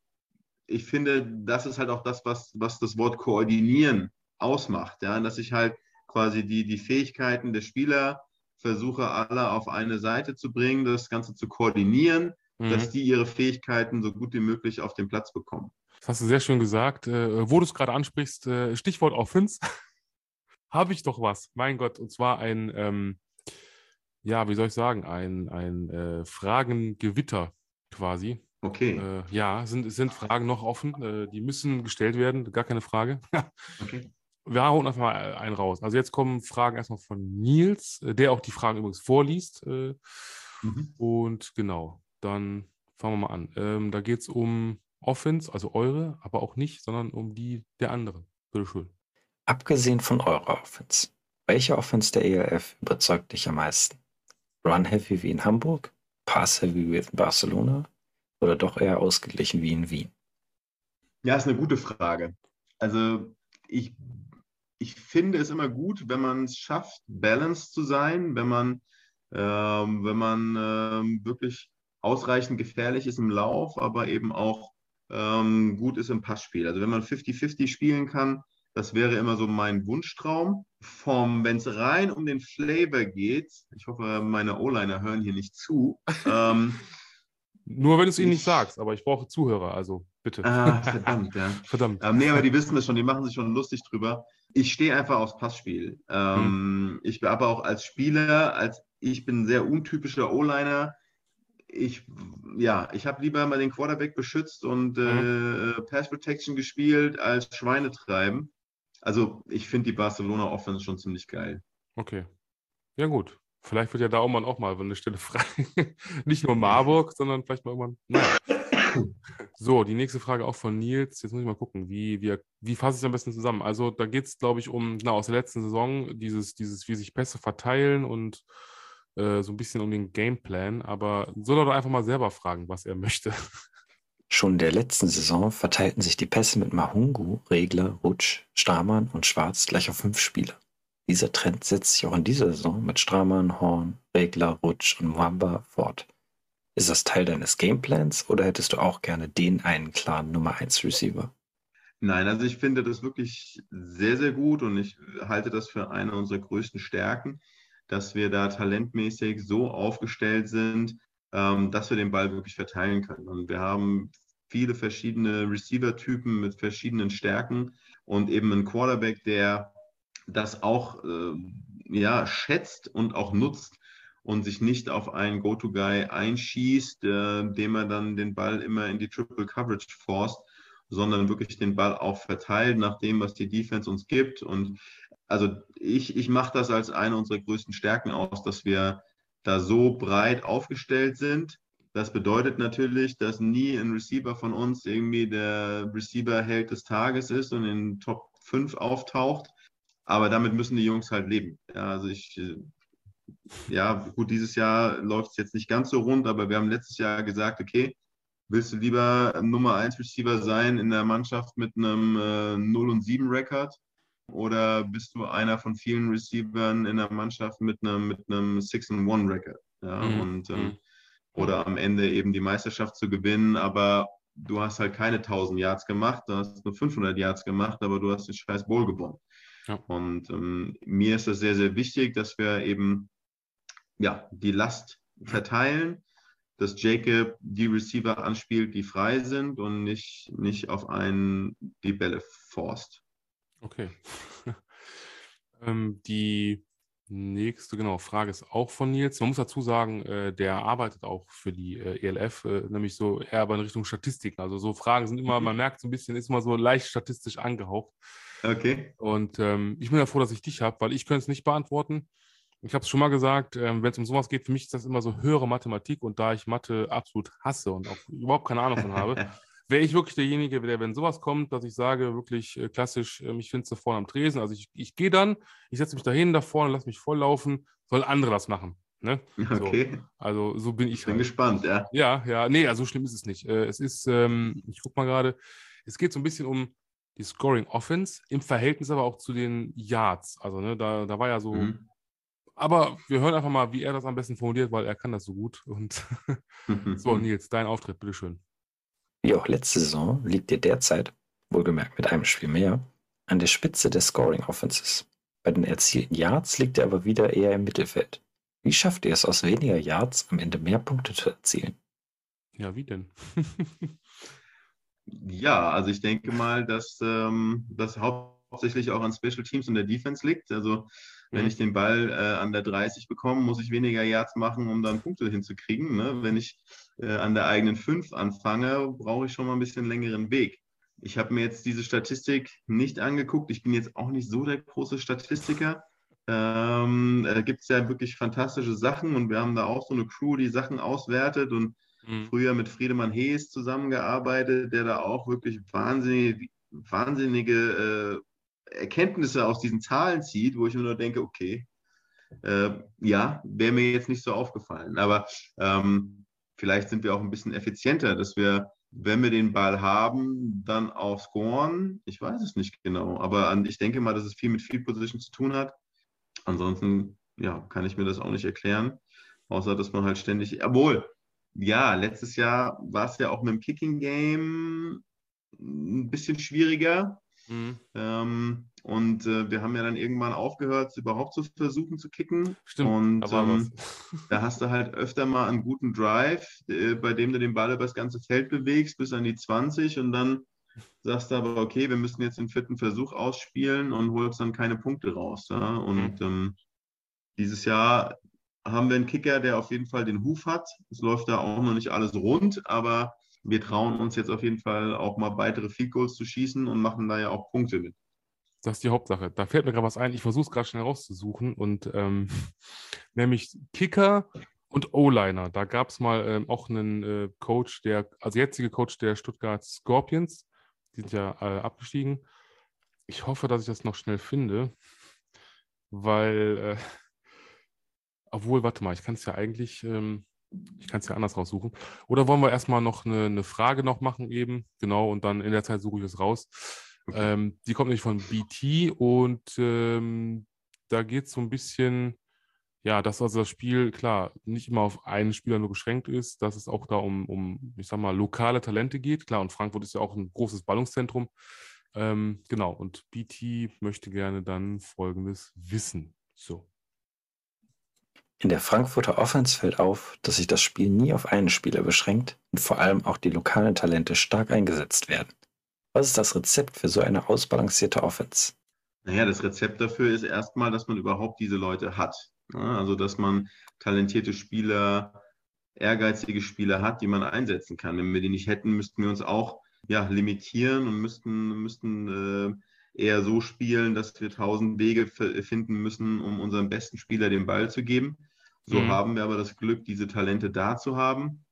ich finde, das ist halt auch das, was, was das Wort koordinieren ausmacht, ja, dass ich halt quasi die, die Fähigkeiten der Spieler versuche, alle auf eine Seite zu bringen, das Ganze zu koordinieren, mhm. dass die ihre Fähigkeiten so gut wie möglich auf den Platz bekommen. Das hast du sehr schön gesagt. Äh, wo du es gerade ansprichst, äh, Stichwort Offense, habe ich doch was. Mein Gott, und zwar ein, ähm, ja, wie soll ich sagen, ein, ein äh, Fragengewitter quasi. Okay. Äh, ja, sind, sind Fragen noch offen. Äh, die müssen gestellt werden, gar keine Frage. okay. Wir hauen einfach mal einen raus. Also jetzt kommen Fragen erstmal von Nils, äh, der auch die Fragen übrigens vorliest. Mhm. Und genau, dann fangen wir mal an. Ähm, da geht es um Offense, also eure, aber auch nicht, sondern um die der anderen. Bitte schön. Abgesehen von eurer Offense, welche Offense der ELF überzeugt dich am meisten? Run-heavy wie in Hamburg, Pass-heavy wie in Barcelona oder doch eher ausgeglichen wie in Wien? Ja, ist eine gute Frage. Also ich, ich finde es immer gut, wenn man es schafft, balanced zu sein, wenn man, ähm, wenn man ähm, wirklich ausreichend gefährlich ist im Lauf, aber eben auch ähm, gut ist im Passspiel. Also wenn man 50-50 spielen kann, das wäre immer so mein Wunschtraum. Vom, wenn es rein um den Flavor geht, ich hoffe, meine O-Liner hören hier nicht zu. Ähm, Nur wenn du es ihnen nicht sagst, aber ich brauche Zuhörer, also bitte. Ah, verdammt, ja. verdammt. Ähm, nee, aber die wissen das schon, die machen sich schon lustig drüber. Ich stehe einfach aufs Passspiel. Ähm, hm. Ich bin aber auch als Spieler, als ich bin ein sehr untypischer O-Liner ich, ja, ich habe lieber mal den Quarterback beschützt und äh, mhm. äh, Pass Protection gespielt als Schweine treiben. Also ich finde die Barcelona Offense schon ziemlich geil. Okay. Ja gut. Vielleicht wird ja da auch mal, auch mal eine Stelle frei. Nicht nur Marburg, sondern vielleicht mal irgendwann. Naja. So, die nächste Frage auch von Nils. Jetzt muss ich mal gucken, wie, wie, wie fasse ich es am besten zusammen? Also da geht es, glaube ich, um, na, aus der letzten Saison, dieses, dieses, wie sich Pässe verteilen und äh, so ein bisschen um den Gameplan, aber soll er doch einfach mal selber fragen, was er möchte. Schon in der letzten Saison verteilten sich die Pässe mit Mahungu, Regler, Rutsch, Stamann und Schwarz gleich auf fünf Spieler. Dieser Trend setzt sich auch in dieser Saison mit Stramann, Horn, Regler, Rutsch und Mwamba fort. Ist das Teil deines Gameplans oder hättest du auch gerne den einen klaren Nummer 1 Receiver? Nein, also ich finde das wirklich sehr, sehr gut und ich halte das für eine unserer größten Stärken, dass wir da talentmäßig so aufgestellt sind, ähm, dass wir den Ball wirklich verteilen können. Und wir haben viele verschiedene Receiver-Typen mit verschiedenen Stärken und eben einen Quarterback, der das auch äh, ja, schätzt und auch nutzt und sich nicht auf einen Go-To-Guy einschießt, äh, dem er dann den Ball immer in die Triple Coverage forst, sondern wirklich den Ball auch verteilt nach dem, was die Defense uns gibt. Und also ich, ich mache das als eine unserer größten Stärken aus, dass wir da so breit aufgestellt sind. Das bedeutet natürlich, dass nie ein Receiver von uns irgendwie der Receiver-Held des Tages ist und in Top 5 auftaucht. Aber damit müssen die Jungs halt leben. Ja, also ich, äh, ja, gut, dieses Jahr läuft es jetzt nicht ganz so rund, aber wir haben letztes Jahr gesagt, okay, Willst du lieber Nummer 1 Receiver sein in der Mannschaft mit einem äh, 0 und 7 Rekord? Oder bist du einer von vielen Receivern in der Mannschaft mit einem, mit einem 6 and 1 Record? Ja, mhm. und, ähm, mhm. oder am Ende eben die Meisterschaft zu gewinnen, aber du hast halt keine 1000 Yards gemacht, du hast nur 500 Yards gemacht, aber du hast den scheiß Bowl gewonnen. Ja. Und ähm, mir ist das sehr, sehr wichtig, dass wir eben ja, die Last verteilen dass Jacob die Receiver anspielt, die frei sind und nicht, nicht auf einen die Bälle forst. Okay. ähm, die nächste genau, Frage ist auch von Nils. Man muss dazu sagen, äh, der arbeitet auch für die äh, ELF, äh, nämlich so eher aber in Richtung Statistiken. Also so Fragen sind immer, mhm. man merkt so ein bisschen, ist immer so leicht statistisch angehaucht. Okay. Und ähm, ich bin ja froh, dass ich dich habe, weil ich könnte es nicht beantworten. Ich habe es schon mal gesagt, ähm, wenn es um sowas geht, für mich ist das immer so höhere Mathematik und da ich Mathe absolut hasse und auch überhaupt keine Ahnung von habe, wäre ich wirklich derjenige, der, wenn sowas kommt, dass ich sage, wirklich äh, klassisch, äh, ich finde es vorne am Tresen. Also ich, ich gehe dann, ich setze mich dahin, da vorne, lasse mich volllaufen, soll andere das machen. Ne? Okay. So, also so bin ich. Ich bin halt. gespannt, ja. Ja, ja, nee, also so schlimm ist es nicht. Äh, es ist, ähm, ich gucke mal gerade, es geht so ein bisschen um die Scoring Offense im Verhältnis aber auch zu den Yards. Also ne, da, da war ja so mhm. Aber wir hören einfach mal, wie er das am besten formuliert, weil er kann das so gut. Und so, Nils, dein Auftritt, bitteschön. Wie auch letzte Saison liegt ihr derzeit, wohlgemerkt mit einem Spiel mehr, an der Spitze des Scoring Offenses. Bei den erzielten Yards liegt er aber wieder eher im Mittelfeld. Wie schafft ihr es aus weniger Yards am Ende mehr Punkte zu erzielen? Ja, wie denn? ja, also ich denke mal, dass ähm, das hauptsächlich auch an Special Teams und der Defense liegt. Also wenn mhm. ich den Ball äh, an der 30 bekomme, muss ich weniger Yards machen, um dann Punkte hinzukriegen. Ne? Wenn ich äh, an der eigenen 5 anfange, brauche ich schon mal ein bisschen längeren Weg. Ich habe mir jetzt diese Statistik nicht angeguckt. Ich bin jetzt auch nicht so der große Statistiker. Ähm, da gibt es ja wirklich fantastische Sachen und wir haben da auch so eine Crew, die Sachen auswertet und mhm. früher mit Friedemann Hees zusammengearbeitet, der da auch wirklich wahnsinnige, wahnsinnige äh, Erkenntnisse aus diesen Zahlen zieht, wo ich mir nur denke, okay, äh, ja, wäre mir jetzt nicht so aufgefallen. Aber ähm, vielleicht sind wir auch ein bisschen effizienter, dass wir, wenn wir den Ball haben, dann auch scoren. Ich weiß es nicht genau, aber an, ich denke mal, dass es viel mit Field Position zu tun hat. Ansonsten, ja, kann ich mir das auch nicht erklären, außer dass man halt ständig, obwohl, ja, letztes Jahr war es ja auch mit dem Kicking Game ein bisschen schwieriger. Mhm. Ähm, und äh, wir haben ja dann irgendwann aufgehört, überhaupt zu versuchen zu kicken. Stimmt. Und da, ähm, da hast du halt öfter mal einen guten Drive, äh, bei dem du den Ball über das ganze Feld bewegst, bis an die 20 und dann sagst du aber, okay, wir müssen jetzt den vierten Versuch ausspielen und holst dann keine Punkte raus. Ja? Und mhm. ähm, dieses Jahr haben wir einen Kicker, der auf jeden Fall den Huf hat. Es läuft da auch noch nicht alles rund, aber wir trauen uns jetzt auf jeden Fall auch mal weitere Field Goals zu schießen und machen da ja auch Punkte mit. Das ist die Hauptsache. Da fällt mir gerade was ein. Ich versuche es gerade schnell rauszusuchen. Und ähm, nämlich Kicker und O-Liner. Da gab es mal ähm, auch einen äh, Coach, der, also jetzige Coach der Stuttgart Scorpions. Die sind ja äh, abgestiegen. Ich hoffe, dass ich das noch schnell finde, weil, äh, obwohl, warte mal, ich kann es ja eigentlich, ähm, ich kann es ja anders raussuchen. Oder wollen wir erstmal noch eine, eine, Frage noch machen eben? Genau, und dann in der Zeit suche ich es raus. Okay. Ähm, die kommt nämlich von BT und ähm, da geht es so ein bisschen, ja, dass also das Spiel, klar, nicht immer auf einen Spieler nur beschränkt ist, dass es auch da um, um, ich sag mal, lokale Talente geht. Klar, und Frankfurt ist ja auch ein großes Ballungszentrum. Ähm, genau, und BT möchte gerne dann Folgendes wissen. So. In der Frankfurter Offense fällt auf, dass sich das Spiel nie auf einen Spieler beschränkt und vor allem auch die lokalen Talente stark eingesetzt werden. Was ist das Rezept für so eine ausbalancierte Offense? Naja, das Rezept dafür ist erstmal, dass man überhaupt diese Leute hat. Also, dass man talentierte Spieler, ehrgeizige Spieler hat, die man einsetzen kann. Wenn wir die nicht hätten, müssten wir uns auch ja, limitieren und müssten, müssten äh, eher so spielen, dass wir tausend Wege finden müssen, um unserem besten Spieler den Ball zu geben. So mhm. haben wir aber das Glück, diese Talente da zu haben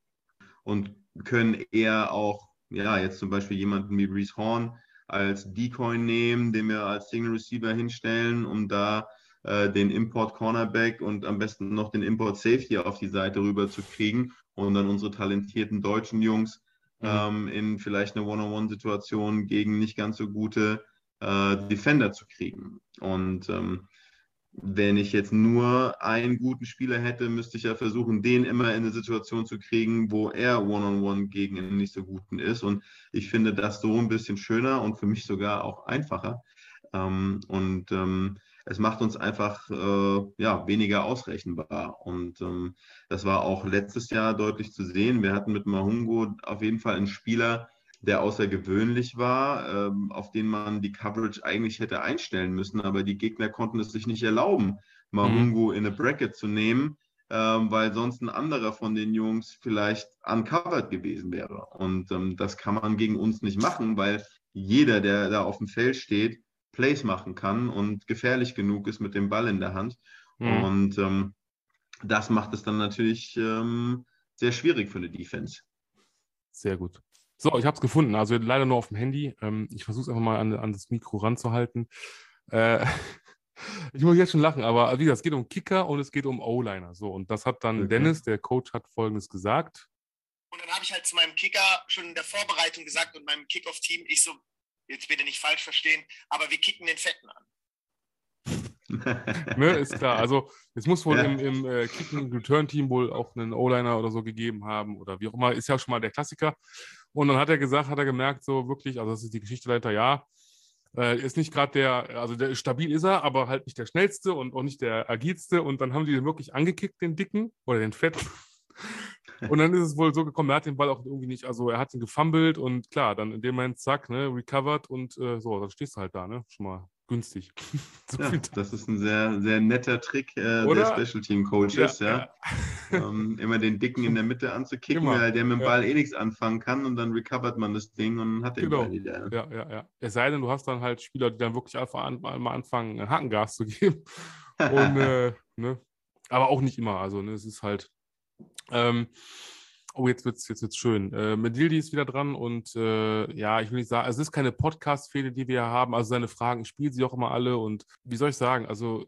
und können eher auch, ja, jetzt zum Beispiel jemanden wie Reese Horn als Decoy nehmen, den wir als Single Receiver hinstellen, um da äh, den Import Cornerback und am besten noch den Import Safety auf die Seite rüber zu kriegen und dann unsere talentierten deutschen Jungs mhm. ähm, in vielleicht eine One-on-One-Situation gegen nicht ganz so gute äh, Defender zu kriegen. Und ähm, wenn ich jetzt nur einen guten Spieler hätte, müsste ich ja versuchen, den immer in eine Situation zu kriegen, wo er One-on-One -on -one gegen einen nicht so guten ist. Und ich finde das so ein bisschen schöner und für mich sogar auch einfacher. Ähm, und ähm, es macht uns einfach äh, ja, weniger ausrechenbar. Und ähm, das war auch letztes Jahr deutlich zu sehen. Wir hatten mit Mahungo auf jeden Fall einen Spieler, der außergewöhnlich war, ähm, auf den man die Coverage eigentlich hätte einstellen müssen, aber die Gegner konnten es sich nicht erlauben, Mahungu mhm. in eine Bracket zu nehmen, ähm, weil sonst ein anderer von den Jungs vielleicht uncovered gewesen wäre. Und ähm, das kann man gegen uns nicht machen, weil jeder, der da auf dem Feld steht, Plays machen kann und gefährlich genug ist mit dem Ball in der Hand. Mhm. Und ähm, das macht es dann natürlich ähm, sehr schwierig für eine Defense. Sehr gut. So, ich habe es gefunden. Also leider nur auf dem Handy. Ähm, ich versuche es einfach mal an, an, das Mikro ranzuhalten. Äh, ich muss jetzt schon lachen, aber wie gesagt, es geht um Kicker und es geht um O-Liner. So, und das hat dann okay. Dennis, der Coach, hat folgendes gesagt. Und dann habe ich halt zu meinem Kicker schon in der Vorbereitung gesagt und meinem Kickoff-Team, ich so, jetzt bitte nicht falsch verstehen, aber wir kicken den Fetten an. Ne, ist klar. Also es muss wohl ja. im, im äh, Kicken-Return-Team wohl auch einen O-Liner oder so gegeben haben oder wie auch immer. Ist ja schon mal der Klassiker. Und dann hat er gesagt, hat er gemerkt, so wirklich, also das ist die Geschichte dahinter, ja, äh, ist nicht gerade der, also der stabil ist er, aber halt nicht der schnellste und auch nicht der agilste. Und dann haben die den wirklich angekickt, den Dicken oder den Fetten. Und dann ist es wohl so gekommen, er hat den Ball auch irgendwie nicht, also er hat ihn gefummelt und klar, dann in dem Moment, zack, ne, recovered und äh, so, dann stehst du halt da, ne, schon mal günstig. so ja, das ist ein sehr, sehr netter Trick äh, der Special Team Coaches, ja. ja. ähm, immer den Dicken in der Mitte anzukicken, immer. weil der mit dem Ball eh nichts anfangen kann und dann recovert man das Ding und hat den genau. Ball wieder. Ja, ja, ja. Es sei denn, du hast dann halt Spieler, die dann wirklich einfach an, mal anfangen, Hackengas zu geben. Und, äh, ne? Aber auch nicht immer. Also, ne, es ist halt. Ähm, Oh, jetzt wird es jetzt wird's schön. Äh, Medildi ist wieder dran und äh, ja, ich will nicht sagen, es ist keine Podcast-Fehde, die wir haben. Also seine Fragen, ich spiele sie auch immer alle und wie soll ich sagen, also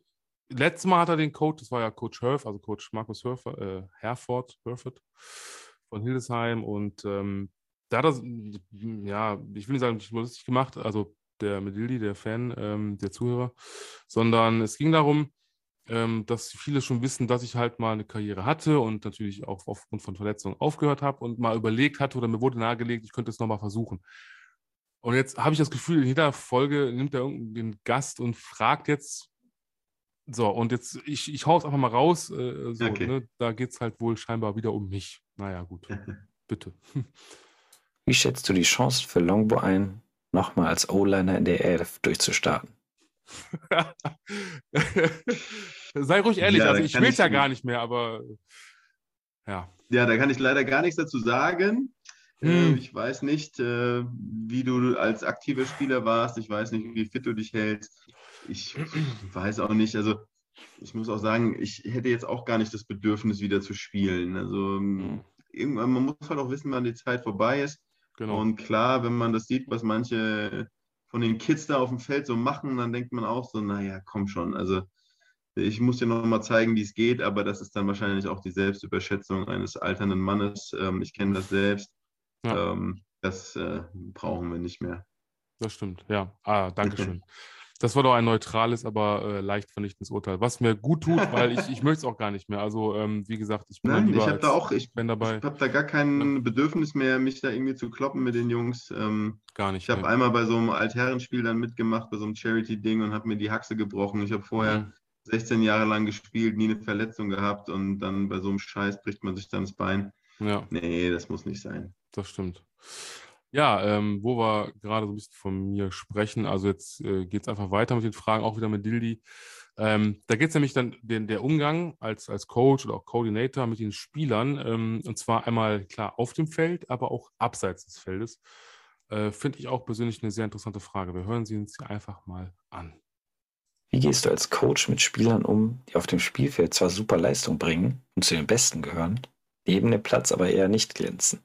letztes Mal hat er den Coach, das war ja Coach Herf, also Coach Markus Herford, äh, Herford, Herford von Hildesheim und ähm, da hat er, ja, ich will nicht sagen, ich lustig gemacht, also der Medildi, der Fan, ähm, der Zuhörer, sondern es ging darum, ähm, dass viele schon wissen, dass ich halt mal eine Karriere hatte und natürlich auch aufgrund von Verletzungen aufgehört habe und mal überlegt hatte oder mir wurde nahegelegt, ich könnte es nochmal versuchen. Und jetzt habe ich das Gefühl, in jeder Folge nimmt er irgendeinen Gast und fragt jetzt, so, und jetzt, ich, ich hau es einfach mal raus, äh, so, okay. ne, da geht es halt wohl scheinbar wieder um mich. Naja, gut, bitte. Wie schätzt du die Chance für Longbo ein, nochmal als O-Liner in der ELF durchzustarten? Sei ruhig ehrlich, ja, also ich will es ja gar nicht mehr, aber ja. Ja, da kann ich leider gar nichts dazu sagen. Hm. Ich weiß nicht, äh, wie du als aktiver Spieler warst. Ich weiß nicht, wie fit du dich hältst. Ich weiß auch nicht. Also, ich muss auch sagen, ich hätte jetzt auch gar nicht das Bedürfnis, wieder zu spielen. Also, hm. irgendwann, man muss halt auch wissen, wann die Zeit vorbei ist. Genau. Und klar, wenn man das sieht, was manche von den Kids da auf dem Feld so machen, dann denkt man auch so, naja, komm schon. Also ich muss dir noch mal zeigen, wie es geht, aber das ist dann wahrscheinlich auch die Selbstüberschätzung eines alternden Mannes. Ähm, ich kenne das selbst. Ja. Ähm, das äh, brauchen wir nicht mehr. Das stimmt, ja. Ah, danke schön. Das war doch ein neutrales, aber äh, leicht vernichtendes Urteil, was mir gut tut, weil ich, ich möchte es auch gar nicht mehr. Also, ähm, wie gesagt, ich bin Nein, ich habe da auch, ich, dabei. ich habe da gar kein Bedürfnis mehr, mich da irgendwie zu kloppen mit den Jungs. Ähm, gar nicht. Ich habe einmal bei so einem Altherrenspiel dann mitgemacht, bei so einem Charity-Ding und habe mir die Haxe gebrochen. Ich habe vorher mhm. 16 Jahre lang gespielt, nie eine Verletzung gehabt und dann bei so einem Scheiß bricht man sich dann das Bein. Ja. Nee, das muss nicht sein. Das stimmt. Ja, ähm, wo wir gerade so ein bisschen von mir sprechen, also jetzt äh, geht es einfach weiter mit den Fragen, auch wieder mit Dildi. Ähm, da geht es nämlich dann den, der Umgang als, als Coach oder auch Coordinator mit den Spielern, ähm, und zwar einmal klar auf dem Feld, aber auch abseits des Feldes. Äh, Finde ich auch persönlich eine sehr interessante Frage. Wir hören sie uns einfach mal an. Wie gehst du als Coach mit Spielern um, die auf dem Spielfeld zwar super Leistung bringen und zu den Besten gehören, neben dem Platz aber eher nicht glänzen?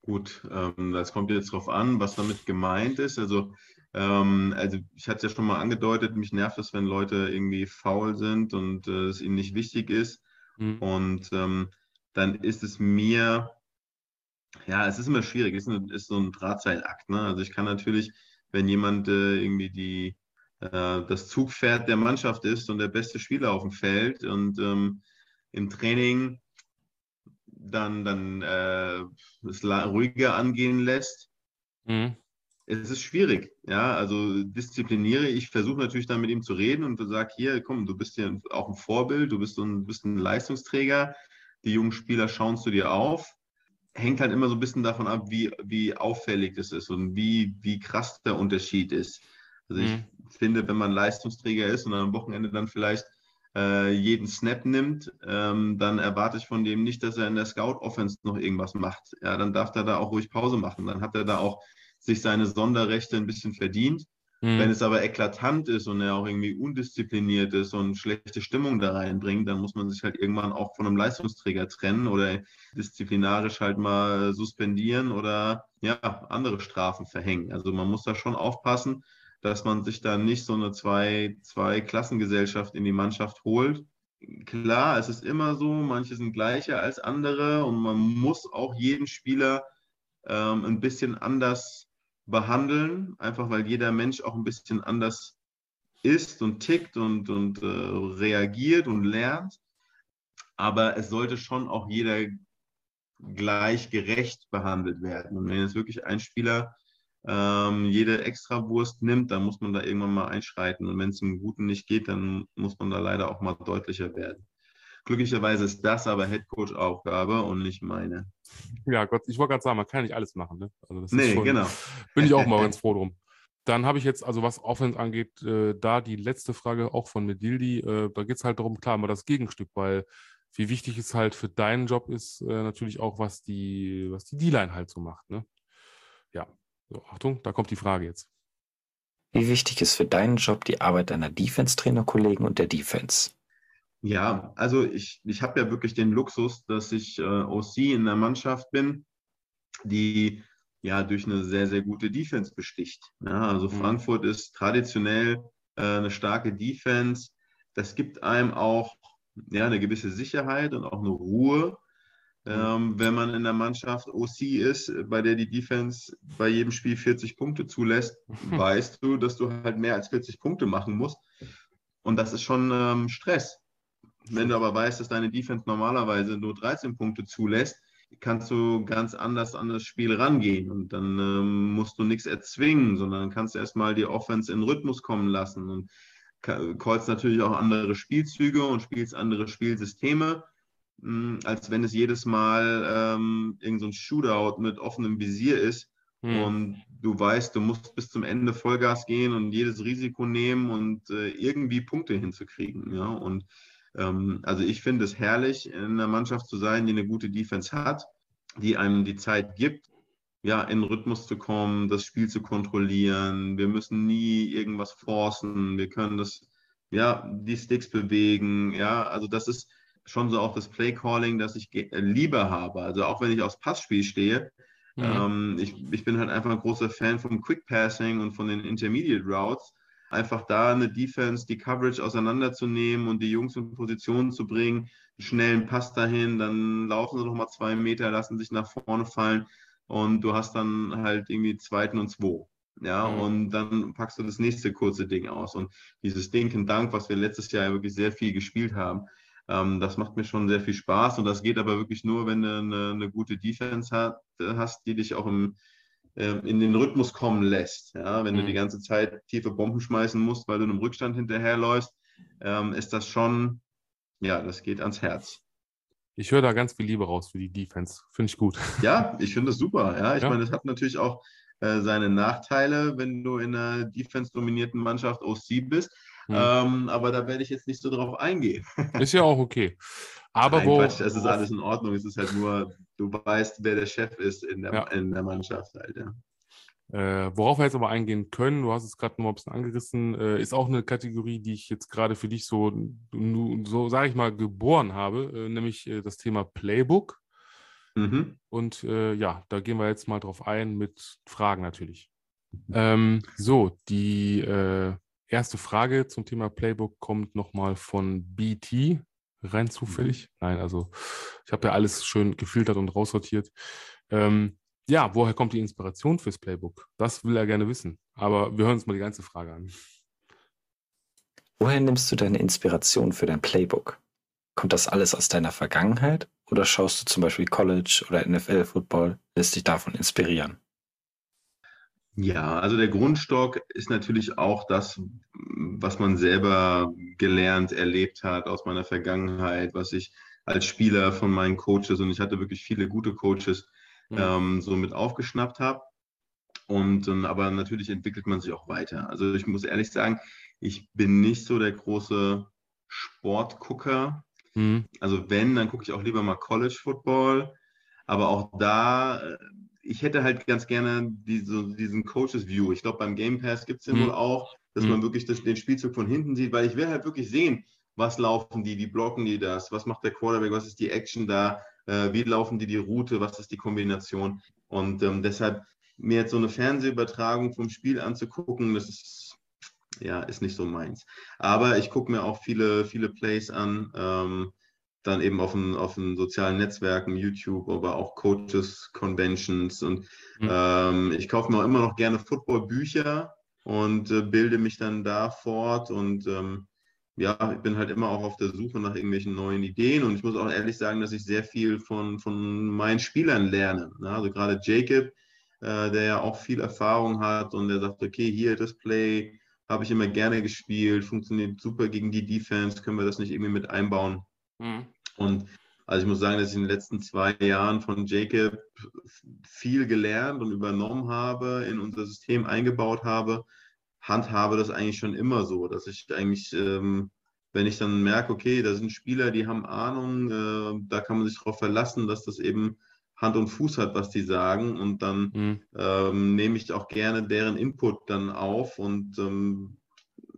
Gut, ähm, das kommt jetzt darauf an, was damit gemeint ist. Also, ähm, also ich hatte es ja schon mal angedeutet, mich nervt es, wenn Leute irgendwie faul sind und äh, es ihnen nicht wichtig ist. Mhm. Und ähm, dann ist es mir, ja, es ist immer schwierig, es ist, ein, ist so ein Drahtseilakt. Ne? Also ich kann natürlich, wenn jemand äh, irgendwie die, das Zugpferd der Mannschaft ist und der beste Spieler auf dem Feld und ähm, im Training dann, dann äh, es ruhiger angehen lässt. Mhm. Es ist schwierig, ja, also diszipliniere. Ich versuche natürlich dann mit ihm zu reden und sage, hier, komm, du bist ja auch ein Vorbild, du bist, ein, bist ein Leistungsträger, die jungen Spieler schauen zu dir auf. Hängt halt immer so ein bisschen davon ab, wie, wie auffällig das ist und wie, wie krass der Unterschied ist. Also mhm. ich finde, wenn man Leistungsträger ist und am Wochenende dann vielleicht äh, jeden Snap nimmt, ähm, dann erwarte ich von dem nicht, dass er in der Scout-Offense noch irgendwas macht. Ja, dann darf er da auch ruhig Pause machen. Dann hat er da auch sich seine Sonderrechte ein bisschen verdient. Mhm. Wenn es aber eklatant ist und er auch irgendwie undiszipliniert ist und schlechte Stimmung da reinbringt, dann muss man sich halt irgendwann auch von einem Leistungsträger trennen oder disziplinarisch halt mal suspendieren oder ja, andere Strafen verhängen. Also man muss da schon aufpassen, dass man sich da nicht so eine zwei, zwei Klassengesellschaft in die Mannschaft holt. Klar, es ist immer so, manche sind gleicher als andere und man muss auch jeden Spieler ähm, ein bisschen anders behandeln, einfach weil jeder Mensch auch ein bisschen anders ist und tickt und, und äh, reagiert und lernt. Aber es sollte schon auch jeder gleich gerecht behandelt werden. Und wenn jetzt wirklich ein Spieler ähm, jede Extrawurst nimmt, dann muss man da irgendwann mal einschreiten. Und wenn es im Guten nicht geht, dann muss man da leider auch mal deutlicher werden. Glücklicherweise ist das aber Headcoach-Aufgabe und nicht meine. Ja, Gott, ich wollte gerade sagen, man kann nicht alles machen. Ne? Also nee, schon, genau. Bin ich auch mal ganz froh drum. Dann habe ich jetzt, also was Offense angeht, äh, da die letzte Frage auch von Medildi. Äh, da geht es halt darum, klar, mal das Gegenstück, weil wie wichtig es halt für deinen Job ist, äh, natürlich auch, was die, was die D-Line halt so macht. Ne? Ja, so, Achtung, da kommt die Frage jetzt. Wie wichtig ist für deinen Job die Arbeit deiner Defense-Trainer-Kollegen und der Defense? Ja, also ich, ich habe ja wirklich den Luxus, dass ich äh, OC in der Mannschaft bin, die ja durch eine sehr, sehr gute Defense besticht. Ja, also mhm. Frankfurt ist traditionell äh, eine starke Defense. Das gibt einem auch ja, eine gewisse Sicherheit und auch eine Ruhe. Ähm, wenn man in der Mannschaft OC ist, bei der die Defense bei jedem Spiel 40 Punkte zulässt, weißt du, dass du halt mehr als 40 Punkte machen musst. Und das ist schon ähm, Stress. Wenn du aber weißt, dass deine Defense normalerweise nur 13 Punkte zulässt, kannst du ganz anders an das Spiel rangehen. Und dann ähm, musst du nichts erzwingen, sondern kannst erstmal die Offense in Rhythmus kommen lassen und callst natürlich auch andere Spielzüge und spielst andere Spielsysteme als wenn es jedes Mal ähm, irgendein so Shootout mit offenem Visier ist hm. und du weißt, du musst bis zum Ende Vollgas gehen und jedes Risiko nehmen und äh, irgendwie Punkte hinzukriegen. Ja? Und ähm, also ich finde es herrlich, in einer Mannschaft zu sein, die eine gute Defense hat, die einem die Zeit gibt, ja, in Rhythmus zu kommen, das Spiel zu kontrollieren. Wir müssen nie irgendwas forcen. Wir können das, ja, die Sticks bewegen. Ja, also das ist, schon so auch das Play-Calling, das ich äh, lieber habe. Also auch wenn ich aufs Passspiel stehe, mhm. ähm, ich, ich bin halt einfach ein großer Fan vom Quick Passing und von den Intermediate Routes. Einfach da eine Defense, die Coverage auseinanderzunehmen und die Jungs in Positionen zu bringen, einen schnellen Pass dahin, dann laufen sie noch mal zwei Meter, lassen sich nach vorne fallen und du hast dann halt irgendwie zweiten und zwei. Ja, mhm. und dann packst du das nächste kurze Ding aus. Und dieses Ding Dank, was wir letztes Jahr ja wirklich sehr viel gespielt haben, das macht mir schon sehr viel Spaß. Und das geht aber wirklich nur, wenn du eine, eine gute Defense hat, hast, die dich auch im, äh, in den Rhythmus kommen lässt. Ja, wenn mhm. du die ganze Zeit tiefe Bomben schmeißen musst, weil du einem Rückstand hinterherläufst, ähm, ist das schon, ja, das geht ans Herz. Ich höre da ganz viel Liebe raus für die Defense. Finde ich gut. Ja, ich finde das super. Ja, ich ja. meine, das hat natürlich auch äh, seine Nachteile, wenn du in einer defense-dominierten Mannschaft OC bist. Mhm. Ähm, aber da werde ich jetzt nicht so drauf eingehen. Ist ja auch okay. Aber Nein, wo. Quatsch, es ist alles in Ordnung. Es ist halt nur, du weißt, wer der Chef ist in der, ja. in der Mannschaft halt, ja. Äh, worauf wir jetzt aber eingehen können, du hast es gerade noch ein bisschen angerissen, äh, ist auch eine Kategorie, die ich jetzt gerade für dich so, so sage ich mal, geboren habe, äh, nämlich äh, das Thema Playbook. Mhm. Und äh, ja, da gehen wir jetzt mal drauf ein mit Fragen natürlich. Ähm, so, die äh, erste Frage zum Thema Playbook kommt nochmal von BT, rein zufällig. Mhm. Nein, also ich habe ja alles schön gefiltert und raussortiert. Ähm, ja, woher kommt die Inspiration fürs Playbook? Das will er gerne wissen. Aber wir hören uns mal die ganze Frage an. Woher nimmst du deine Inspiration für dein Playbook? Kommt das alles aus deiner Vergangenheit oder schaust du zum Beispiel College oder NFL-Football, lässt dich davon inspirieren? Ja, also der Grundstock ist natürlich auch das, was man selber gelernt, erlebt hat aus meiner Vergangenheit, was ich als Spieler von meinen Coaches und ich hatte wirklich viele gute Coaches mhm. ähm, so mit aufgeschnappt habe. Und ähm, aber natürlich entwickelt man sich auch weiter. Also ich muss ehrlich sagen, ich bin nicht so der große Sportgucker. Mhm. Also wenn, dann gucke ich auch lieber mal College Football. Aber auch da, äh, ich hätte halt ganz gerne diese, diesen Coaches View. Ich glaube, beim Game Pass gibt es den mhm. wohl auch, dass mhm. man wirklich das, den Spielzug von hinten sieht, weil ich will halt wirklich sehen, was laufen die, wie blocken die das, was macht der Quarterback, was ist die Action da, äh, wie laufen die die Route, was ist die Kombination. Und ähm, deshalb mir jetzt so eine Fernsehübertragung vom Spiel anzugucken, das ist, ja, ist nicht so meins. Aber ich gucke mir auch viele, viele Plays an, ähm, dann eben auf den, auf den sozialen Netzwerken, YouTube, aber auch Coaches, Conventions und mhm. ähm, ich kaufe mir auch immer noch gerne Football-Bücher und äh, bilde mich dann da fort und ähm, ja, ich bin halt immer auch auf der Suche nach irgendwelchen neuen Ideen und ich muss auch ehrlich sagen, dass ich sehr viel von, von meinen Spielern lerne. Ne? Also gerade Jacob, äh, der ja auch viel Erfahrung hat und der sagt, okay, hier das Play habe ich immer gerne gespielt, funktioniert super gegen die Defense, können wir das nicht irgendwie mit einbauen? Mhm. Und also ich muss sagen, dass ich in den letzten zwei Jahren von Jacob viel gelernt und übernommen habe, in unser System eingebaut habe handhabe das eigentlich schon immer so, dass ich eigentlich, ähm, wenn ich dann merke, okay, da sind Spieler, die haben Ahnung, äh, da kann man sich darauf verlassen, dass das eben Hand und Fuß hat, was die sagen. Und dann mhm. ähm, nehme ich auch gerne deren Input dann auf und ähm,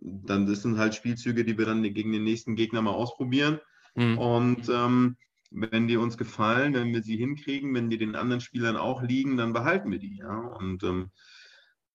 dann das sind halt Spielzüge, die wir dann gegen den nächsten Gegner mal ausprobieren. Mhm. Und ähm, wenn die uns gefallen, wenn wir sie hinkriegen, wenn die den anderen Spielern auch liegen, dann behalten wir die. Ja? Und ähm,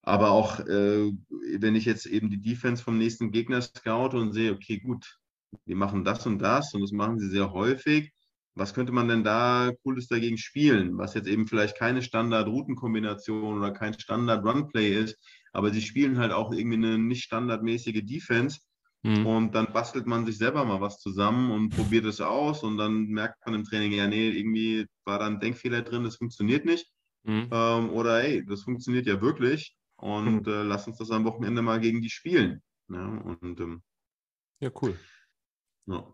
aber auch, äh, wenn ich jetzt eben die Defense vom nächsten Gegner scoute und sehe, okay, gut, die machen das und das und das machen sie sehr häufig. Was könnte man denn da Cooles dagegen spielen? Was jetzt eben vielleicht keine Standard-Routenkombination oder kein Standard-Run-Play ist, aber sie spielen halt auch irgendwie eine nicht standardmäßige Defense. Mhm. Und dann bastelt man sich selber mal was zusammen und probiert es aus und dann merkt man im Training, ja, nee, irgendwie war da ein Denkfehler drin, das funktioniert nicht. Mhm. Ähm, oder hey, das funktioniert ja wirklich und äh, lass uns das am Wochenende mal gegen die spielen. Ja, und, ähm, ja cool. Ja.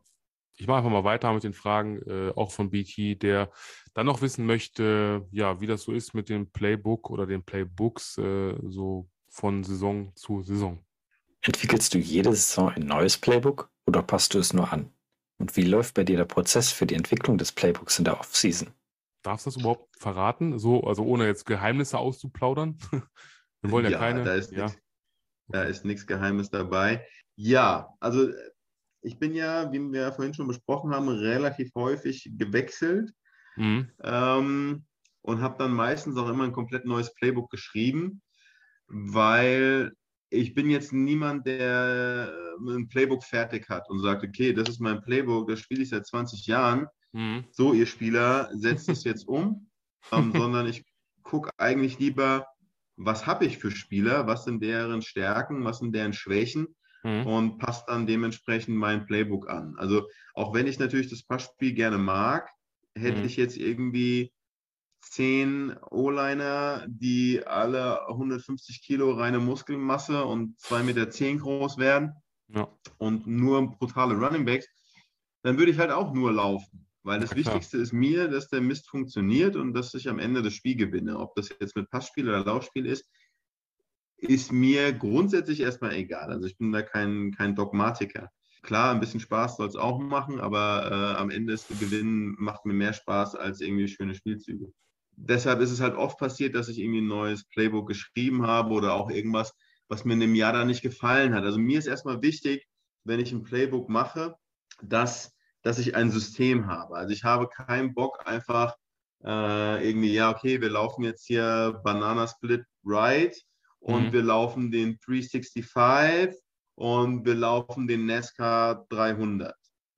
Ich mache einfach mal weiter mit den Fragen, äh, auch von BT, der dann noch wissen möchte, ja, wie das so ist mit dem Playbook oder den Playbooks, äh, so von Saison zu Saison. Entwickelst du jede Saison ein neues Playbook oder passt du es nur an? Und wie läuft bei dir der Prozess für die Entwicklung des Playbooks in der Offseason? Darfst du das überhaupt verraten? So, also ohne jetzt Geheimnisse auszuplaudern? Wir wollen ja, ja keine. Da ist ja. Nix, da ist nichts Geheimes dabei. Ja, also ich bin ja, wie wir vorhin schon besprochen haben, relativ häufig gewechselt mhm. ähm, und habe dann meistens auch immer ein komplett neues Playbook geschrieben, weil ich bin jetzt niemand, der äh, ein Playbook fertig hat und sagt, okay, das ist mein Playbook, das spiele ich seit 20 Jahren. Mhm. So, ihr Spieler, setzt es jetzt um, ähm, sondern ich gucke eigentlich lieber, was habe ich für Spieler, was sind deren Stärken, was sind deren Schwächen mhm. und passt dann dementsprechend mein Playbook an. Also auch wenn ich natürlich das Passspiel gerne mag, hätte mhm. ich jetzt irgendwie zehn O-Liner, die alle 150 Kilo reine Muskelmasse und 2,10 Meter zehn groß werden ja. und nur brutale Running Backs, dann würde ich halt auch nur laufen. Weil das ja, Wichtigste ist mir, dass der Mist funktioniert und dass ich am Ende das Spiel gewinne. Ob das jetzt mit Passspiel oder Laufspiel ist, ist mir grundsätzlich erstmal egal. Also ich bin da kein, kein Dogmatiker. Klar, ein bisschen Spaß soll es auch machen, aber äh, am Ende ist Gewinnen macht mir mehr Spaß als irgendwie schöne Spielzüge. Deshalb ist es halt oft passiert, dass ich irgendwie ein neues Playbook geschrieben habe oder auch irgendwas, was mir in dem Jahr da nicht gefallen hat. Also mir ist erstmal wichtig, wenn ich ein Playbook mache, dass, dass ich ein System habe. Also ich habe keinen Bock einfach äh, irgendwie, ja, okay, wir laufen jetzt hier Banana Split Right und mhm. wir laufen den 365 und wir laufen den NASCAR 300.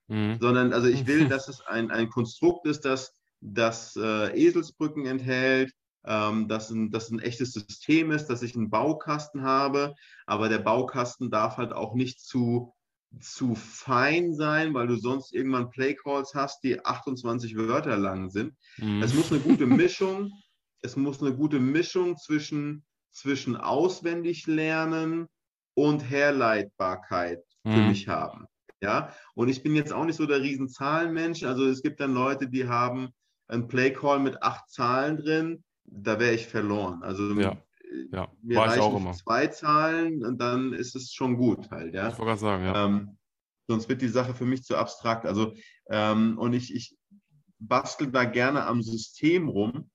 Mhm. Sondern, also ich will, dass es ein, ein Konstrukt ist, das, das äh, Eselsbrücken enthält, ähm, dass, ein, dass ein echtes System ist, dass ich einen Baukasten habe, aber der Baukasten darf halt auch nicht zu, zu fein sein, weil du sonst irgendwann Playcalls hast, die 28 Wörter lang sind. Mhm. Es muss eine gute Mischung, es muss eine gute Mischung zwischen, zwischen auswendig lernen und Herleitbarkeit für mhm. mich haben. Ja, und ich bin jetzt auch nicht so der Riesenzahlenmensch. Also es gibt dann Leute, die haben einen Playcall mit acht Zahlen drin da wäre ich verloren. Also ja. Ja. mir War reichen zwei Zahlen und dann ist es schon gut halt, ja. Ich wollte gerade sagen, ja. Ähm, sonst wird die Sache für mich zu abstrakt. Also, ähm, und ich, ich bastel da gerne am System rum.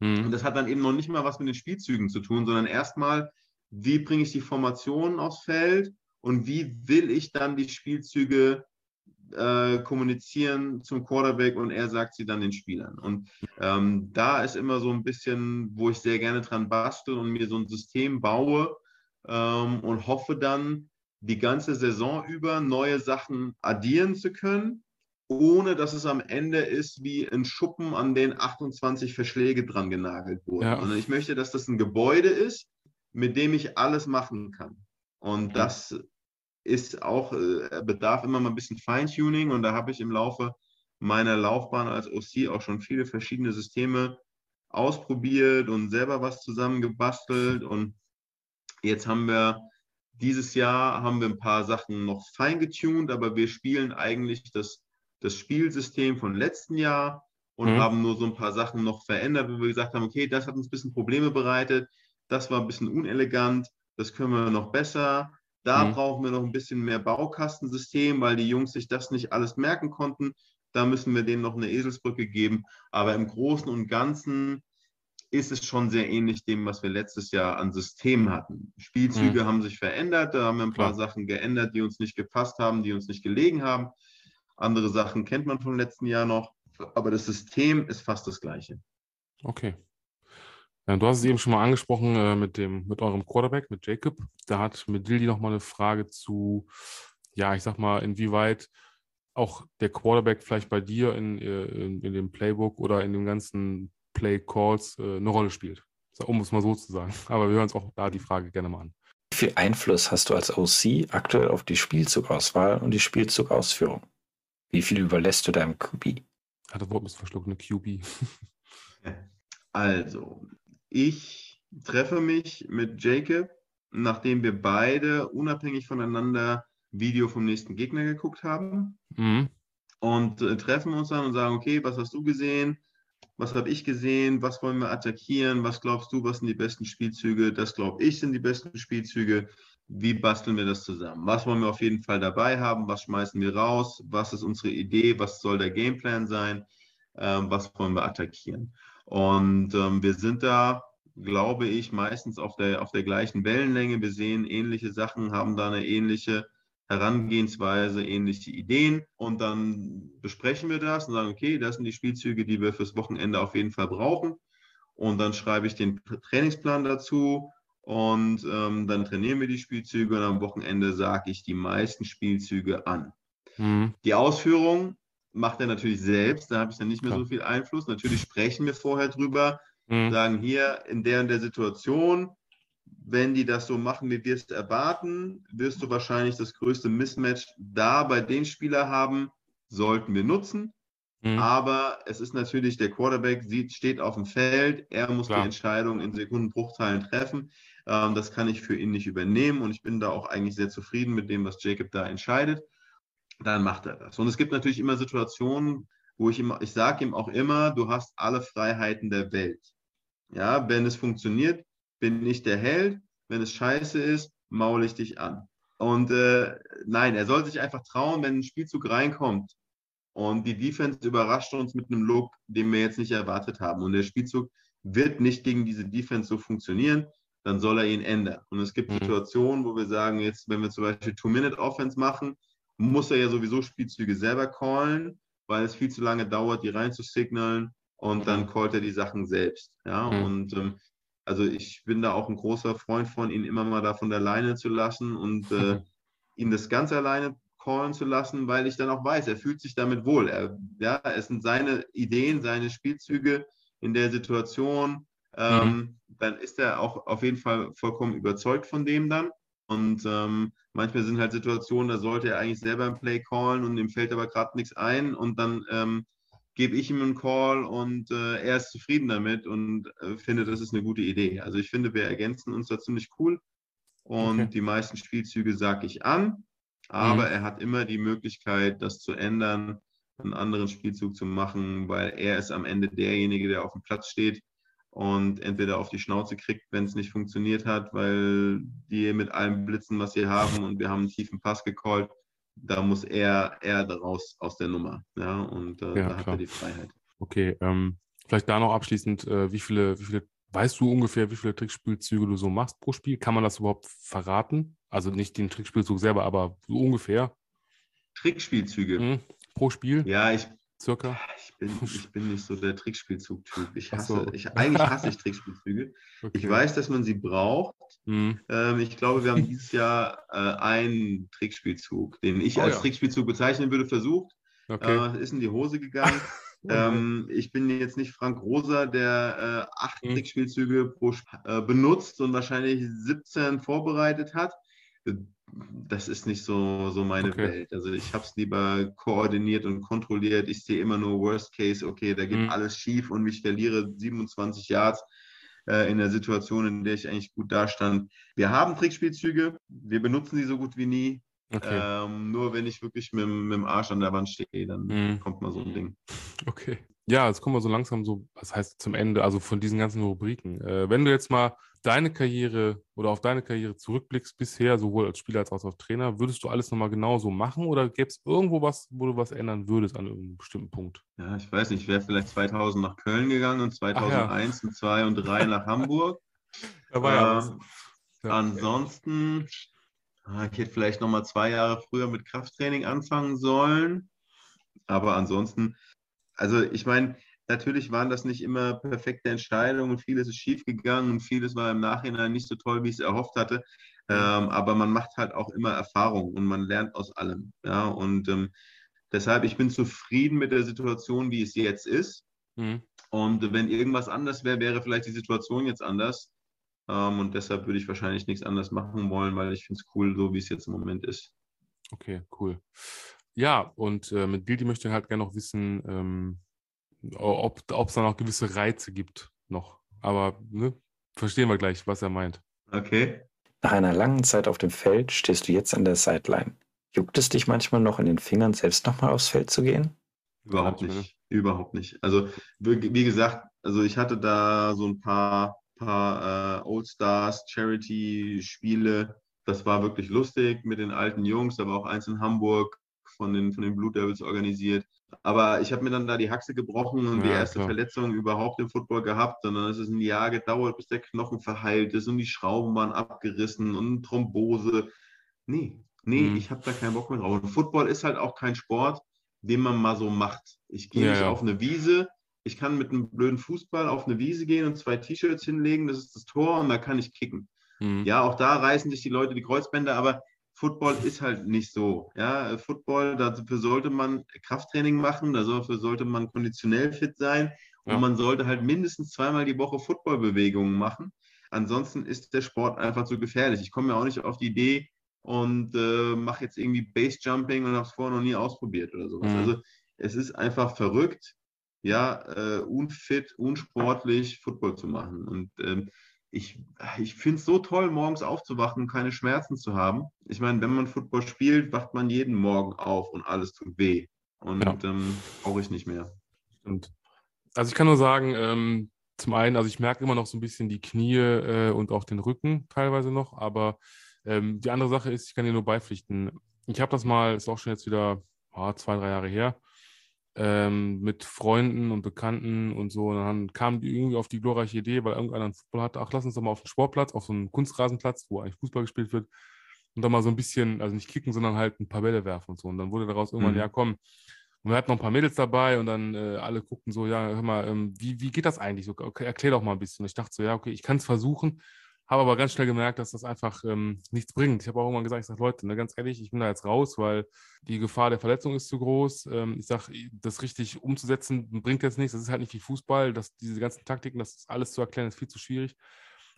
Mhm. Und das hat dann eben noch nicht mal was mit den Spielzügen zu tun, sondern erstmal, wie bringe ich die Formationen aufs Feld und wie will ich dann die Spielzüge äh, kommunizieren zum Quarterback und er sagt sie dann den Spielern. Und ähm, da ist immer so ein bisschen, wo ich sehr gerne dran bastel und mir so ein System baue ähm, und hoffe dann, die ganze Saison über neue Sachen addieren zu können, ohne dass es am Ende ist wie ein Schuppen, an den 28 Verschläge dran genagelt wurden. Ja. Sondern ich möchte, dass das ein Gebäude ist, mit dem ich alles machen kann. Und das ist auch, äh, bedarf immer mal ein bisschen Feintuning und da habe ich im Laufe meiner Laufbahn als OC auch schon viele verschiedene Systeme ausprobiert und selber was zusammengebastelt und jetzt haben wir dieses Jahr haben wir ein paar Sachen noch feingetuned, aber wir spielen eigentlich das, das Spielsystem von letzten Jahr und mhm. haben nur so ein paar Sachen noch verändert, wo wir gesagt haben, okay, das hat uns ein bisschen Probleme bereitet, das war ein bisschen unelegant, das können wir noch besser. Da mhm. brauchen wir noch ein bisschen mehr Baukastensystem, weil die Jungs sich das nicht alles merken konnten. Da müssen wir denen noch eine Eselsbrücke geben. Aber im Großen und Ganzen ist es schon sehr ähnlich dem, was wir letztes Jahr an Systemen hatten. Spielzüge mhm. haben sich verändert, da haben wir ein paar Klar. Sachen geändert, die uns nicht gepasst haben, die uns nicht gelegen haben. Andere Sachen kennt man vom letzten Jahr noch, aber das System ist fast das gleiche. Okay. Du hast es eben schon mal angesprochen äh, mit, dem, mit eurem Quarterback, mit Jacob. Da hat Medildi noch mal eine Frage zu, ja, ich sag mal, inwieweit auch der Quarterback vielleicht bei dir in, äh, in, in dem Playbook oder in den ganzen Play Calls äh, eine Rolle spielt. Um es mal so zu sagen. Aber wir hören uns auch da die Frage gerne mal an. Wie viel Einfluss hast du als OC aktuell auf die Spielzugauswahl und die Spielzugausführung? Wie viel überlässt du deinem QB? Hat das Wort verschluckt, eine QB. Also, ich treffe mich mit Jacob, nachdem wir beide unabhängig voneinander Video vom nächsten Gegner geguckt haben. Mhm. Und äh, treffen uns dann und sagen, okay, was hast du gesehen? Was habe ich gesehen? Was wollen wir attackieren? Was glaubst du, was sind die besten Spielzüge? Das glaube ich sind die besten Spielzüge. Wie basteln wir das zusammen? Was wollen wir auf jeden Fall dabei haben? Was schmeißen wir raus? Was ist unsere Idee? Was soll der Gameplan sein? Ähm, was wollen wir attackieren? Und ähm, wir sind da, glaube ich, meistens auf der, auf der gleichen Wellenlänge. Wir sehen ähnliche Sachen, haben da eine ähnliche Herangehensweise, ähnliche Ideen. Und dann besprechen wir das und sagen, okay, das sind die Spielzüge, die wir fürs Wochenende auf jeden Fall brauchen. Und dann schreibe ich den Trainingsplan dazu und ähm, dann trainieren wir die Spielzüge und am Wochenende sage ich die meisten Spielzüge an. Mhm. Die Ausführung macht er natürlich selbst, da habe ich dann nicht mehr so viel Einfluss. Natürlich sprechen wir vorher drüber, mhm. sagen hier in der und der Situation wenn die das so machen, wie wir es erwarten, wirst du wahrscheinlich das größte Mismatch da bei den Spielern haben, sollten wir nutzen. Mhm. Aber es ist natürlich, der Quarterback sieht, steht auf dem Feld, er muss Klar. die Entscheidung in Sekundenbruchteilen treffen. Ähm, das kann ich für ihn nicht übernehmen und ich bin da auch eigentlich sehr zufrieden mit dem, was Jacob da entscheidet. Dann macht er das. Und es gibt natürlich immer Situationen, wo ich immer, ich sage ihm auch immer, du hast alle Freiheiten der Welt. Ja, wenn es funktioniert, bin ich der Held. Wenn es scheiße ist, maul ich dich an. Und äh, nein, er soll sich einfach trauen, wenn ein Spielzug reinkommt und die Defense überrascht uns mit einem Look, den wir jetzt nicht erwartet haben. Und der Spielzug wird nicht gegen diese Defense so funktionieren, dann soll er ihn ändern. Und es gibt mhm. Situationen, wo wir sagen, jetzt, wenn wir zum Beispiel Two-Minute-Offense machen, muss er ja sowieso Spielzüge selber callen, weil es viel zu lange dauert, die reinzusignalen und dann mhm. callt er die Sachen selbst. Ja, mhm. und ähm, also ich bin da auch ein großer Freund von, ihn immer mal da von der Leine zu lassen und äh, ihn das ganz alleine callen zu lassen, weil ich dann auch weiß, er fühlt sich damit wohl. Er, ja, es sind seine Ideen, seine Spielzüge in der Situation. Ähm, mhm. Dann ist er auch auf jeden Fall vollkommen überzeugt von dem dann. Und ähm, manchmal sind halt Situationen, da sollte er eigentlich selber ein Play callen und ihm fällt aber gerade nichts ein und dann ähm, gebe ich ihm einen Call und äh, er ist zufrieden damit und äh, findet, das ist eine gute Idee. Also ich finde, wir ergänzen uns da ziemlich cool und okay. die meisten Spielzüge sage ich an aber mhm. er hat immer die Möglichkeit, das zu ändern, einen anderen Spielzug zu machen, weil er ist am Ende derjenige, der auf dem Platz steht und entweder auf die Schnauze kriegt, wenn es nicht funktioniert hat, weil die mit allem blitzen, was sie haben und wir haben einen tiefen Pass gecallt. Da muss er, er daraus aus der Nummer. Ja, und äh, ja, da hat er die Freiheit. Okay, ähm, vielleicht da noch abschließend, äh, wie viele, wie viele, weißt du ungefähr, wie viele Trickspielzüge du so machst pro Spiel? Kann man das überhaupt verraten? Also nicht den Trickspielzug selber, aber so ungefähr. Trickspielzüge. Mhm. Pro Spiel? Ja, ich. Circa? Ich bin, ich bin nicht so der Trickspielzug-Typ. Ich hasse, so. ich, eigentlich hasse ich Trickspielzüge. Okay. Ich weiß, dass man sie braucht. Mhm. Ähm, ich glaube, wir haben dieses Jahr äh, einen Trickspielzug, den ich oh, als ja. Trickspielzug bezeichnen würde, versucht. Okay. Äh, ist in die Hose gegangen. Ähm, ich bin jetzt nicht Frank Rosa, der äh, acht mhm. Trickspielzüge pro äh, benutzt und wahrscheinlich 17 vorbereitet hat das ist nicht so, so meine okay. Welt. Also ich habe es lieber koordiniert und kontrolliert. Ich sehe immer nur Worst Case, okay, da geht mhm. alles schief und ich verliere 27 Yards äh, in der Situation, in der ich eigentlich gut dastand. Wir haben Trickspielzüge, wir benutzen sie so gut wie nie. Okay. Ähm, nur wenn ich wirklich mit, mit, dem Arsch an der Wand stehe, dann mhm. kommt mal so ein Ding. Okay. Ja, jetzt kommen wir so langsam so, was heißt zum Ende, also von diesen ganzen Rubriken. Äh, wenn du jetzt mal deine Karriere oder auf deine Karriere zurückblickst bisher, sowohl als Spieler als auch als Trainer, würdest du alles nochmal genauso machen oder gäbe es irgendwo was, wo du was ändern würdest an irgendeinem bestimmten Punkt? Ja, ich weiß nicht, ich wäre vielleicht 2000 nach Köln gegangen und 2001 ja. und 2 und 3 nach Hamburg. Da war ja, ähm, ja Ansonsten, ah, ich hätte vielleicht nochmal zwei Jahre früher mit Krafttraining anfangen sollen. Aber ansonsten, also ich meine, Natürlich waren das nicht immer perfekte Entscheidungen, vieles ist schiefgegangen und vieles war im Nachhinein nicht so toll, wie ich es erhofft hatte. Ähm, aber man macht halt auch immer Erfahrung und man lernt aus allem. Ja, und ähm, deshalb, ich bin zufrieden mit der Situation, wie es jetzt ist. Mhm. Und wenn irgendwas anders wäre, wäre vielleicht die Situation jetzt anders. Ähm, und deshalb würde ich wahrscheinlich nichts anderes machen wollen, weil ich finde es cool, so wie es jetzt im Moment ist. Okay, cool. Ja, und äh, mit Bildi möchte ich halt gerne noch wissen, ähm, ob es da noch gewisse Reize gibt noch. Aber ne, verstehen wir gleich, was er meint. Okay. Nach einer langen Zeit auf dem Feld stehst du jetzt an der Sideline. Juckt es dich manchmal noch in den Fingern, selbst nochmal aufs Feld zu gehen? Überhaupt nicht. Überhaupt nicht. Also, wie gesagt, also ich hatte da so ein paar, paar äh, Old Stars Charity-Spiele. Das war wirklich lustig mit den alten Jungs, aber auch eins in Hamburg von den, von den Blue Devils organisiert. Aber ich habe mir dann da die Haxe gebrochen und ja, die erste klar. Verletzung überhaupt im Football gehabt. Und dann ist es ein Jahr gedauert, bis der Knochen verheilt ist und die Schrauben waren abgerissen und Thrombose. Nee, nee, mhm. ich habe da keinen Bock mehr drauf. Und Football ist halt auch kein Sport, den man mal so macht. Ich gehe ja, nicht ja. auf eine Wiese. Ich kann mit einem blöden Fußball auf eine Wiese gehen und zwei T-Shirts hinlegen, das ist das Tor und da kann ich kicken. Mhm. Ja, auch da reißen sich die Leute die Kreuzbänder, aber Football ist halt nicht so. Ja, Football, dafür sollte man Krafttraining machen, dafür sollte man konditionell fit sein und ja. man sollte halt mindestens zweimal die Woche Footballbewegungen machen. ansonsten ist der Sport einfach zu gefährlich. Ich komme ja auch nicht auf die Idee und äh, mache jetzt irgendwie Base-Jumping und habe es vorher noch nie ausprobiert oder sowas. Mhm. Also es ist einfach verrückt, ja, äh, unfit, unsportlich Football zu machen. Und ähm, ich, ich finde es so toll, morgens aufzuwachen und keine Schmerzen zu haben. Ich meine, wenn man Football spielt, wacht man jeden Morgen auf und alles tut weh. Und ja. ähm, brauche ich nicht mehr. Und also ich kann nur sagen, ähm, zum einen, also ich merke immer noch so ein bisschen die Knie äh, und auch den Rücken teilweise noch, aber ähm, die andere Sache ist, ich kann dir nur beipflichten. Ich habe das mal, ist auch schon jetzt wieder oh, zwei, drei Jahre her, ähm, mit Freunden und Bekannten und so. Und dann kamen die irgendwie auf die glorreiche Idee, weil irgendeiner einen Football hatte, ach, lass uns doch mal auf den Sportplatz, auf so einen Kunstrasenplatz, wo eigentlich Fußball gespielt wird, und dann mal so ein bisschen, also nicht kicken, sondern halt ein paar Bälle werfen und so. Und dann wurde daraus irgendwann, mhm. ja komm, und wir hatten noch ein paar Mädels dabei und dann äh, alle guckten so, ja, hör mal, ähm, wie, wie geht das eigentlich? So, okay, erklär doch mal ein bisschen. Und ich dachte so, ja, okay, ich kann es versuchen, habe aber ganz schnell gemerkt, dass das einfach ähm, nichts bringt. Ich habe auch irgendwann gesagt, ich sage, Leute, ne, ganz ehrlich, ich bin da jetzt raus, weil die Gefahr der Verletzung ist zu groß. Ähm, ich sage, das richtig umzusetzen bringt jetzt nichts. Das ist halt nicht wie Fußball. Das, diese ganzen Taktiken, das alles zu erklären, ist viel zu schwierig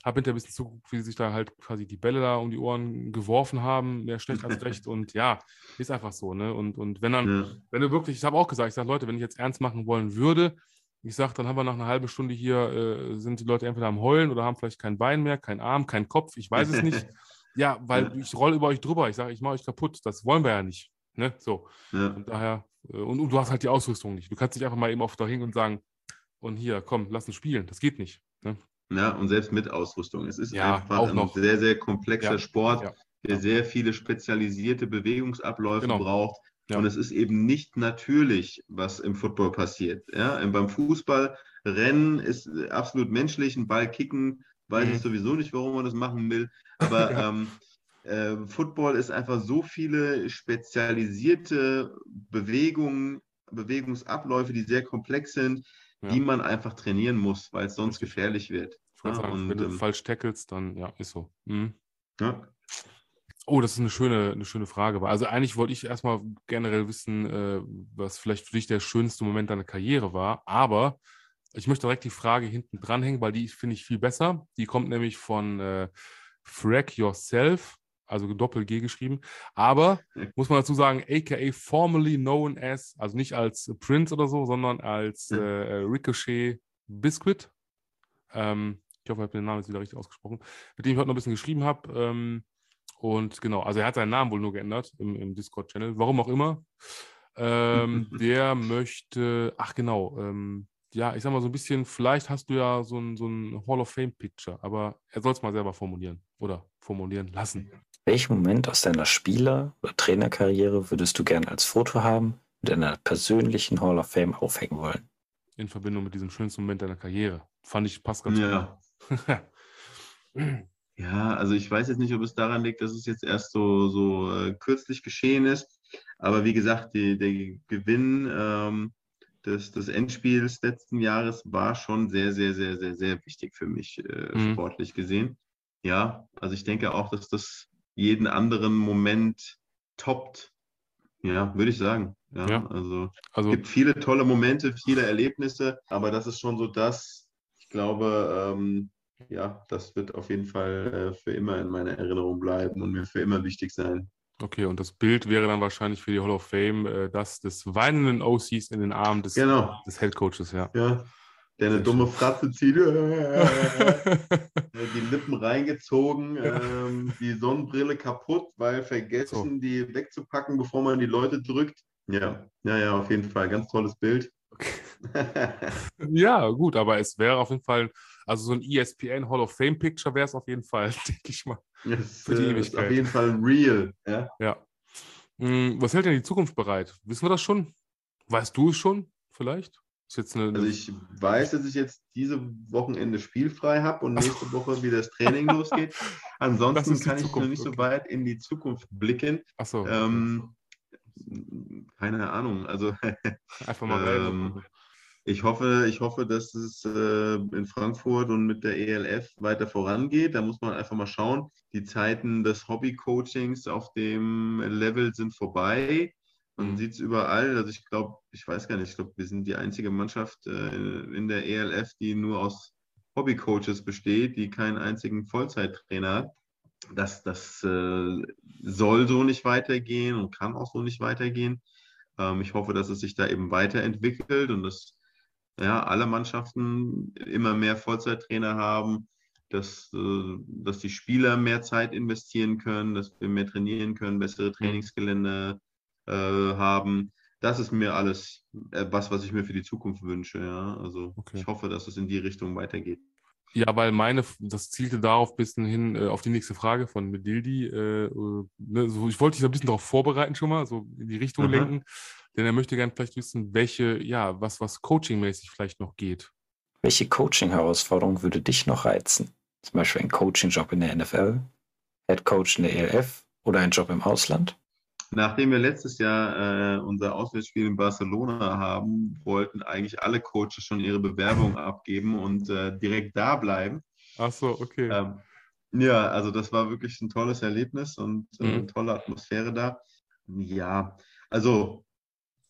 habe hinterher ein bisschen zugeguckt, wie sie sich da halt quasi die Bälle da um die Ohren geworfen haben, mehr schlecht als recht. Und ja, ist einfach so, ne? Und, und wenn dann, ja. wenn du wirklich, ich habe auch gesagt, ich sage, Leute, wenn ich jetzt ernst machen wollen würde, ich sage, dann haben wir nach einer halben Stunde hier, äh, sind die Leute entweder am Heulen oder haben vielleicht kein Bein mehr, kein Arm, kein Kopf, ich weiß es nicht. ja, weil ja. ich rolle über euch drüber, ich sage, ich mache euch kaputt. Das wollen wir ja nicht. Ne? So. Ja. Und daher, äh, und, und, du hast halt die Ausrüstung nicht. Du kannst nicht einfach mal eben auf da und sagen, und hier, komm, lass uns spielen. Das geht nicht. Ne? Ja, und selbst mit Ausrüstung. Es ist ja, einfach ein noch. sehr, sehr komplexer. Sport, der sehr viele spezialisierte Bewegungsabläufe genau. braucht. Ja. Und es ist eben nicht natürlich, was im Football passiert. Ja, beim Fußball Rennen ist absolut menschlich, ein Ball kicken, weiß mhm. ich sowieso nicht, warum man das machen will. Aber ähm, äh, Football ist einfach so viele spezialisierte Bewegungen, Bewegungsabläufe, die sehr komplex sind, ja. die man einfach trainieren muss, weil es sonst gefährlich wird. Ja, sagen, und, wenn du ähm, falsch tackelst, dann ja, ist so. Mhm. Ja. Oh, das ist eine schöne, eine schöne Frage. Also eigentlich wollte ich erstmal generell wissen, äh, was vielleicht für dich der schönste Moment deiner Karriere war. Aber ich möchte direkt die Frage hinten dranhängen, weil die finde ich viel besser. Die kommt nämlich von äh, Frack Yourself also Doppel-G geschrieben. Aber muss man dazu sagen, aka formerly known as, also nicht als Prince oder so, sondern als äh, Ricochet Biscuit. Ähm, ich hoffe, ich habe den Namen jetzt wieder richtig ausgesprochen, mit dem ich heute noch ein bisschen geschrieben habe. Ähm, und genau, also er hat seinen Namen wohl nur geändert im, im Discord-Channel, warum auch immer. Ähm, der möchte, ach genau, ähm, ja, ich sag mal so ein bisschen, vielleicht hast du ja so ein, so ein Hall of Fame-Picture, aber er soll es mal selber formulieren oder formulieren lassen. Welchen Moment aus deiner Spieler- oder Trainerkarriere würdest du gerne als Foto haben und in einer persönlichen Hall of Fame aufhängen wollen? In Verbindung mit diesem schönsten Moment deiner Karriere. Fand ich, passt ganz ja. gut. ja, also ich weiß jetzt nicht, ob es daran liegt, dass es jetzt erst so, so äh, kürzlich geschehen ist. Aber wie gesagt, die, der Gewinn ähm, des, des Endspiels letzten Jahres war schon sehr, sehr, sehr, sehr, sehr wichtig für mich, äh, mhm. sportlich gesehen. Ja, also ich denke auch, dass das jeden anderen Moment toppt. Ja, würde ich sagen. Ja, ja. Also, also es gibt viele tolle Momente, viele Erlebnisse, aber das ist schon so das, ich glaube, ähm, ja, das wird auf jeden Fall äh, für immer in meiner Erinnerung bleiben und mir für immer wichtig sein. Okay, und das Bild wäre dann wahrscheinlich für die Hall of Fame äh, das des weinenden OCs in den Armen des, genau. des Head Coaches, ja. Ja, der eine dumme Fratze zieht, die Lippen reingezogen, ähm, die Sonnenbrille kaputt, weil vergessen, so. die wegzupacken, bevor man die Leute drückt. Ja, ja, ja, auf jeden Fall. Ganz tolles Bild. Okay. ja, gut, aber es wäre auf jeden Fall, also so ein ESPN Hall of Fame Picture wäre es auf jeden Fall, denke ich mal. Es, für die äh, Ewigkeit. Auf jeden Fall real. Ja. ja. Hm, was hält denn die Zukunft bereit? Wissen wir das schon? Weißt du es schon, vielleicht? Eine, also ich weiß, dass ich jetzt diese Wochenende spielfrei habe und nächste Woche wieder das Training losgeht. Ansonsten kann ich noch nicht so weit in die Zukunft blicken. Ach so. Ähm, keine Ahnung. Also einfach mal ähm, ich hoffe, ich hoffe, dass es äh, in Frankfurt und mit der ELF weiter vorangeht. Da muss man einfach mal schauen. Die Zeiten des Hobby-Coachings auf dem Level sind vorbei. Man mhm. sieht es überall. Also ich glaube, ich weiß gar nicht, ich glaube, wir sind die einzige Mannschaft äh, in der ELF, die nur aus Hobbycoaches besteht, die keinen einzigen Vollzeittrainer hat. Das, das äh, soll so nicht weitergehen und kann auch so nicht weitergehen. Ähm, ich hoffe, dass es sich da eben weiterentwickelt und dass ja, alle Mannschaften immer mehr Vollzeittrainer haben, dass, äh, dass die Spieler mehr Zeit investieren können, dass wir mehr trainieren können, bessere Trainingsgelände äh, haben. Das ist mir alles äh, was, was ich mir für die Zukunft wünsche. Ja? Also okay. ich hoffe, dass es in die Richtung weitergeht. Ja, weil meine, das zielte darauf ein bisschen hin, äh, auf die nächste Frage von Medildi. Äh, äh, ne, so, ich wollte dich ein bisschen darauf vorbereiten schon mal, so in die Richtung Aha. lenken, denn er möchte gerne vielleicht wissen, welche, ja, was, was coachingmäßig vielleicht noch geht. Welche Coaching-Herausforderung würde dich noch reizen? Zum Beispiel ein Coaching-Job in der NFL, Head Coach in der ELF oder ein Job im Ausland? Nachdem wir letztes Jahr äh, unser Auswärtsspiel in Barcelona haben, wollten eigentlich alle Coaches schon ihre Bewerbung abgeben und äh, direkt da bleiben. Ach so, okay. Ähm, ja, also das war wirklich ein tolles Erlebnis und äh, mhm. eine tolle Atmosphäre da. Ja, also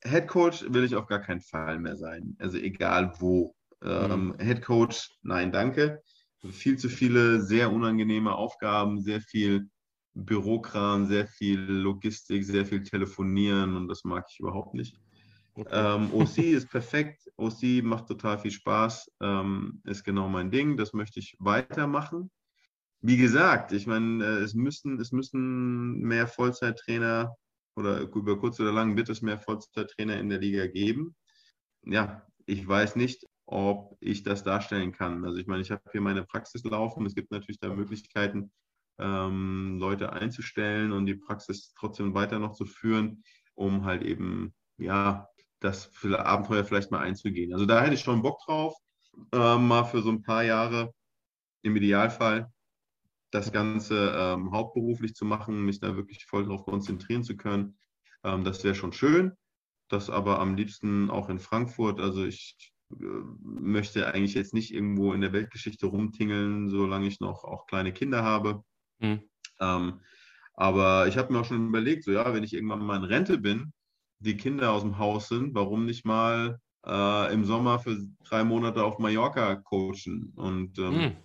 Head Coach will ich auf gar keinen Fall mehr sein. Also egal wo. Ähm, mhm. Head Coach, nein, danke. Viel zu viele sehr unangenehme Aufgaben, sehr viel Bürokram, sehr viel Logistik, sehr viel Telefonieren und das mag ich überhaupt nicht. Okay. Ähm, OC ist perfekt. OC macht total viel Spaß, ähm, ist genau mein Ding. Das möchte ich weitermachen. Wie gesagt, ich meine, äh, es müssen, es müssen mehr Vollzeittrainer oder über kurz oder lang wird es mehr Vollzeittrainer in der Liga geben. Ja, ich weiß nicht, ob ich das darstellen kann. Also ich meine, ich habe hier meine Praxis laufen. Es gibt natürlich da Möglichkeiten, ähm, Leute einzustellen und die Praxis trotzdem weiter noch zu führen, um halt eben, ja, das Abenteuer vielleicht mal einzugehen. Also da hätte ich schon Bock drauf, äh, mal für so ein paar Jahre im Idealfall das Ganze ähm, hauptberuflich zu machen, mich da wirklich voll darauf konzentrieren zu können. Ähm, das wäre schon schön. Das aber am liebsten auch in Frankfurt. Also ich äh, möchte eigentlich jetzt nicht irgendwo in der Weltgeschichte rumtingeln, solange ich noch auch kleine Kinder habe. Mhm. Ähm, aber ich habe mir auch schon überlegt, so ja, wenn ich irgendwann mal in Rente bin, die Kinder aus dem Haus sind, warum nicht mal äh, im Sommer für drei Monate auf Mallorca coachen und ähm, mhm.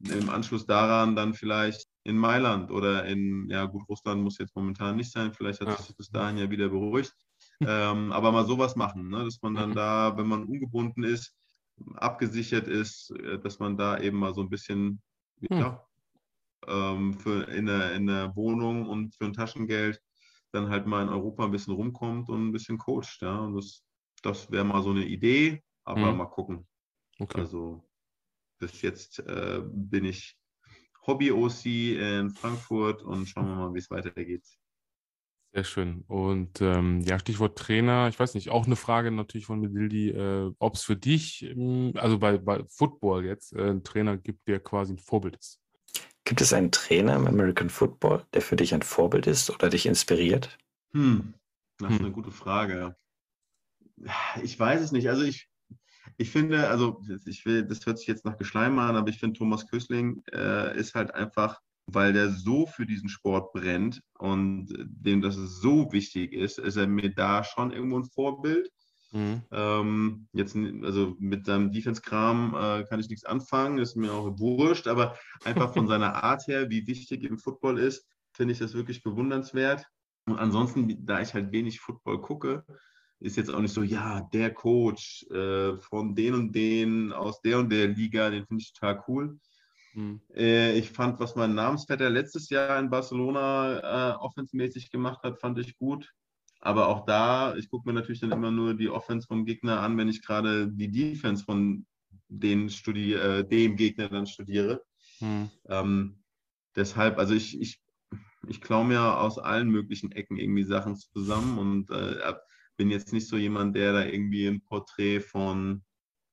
Im Anschluss daran dann vielleicht in Mailand oder in, ja gut, Russland muss jetzt momentan nicht sein, vielleicht hat ja. sich das bis dahin ja wieder beruhigt, ähm, aber mal sowas machen, ne? dass man dann mhm. da, wenn man ungebunden ist, abgesichert ist, äh, dass man da eben mal so ein bisschen ja, ähm, für in der, in der Wohnung und für ein Taschengeld dann halt mal in Europa ein bisschen rumkommt und ein bisschen coacht. Ja? Und das, das wäre mal so eine Idee, aber mhm. mal gucken. Okay. Also bis jetzt äh, bin ich Hobby-OC in Frankfurt und schauen wir mal, wie es weitergeht. Sehr schön. Und ähm, ja, Stichwort Trainer, ich weiß nicht, auch eine Frage natürlich von Medildi, äh, ob es für dich, ähm, also bei, bei Football jetzt, äh, einen Trainer gibt, der quasi ein Vorbild ist. Gibt es einen Trainer im American Football, der für dich ein Vorbild ist oder dich inspiriert? Hm, das ist hm. eine gute Frage. Ich weiß es nicht. Also ich, ich finde, also ich will, das hört sich jetzt nach Geschleim an, aber ich finde, Thomas Kösling äh, ist halt einfach, weil der so für diesen Sport brennt und dem das so wichtig ist, ist er mir da schon irgendwo ein Vorbild. Mhm. Ähm, jetzt, also mit seinem Defense-Kram äh, kann ich nichts anfangen, ist mir auch wurscht, aber einfach von seiner Art her, wie wichtig im Football ist, finde ich das wirklich bewundernswert. Und ansonsten, da ich halt wenig Football gucke, ist jetzt auch nicht so, ja, der Coach äh, von den und den aus der und der Liga, den finde ich total cool. Mhm. Äh, ich fand, was mein Namensvetter letztes Jahr in Barcelona äh, offensmäßig gemacht hat, fand ich gut. Aber auch da, ich gucke mir natürlich dann immer nur die Offense vom Gegner an, wenn ich gerade die Defense von den studi äh, dem Gegner dann studiere. Hm. Ähm, deshalb, also ich, ich, ich klaue mir aus allen möglichen Ecken irgendwie Sachen zusammen und äh, bin jetzt nicht so jemand, der da irgendwie ein Porträt von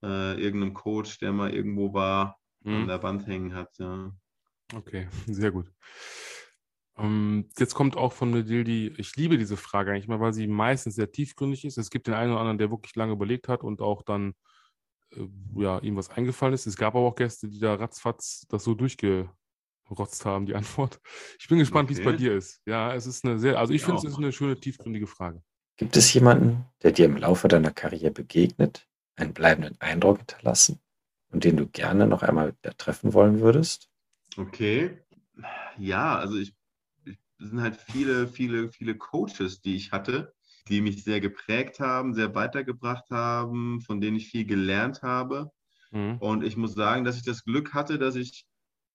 äh, irgendeinem Coach, der mal irgendwo war, hm. an der Wand hängen hat. Ja. Okay, sehr gut. Ähm, jetzt kommt auch von Medildi, ich liebe diese Frage eigentlich mal, weil sie meistens sehr tiefgründig ist. Es gibt den einen oder anderen, der wirklich lange überlegt hat und auch dann äh, ja, ihm was eingefallen ist. Es gab aber auch Gäste, die da ratzfatz das so durchgerotzt haben, die Antwort. Ich bin gespannt, okay. wie es bei dir ist. Ja, es ist eine sehr, also ich finde, es ist eine schöne, tiefgründige Frage. Gibt es jemanden, der dir im Laufe deiner Karriere begegnet, einen bleibenden Eindruck hinterlassen und den du gerne noch einmal treffen wollen würdest? Okay. Ja, also ich, ich es sind halt viele, viele, viele Coaches, die ich hatte, die mich sehr geprägt haben, sehr weitergebracht haben, von denen ich viel gelernt habe. Mhm. Und ich muss sagen, dass ich das Glück hatte, dass ich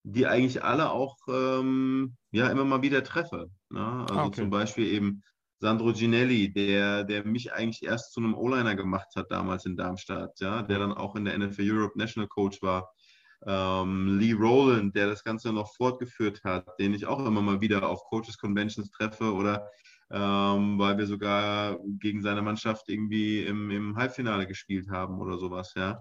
die eigentlich alle auch ähm, ja, immer mal wieder treffe. Ne? Also ah, okay. zum Beispiel eben Sandro Ginelli, der, der mich eigentlich erst zu einem O-Liner gemacht hat damals in Darmstadt, ja, der dann auch in der NFL Europe National Coach war. Ähm, Lee Rowland, der das Ganze noch fortgeführt hat, den ich auch immer mal wieder auf Coaches Conventions treffe oder ähm, weil wir sogar gegen seine Mannschaft irgendwie im, im Halbfinale gespielt haben oder sowas, ja.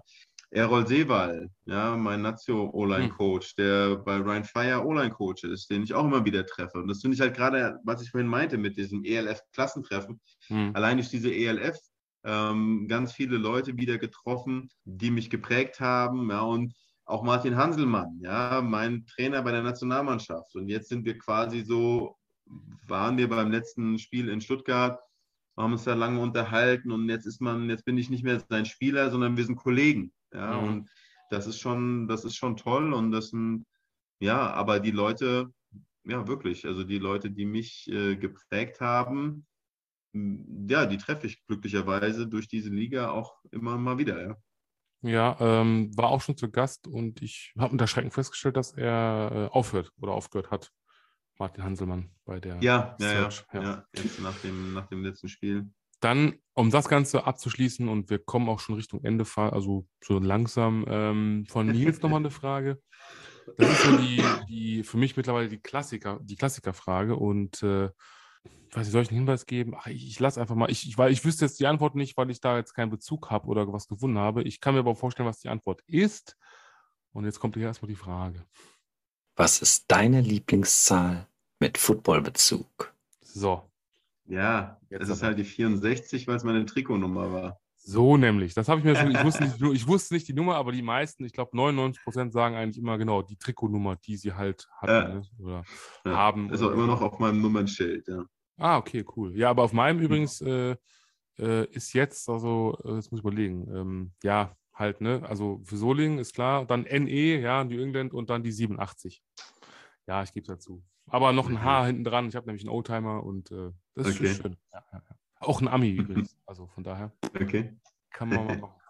Errol Seewall, ja, mein Nazio-O-Line-Coach, hm. der bei Ryan Fire O-Line-Coach ist, den ich auch immer wieder treffe. Und das finde ich halt gerade, was ich vorhin meinte mit diesem ELF-Klassentreffen, hm. allein durch diese ELF ähm, ganz viele Leute wieder getroffen, die mich geprägt haben, ja, und auch Martin Hanselmann, ja, mein Trainer bei der Nationalmannschaft. Und jetzt sind wir quasi so, waren wir beim letzten Spiel in Stuttgart, haben uns da lange unterhalten und jetzt ist man, jetzt bin ich nicht mehr sein Spieler, sondern wir sind Kollegen. Ja, mhm. und das ist schon, das ist schon toll und das sind, ja, aber die Leute, ja, wirklich, also die Leute, die mich äh, geprägt haben, ja, die treffe ich glücklicherweise durch diese Liga auch immer mal wieder, ja. Ja, ähm, war auch schon zu Gast und ich habe unter Schrecken festgestellt, dass er äh, aufhört oder aufgehört hat. Martin Hanselmann bei der ja. Ja, ja, ja. jetzt nach dem, nach dem letzten Spiel. Dann, um das Ganze abzuschließen, und wir kommen auch schon Richtung Ende, also so langsam, ähm, von Nils nochmal eine Frage. Das ist so die, die für mich mittlerweile die Klassiker, die Klassikerfrage. Und äh, weiß ich, soll ich einen Hinweis geben? Ach, ich, ich lasse einfach mal, ich, ich, weil ich wüsste jetzt die Antwort nicht, weil ich da jetzt keinen Bezug habe oder was gewonnen habe. Ich kann mir aber vorstellen, was die Antwort ist. Und jetzt kommt hier erstmal die Frage. Was ist deine Lieblingszahl mit Footballbezug? So, ja, Jetzt es ist halt die 64, weil es meine Trikotnummer war. So nämlich. Das habe ich mir schon, ich wusste, nicht, ich wusste nicht die Nummer, aber die meisten, ich glaube 99 Prozent sagen eigentlich immer genau die Trikotnummer, die sie halt hatten ja. ne? oder ja. haben. Ist auch immer noch auf meinem Nummernschild, ja. Ah, okay, cool. Ja, aber auf meinem übrigens äh, äh, ist jetzt, also, äh, jetzt muss ich überlegen, ähm, ja, halt, ne, also für Solingen ist klar, dann NE, ja, New England und dann die 87. Ja, ich gebe es dazu. Aber noch ein Haar hinten dran. Ich habe nämlich einen Oldtimer und äh, das ist okay. schön. Ja, ja, ja. Auch ein Ami übrigens. Also von daher. Okay. Kann man mal machen.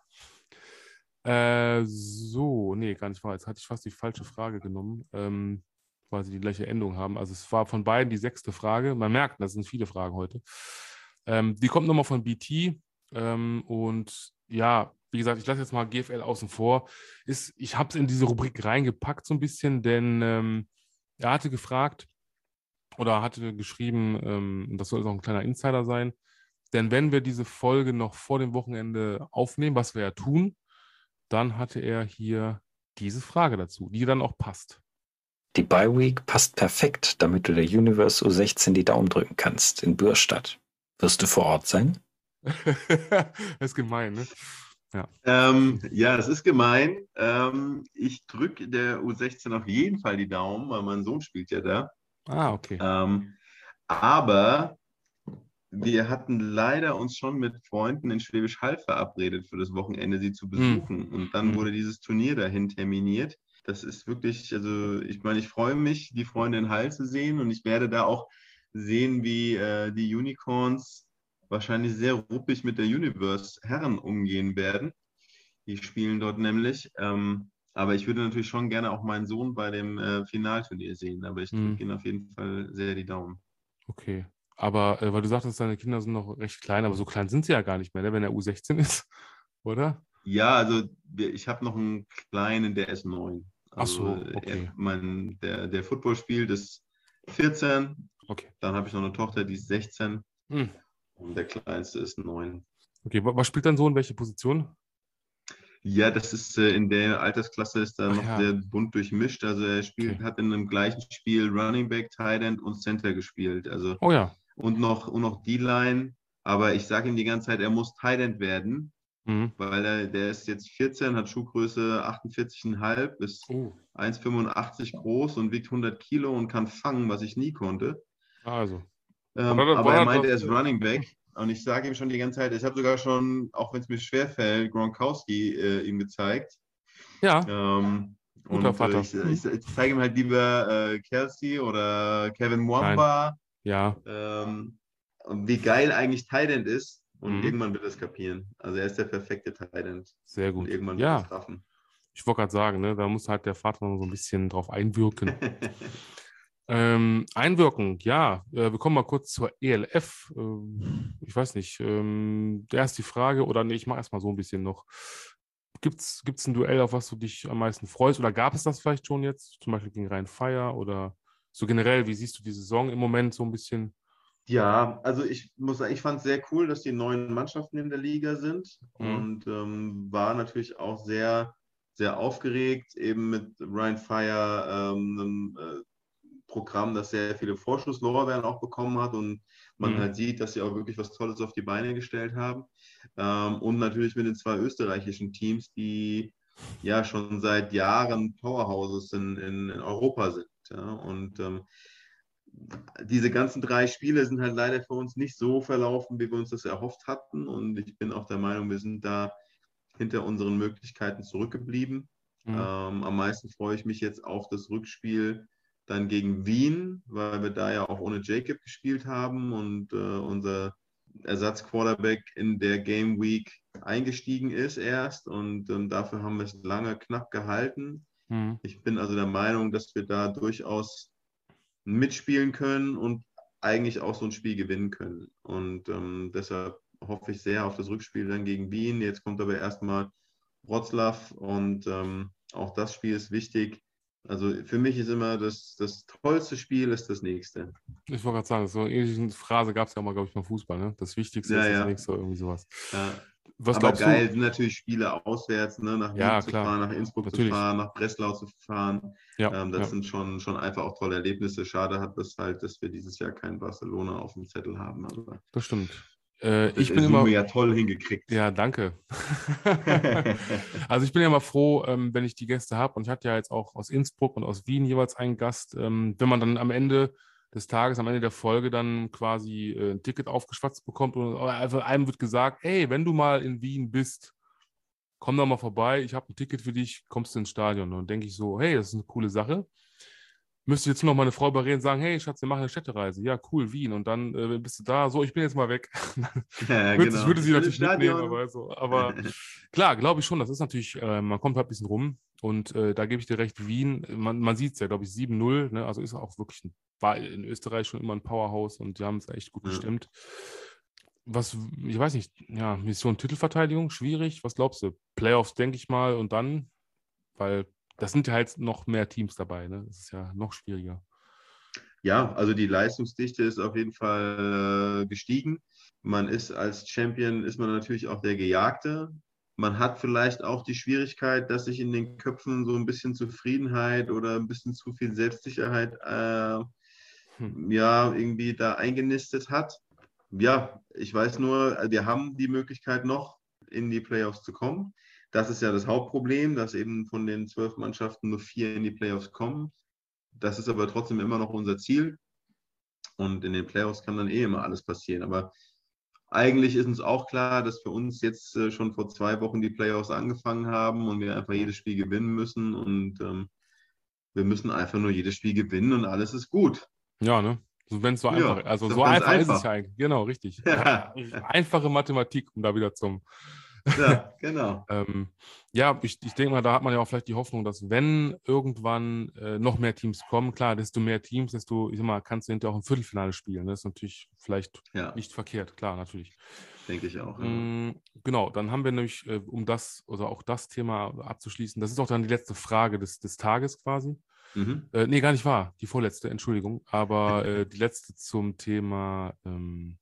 Äh, so, nee, gar nicht wahr. Jetzt hatte ich fast die falsche Frage genommen, ähm, weil sie die gleiche Endung haben. Also es war von beiden die sechste Frage. Man merkt, das sind viele Fragen heute. Ähm, die kommt nochmal von BT. Ähm, und ja, wie gesagt, ich lasse jetzt mal GFL außen vor. Ist, ich habe es in diese Rubrik reingepackt so ein bisschen, denn ähm, er hatte gefragt oder hatte geschrieben, ähm, das soll auch ein kleiner Insider sein, denn wenn wir diese Folge noch vor dem Wochenende aufnehmen, was wir ja tun, dann hatte er hier diese Frage dazu, die dann auch passt. Die Bye Week passt perfekt, damit du der Universe U16 die Daumen drücken kannst in Bürstadt. Wirst du vor Ort sein? das ist gemein, ne? Ja, ähm, ja es ist gemein. Ähm, ich drücke der U16 auf jeden Fall die Daumen, weil mein Sohn spielt ja da. Ah, okay. Ähm, aber wir hatten leider uns schon mit Freunden in Schwäbisch Hall verabredet für das Wochenende, sie zu hm. besuchen. Mhm. Und dann hm. wurde dieses Turnier dahin terminiert. Das ist wirklich, also ich meine, ich freue mich, die Freunde in Hall zu sehen und ich werde da auch sehen, wie äh, die Unicorns wahrscheinlich sehr ruppig mit der Universe Herren umgehen werden. Die spielen dort nämlich. Ähm, aber ich würde natürlich schon gerne auch meinen Sohn bei dem äh, Finalturnier sehen. Aber ich drücke hm. ihn auf jeden Fall sehr die Daumen. Okay. Aber äh, weil du sagtest, deine Kinder sind noch recht klein, aber so klein sind sie ja gar nicht mehr, ne, wenn er U16 ist, oder? Ja, also ich habe noch einen kleinen, der ist neun. Also, Ach so, okay. Er, mein, der, der Football spielt, ist 14. Okay. Dann habe ich noch eine Tochter, die ist 16. Hm. Und der kleinste ist neun. Okay, was spielt dein Sohn? Welche Position? Ja, das ist äh, in der Altersklasse ist da noch ja. sehr bunt durchmischt. Also er spielt, okay. hat in einem gleichen Spiel Running Back, Tight End und Center gespielt. Also oh ja. Und noch, und noch D-Line. Aber ich sage ihm die ganze Zeit, er muss Tight End werden, mhm. weil er, der ist jetzt 14, hat Schuhgröße 48,5, ist oh. 1,85 groß und wiegt 100 Kilo und kann fangen, was ich nie konnte. Also. Ähm, aber er meint, er ist Running Back. Und ich sage ihm schon die ganze Zeit, ich habe sogar schon, auch wenn es mir schwerfällt, Gronkowski äh, ihm gezeigt. Ja. Ähm, Guter Vater. Ich, ich, ich, zeige ihm halt lieber äh, Kelsey oder Kevin Mwamba. Ja. Ähm, wie geil eigentlich Thailand ist. Und mhm. irgendwann wird er es kapieren. Also er ist der perfekte Thailand. Sehr gut. Und irgendwann wird ja. es raffen. Ich wollte gerade sagen, ne, da muss halt der Vater noch so ein bisschen drauf einwirken. ähm, einwirken, ja. Äh, wir kommen mal kurz zur ELF. Äh, ich weiß nicht, ähm, erst die Frage, oder nee, ich mache erstmal so ein bisschen noch. Gibt es ein Duell, auf was du dich am meisten freust? Oder gab es das vielleicht schon jetzt, zum Beispiel gegen Rhein Fire? Oder so generell, wie siehst du die Saison im Moment so ein bisschen? Ja, also ich muss sagen, ich fand es sehr cool, dass die neuen Mannschaften in der Liga sind mhm. und ähm, war natürlich auch sehr, sehr aufgeregt, eben mit Ryan Fire, ähm, äh, Programm, das sehr viele Vorschusslorbeeren auch bekommen hat und man mhm. halt sieht, dass sie auch wirklich was Tolles auf die Beine gestellt haben. Ähm, und natürlich mit den zwei österreichischen Teams, die ja schon seit Jahren Powerhouses in, in, in Europa sind. Ja? Und ähm, diese ganzen drei Spiele sind halt leider für uns nicht so verlaufen, wie wir uns das erhofft hatten. Und ich bin auch der Meinung, wir sind da hinter unseren Möglichkeiten zurückgeblieben. Mhm. Ähm, am meisten freue ich mich jetzt auf das Rückspiel dann gegen Wien, weil wir da ja auch ohne Jacob gespielt haben und äh, unser Ersatzquarterback in der Game Week eingestiegen ist erst und ähm, dafür haben wir es lange knapp gehalten. Mhm. Ich bin also der Meinung, dass wir da durchaus mitspielen können und eigentlich auch so ein Spiel gewinnen können. Und ähm, deshalb hoffe ich sehr auf das Rückspiel dann gegen Wien. Jetzt kommt aber erstmal Wroclaw und ähm, auch das Spiel ist wichtig. Also für mich ist immer das, das tollste Spiel ist das nächste. Ich wollte gerade sagen, so eine ähnliche Phrase gab es ja mal, glaube ich, beim Fußball. Ne? Das Wichtigste ja, ist das nächste, irgendwie sowas. Ja. Was Aber geil du? sind natürlich Spiele auswärts, ne? nach Wien ja, zu klar. fahren, nach Innsbruck natürlich. zu fahren, nach Breslau zu fahren. Ja, ähm, das ja. sind schon, schon einfach auch tolle Erlebnisse. Schade hat das halt, dass wir dieses Jahr kein Barcelona auf dem Zettel haben. Aber das stimmt. Äh, ich bin immer ja toll hingekriegt. Ja, danke. also ich bin ja immer froh, ähm, wenn ich die Gäste habe. Und ich hatte ja jetzt auch aus Innsbruck und aus Wien jeweils einen Gast. Ähm, wenn man dann am Ende des Tages, am Ende der Folge dann quasi äh, ein Ticket aufgeschwatzt bekommt und einfach einem wird gesagt, hey, wenn du mal in Wien bist, komm doch mal vorbei, ich habe ein Ticket für dich, kommst du ins Stadion. Und dann denke ich so, hey, das ist eine coole Sache. Müsste jetzt nur noch meine Frau überreden und sagen, hey Schatz, wir machen eine Städtereise. Ja, cool, Wien. Und dann äh, bist du da, so, ich bin jetzt mal weg. Ja, würde, genau. würde sie natürlich mitnehmen, aber, so. aber klar, glaube ich schon, das ist natürlich, äh, man kommt halt ein bisschen rum und äh, da gebe ich dir recht, Wien, man, man sieht es ja, glaube ich, 7-0, ne? also ist auch wirklich, ein, war in Österreich schon immer ein Powerhouse und die haben es echt gut ja. gestimmt. Was, ich weiß nicht, ja, Mission Titelverteidigung, schwierig, was glaubst du? Playoffs, denke ich mal, und dann, weil das sind ja halt noch mehr Teams dabei, ne? Das ist ja noch schwieriger. Ja, also die Leistungsdichte ist auf jeden Fall äh, gestiegen. Man ist als Champion, ist man natürlich auch der Gejagte. Man hat vielleicht auch die Schwierigkeit, dass sich in den Köpfen so ein bisschen Zufriedenheit oder ein bisschen zu viel Selbstsicherheit äh, hm. ja irgendwie da eingenistet hat. Ja, ich weiß nur, wir haben die Möglichkeit noch in die Playoffs zu kommen. Das ist ja das Hauptproblem, dass eben von den zwölf Mannschaften nur vier in die Playoffs kommen. Das ist aber trotzdem immer noch unser Ziel. Und in den Playoffs kann dann eh immer alles passieren. Aber eigentlich ist uns auch klar, dass für uns jetzt äh, schon vor zwei Wochen die Playoffs angefangen haben und wir einfach jedes Spiel gewinnen müssen. Und ähm, wir müssen einfach nur jedes Spiel gewinnen und alles ist gut. Ja, ne? Wenn es so einfach ist. Also so einfach, einfach, ist es ja eigentlich. Genau, richtig. Ja. Einfache Mathematik, um da wieder zum ja, genau. ähm, ja, ich, ich denke mal, da hat man ja auch vielleicht die Hoffnung, dass wenn irgendwann äh, noch mehr Teams kommen, klar, desto mehr Teams, desto, ich sag mal, kannst du hinterher auch im Viertelfinale spielen. Das ist natürlich vielleicht ja. nicht verkehrt, klar, natürlich. Denke ich auch. Ja. Mm, genau, dann haben wir nämlich, äh, um das oder auch das Thema abzuschließen, das ist auch dann die letzte Frage des, des Tages quasi. Mhm. Äh, nee, gar nicht wahr, die vorletzte, Entschuldigung, aber äh, die letzte zum Thema ähm,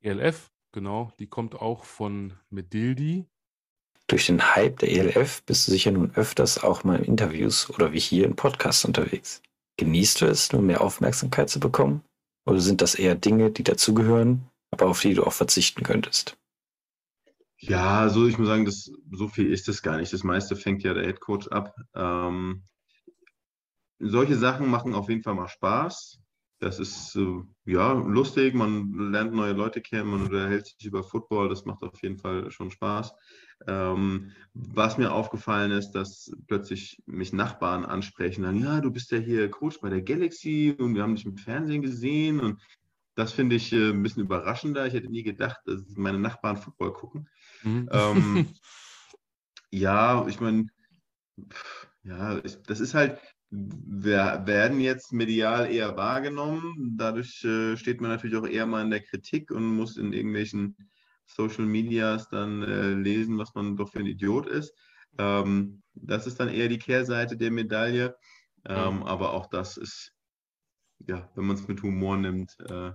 ELF. Genau, die kommt auch von Medildi. Durch den Hype der ELF bist du sicher nun öfters auch mal in Interviews oder wie hier in Podcasts unterwegs. Genießt du es, nur mehr Aufmerksamkeit zu bekommen? Oder sind das eher Dinge, die dazugehören, aber auf die du auch verzichten könntest? Ja, also ich muss sagen, das, so viel ist es gar nicht. Das meiste fängt ja der Head Coach ab. Ähm, solche Sachen machen auf jeden Fall mal Spaß das ist ja lustig, man lernt neue Leute kennen, man unterhält sich über Football, das macht auf jeden Fall schon Spaß. Ähm, was mir aufgefallen ist, dass plötzlich mich Nachbarn ansprechen, dann, ja, du bist ja hier Coach bei der Galaxy und wir haben dich im Fernsehen gesehen und das finde ich äh, ein bisschen überraschender. Ich hätte nie gedacht, dass meine Nachbarn Football gucken. Mhm. Ähm, ja, ich meine, ja, ich, das ist halt, wir werden jetzt medial eher wahrgenommen. Dadurch äh, steht man natürlich auch eher mal in der Kritik und muss in irgendwelchen Social Medias dann äh, lesen, was man doch für ein Idiot ist. Ähm, das ist dann eher die Kehrseite der Medaille. Ähm, mhm. Aber auch das ist, ja, wenn man es mit Humor nimmt, äh,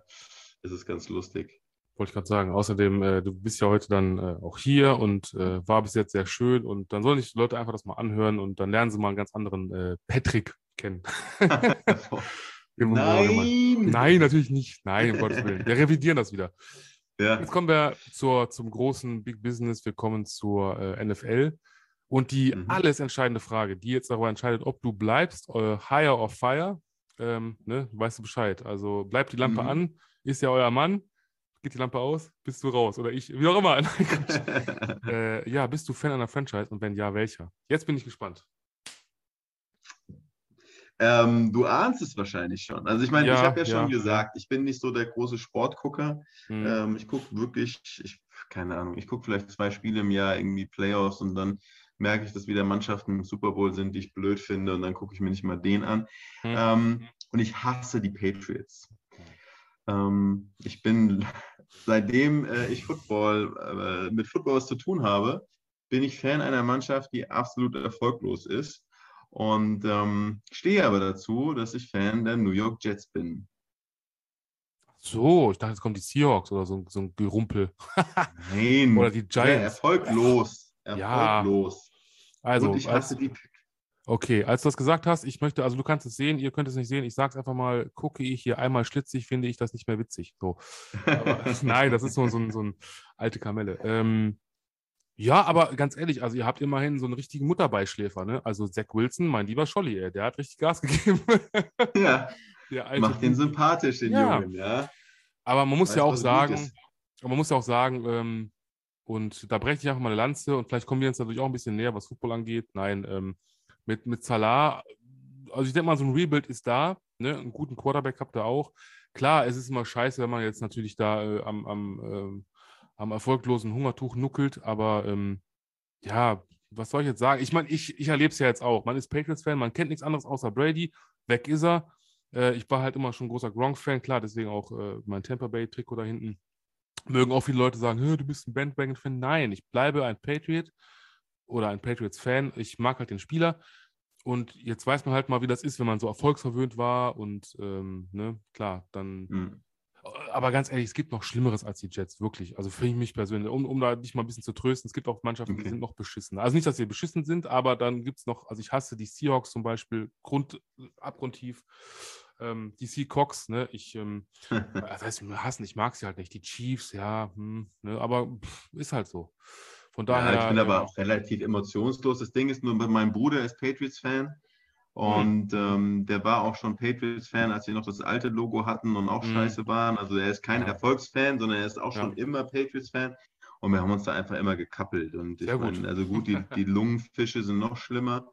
ist es ganz lustig. Wollte ich gerade sagen. Außerdem, äh, du bist ja heute dann äh, auch hier und äh, war bis jetzt sehr schön. Und dann sollen sich die Leute einfach das mal anhören und dann lernen sie mal einen ganz anderen äh, Patrick kennen. Nein! Nein, natürlich nicht. Nein, um Gottes Willen. Wir revidieren das wieder. Ja. Jetzt kommen wir zur, zum großen Big Business. Wir kommen zur äh, NFL. Und die mhm. alles entscheidende Frage, die jetzt darüber entscheidet, ob du bleibst, äh, higher or fire, ähm, ne, weißt du Bescheid. Also bleibt die Lampe mhm. an, ist ja euer Mann, geht die Lampe aus, bist du raus oder ich, wie auch immer. äh, ja, bist du Fan einer Franchise und wenn ja, welcher? Jetzt bin ich gespannt. Ähm, du ahnst es wahrscheinlich schon. Also ich meine, ja, ich habe ja, ja, schon gesagt, ich bin nicht so der große Sportgucker. Mhm. Ähm, ich gucke wirklich, ich, keine Ahnung, ich gucke vielleicht zwei Spiele im Jahr, irgendwie Playoffs und dann merke ich, dass wieder Mannschaften im Super Bowl sind, die ich blöd finde und dann gucke ich mir nicht mal den an. Mhm. Ähm, und ich hasse die Patriots. Ähm, ich bin, seitdem äh, ich Football, äh, mit Football was zu tun habe, bin ich Fan einer Mannschaft, die absolut erfolglos ist. Und ähm, stehe aber dazu, dass ich Fan der New York Jets bin. So, ich dachte, jetzt kommen die Seahawks oder so, so ein Gerumpel. Nein. oder die Giants. Ja, erfolglos. Erfolglos. Ja. Also, Und ich hasse als, die Okay, als du das gesagt hast, ich möchte, also du kannst es sehen, ihr könnt es nicht sehen, ich sage es einfach mal, gucke ich hier einmal schlitzig, finde ich das nicht mehr witzig. So. Aber, nein, das ist so, so, ein, so eine alte Kamelle. Ähm, ja, aber ganz ehrlich, also ihr habt immerhin so einen richtigen Mutterbeischläfer, ne? Also Zach Wilson, mein lieber Scholli, ey, der hat richtig Gas gegeben. ja, macht den sympathisch, den ja. Jungen, ja. Aber man muss weißt, ja auch sagen, man muss ja auch sagen, ähm, und da breche ich einfach mal eine Lanze und vielleicht kommen wir uns natürlich auch ein bisschen näher, was Football angeht. Nein, ähm, mit, mit Salah, also ich denke mal, so ein Rebuild ist da, ne? Einen guten Quarterback habt ihr auch. Klar, es ist immer scheiße, wenn man jetzt natürlich da äh, am, am äh, am erfolglosen Hungertuch nuckelt, aber ähm, ja, was soll ich jetzt sagen? Ich meine, ich, ich erlebe es ja jetzt auch. Man ist Patriots-Fan, man kennt nichts anderes außer Brady. Weg ist er. Äh, ich war halt immer schon großer Gronk-Fan, klar, deswegen auch äh, mein Tampa Bay-Trikot da hinten. Mögen auch viele Leute sagen, du bist ein Bandwagon-Fan. Nein, ich bleibe ein Patriot oder ein Patriots-Fan. Ich mag halt den Spieler. Und jetzt weiß man halt mal, wie das ist, wenn man so erfolgsverwöhnt war. Und ähm, ne, klar, dann mhm aber ganz ehrlich, es gibt noch Schlimmeres als die Jets, wirklich. Also für mich persönlich, um, um da dich mal ein bisschen zu trösten, es gibt auch Mannschaften, okay. die sind noch beschissen. Also nicht, dass sie beschissen sind, aber dann gibt es noch, also ich hasse die Seahawks zum Beispiel, Grund, abgrundtief. Ähm, die Seahawks, ne, ich, ähm, das heißt, hassen, ich mag sie halt nicht. Die Chiefs, ja, hm, ne, aber pff, ist halt so. Von daher. Ja, ich bin aber auch relativ emotionslos. Das Ding ist nur, mein Bruder ist Patriots-Fan. Mhm. Und ähm, der war auch schon Patriots-Fan, als sie noch das alte Logo hatten und auch mhm. scheiße waren. Also er ist kein Erfolgsfan, sondern er ist auch ja. schon immer Patriots-Fan. Und wir haben uns da einfach immer gekappelt. Und ich meine, also gut, die, die Lungenfische sind noch schlimmer.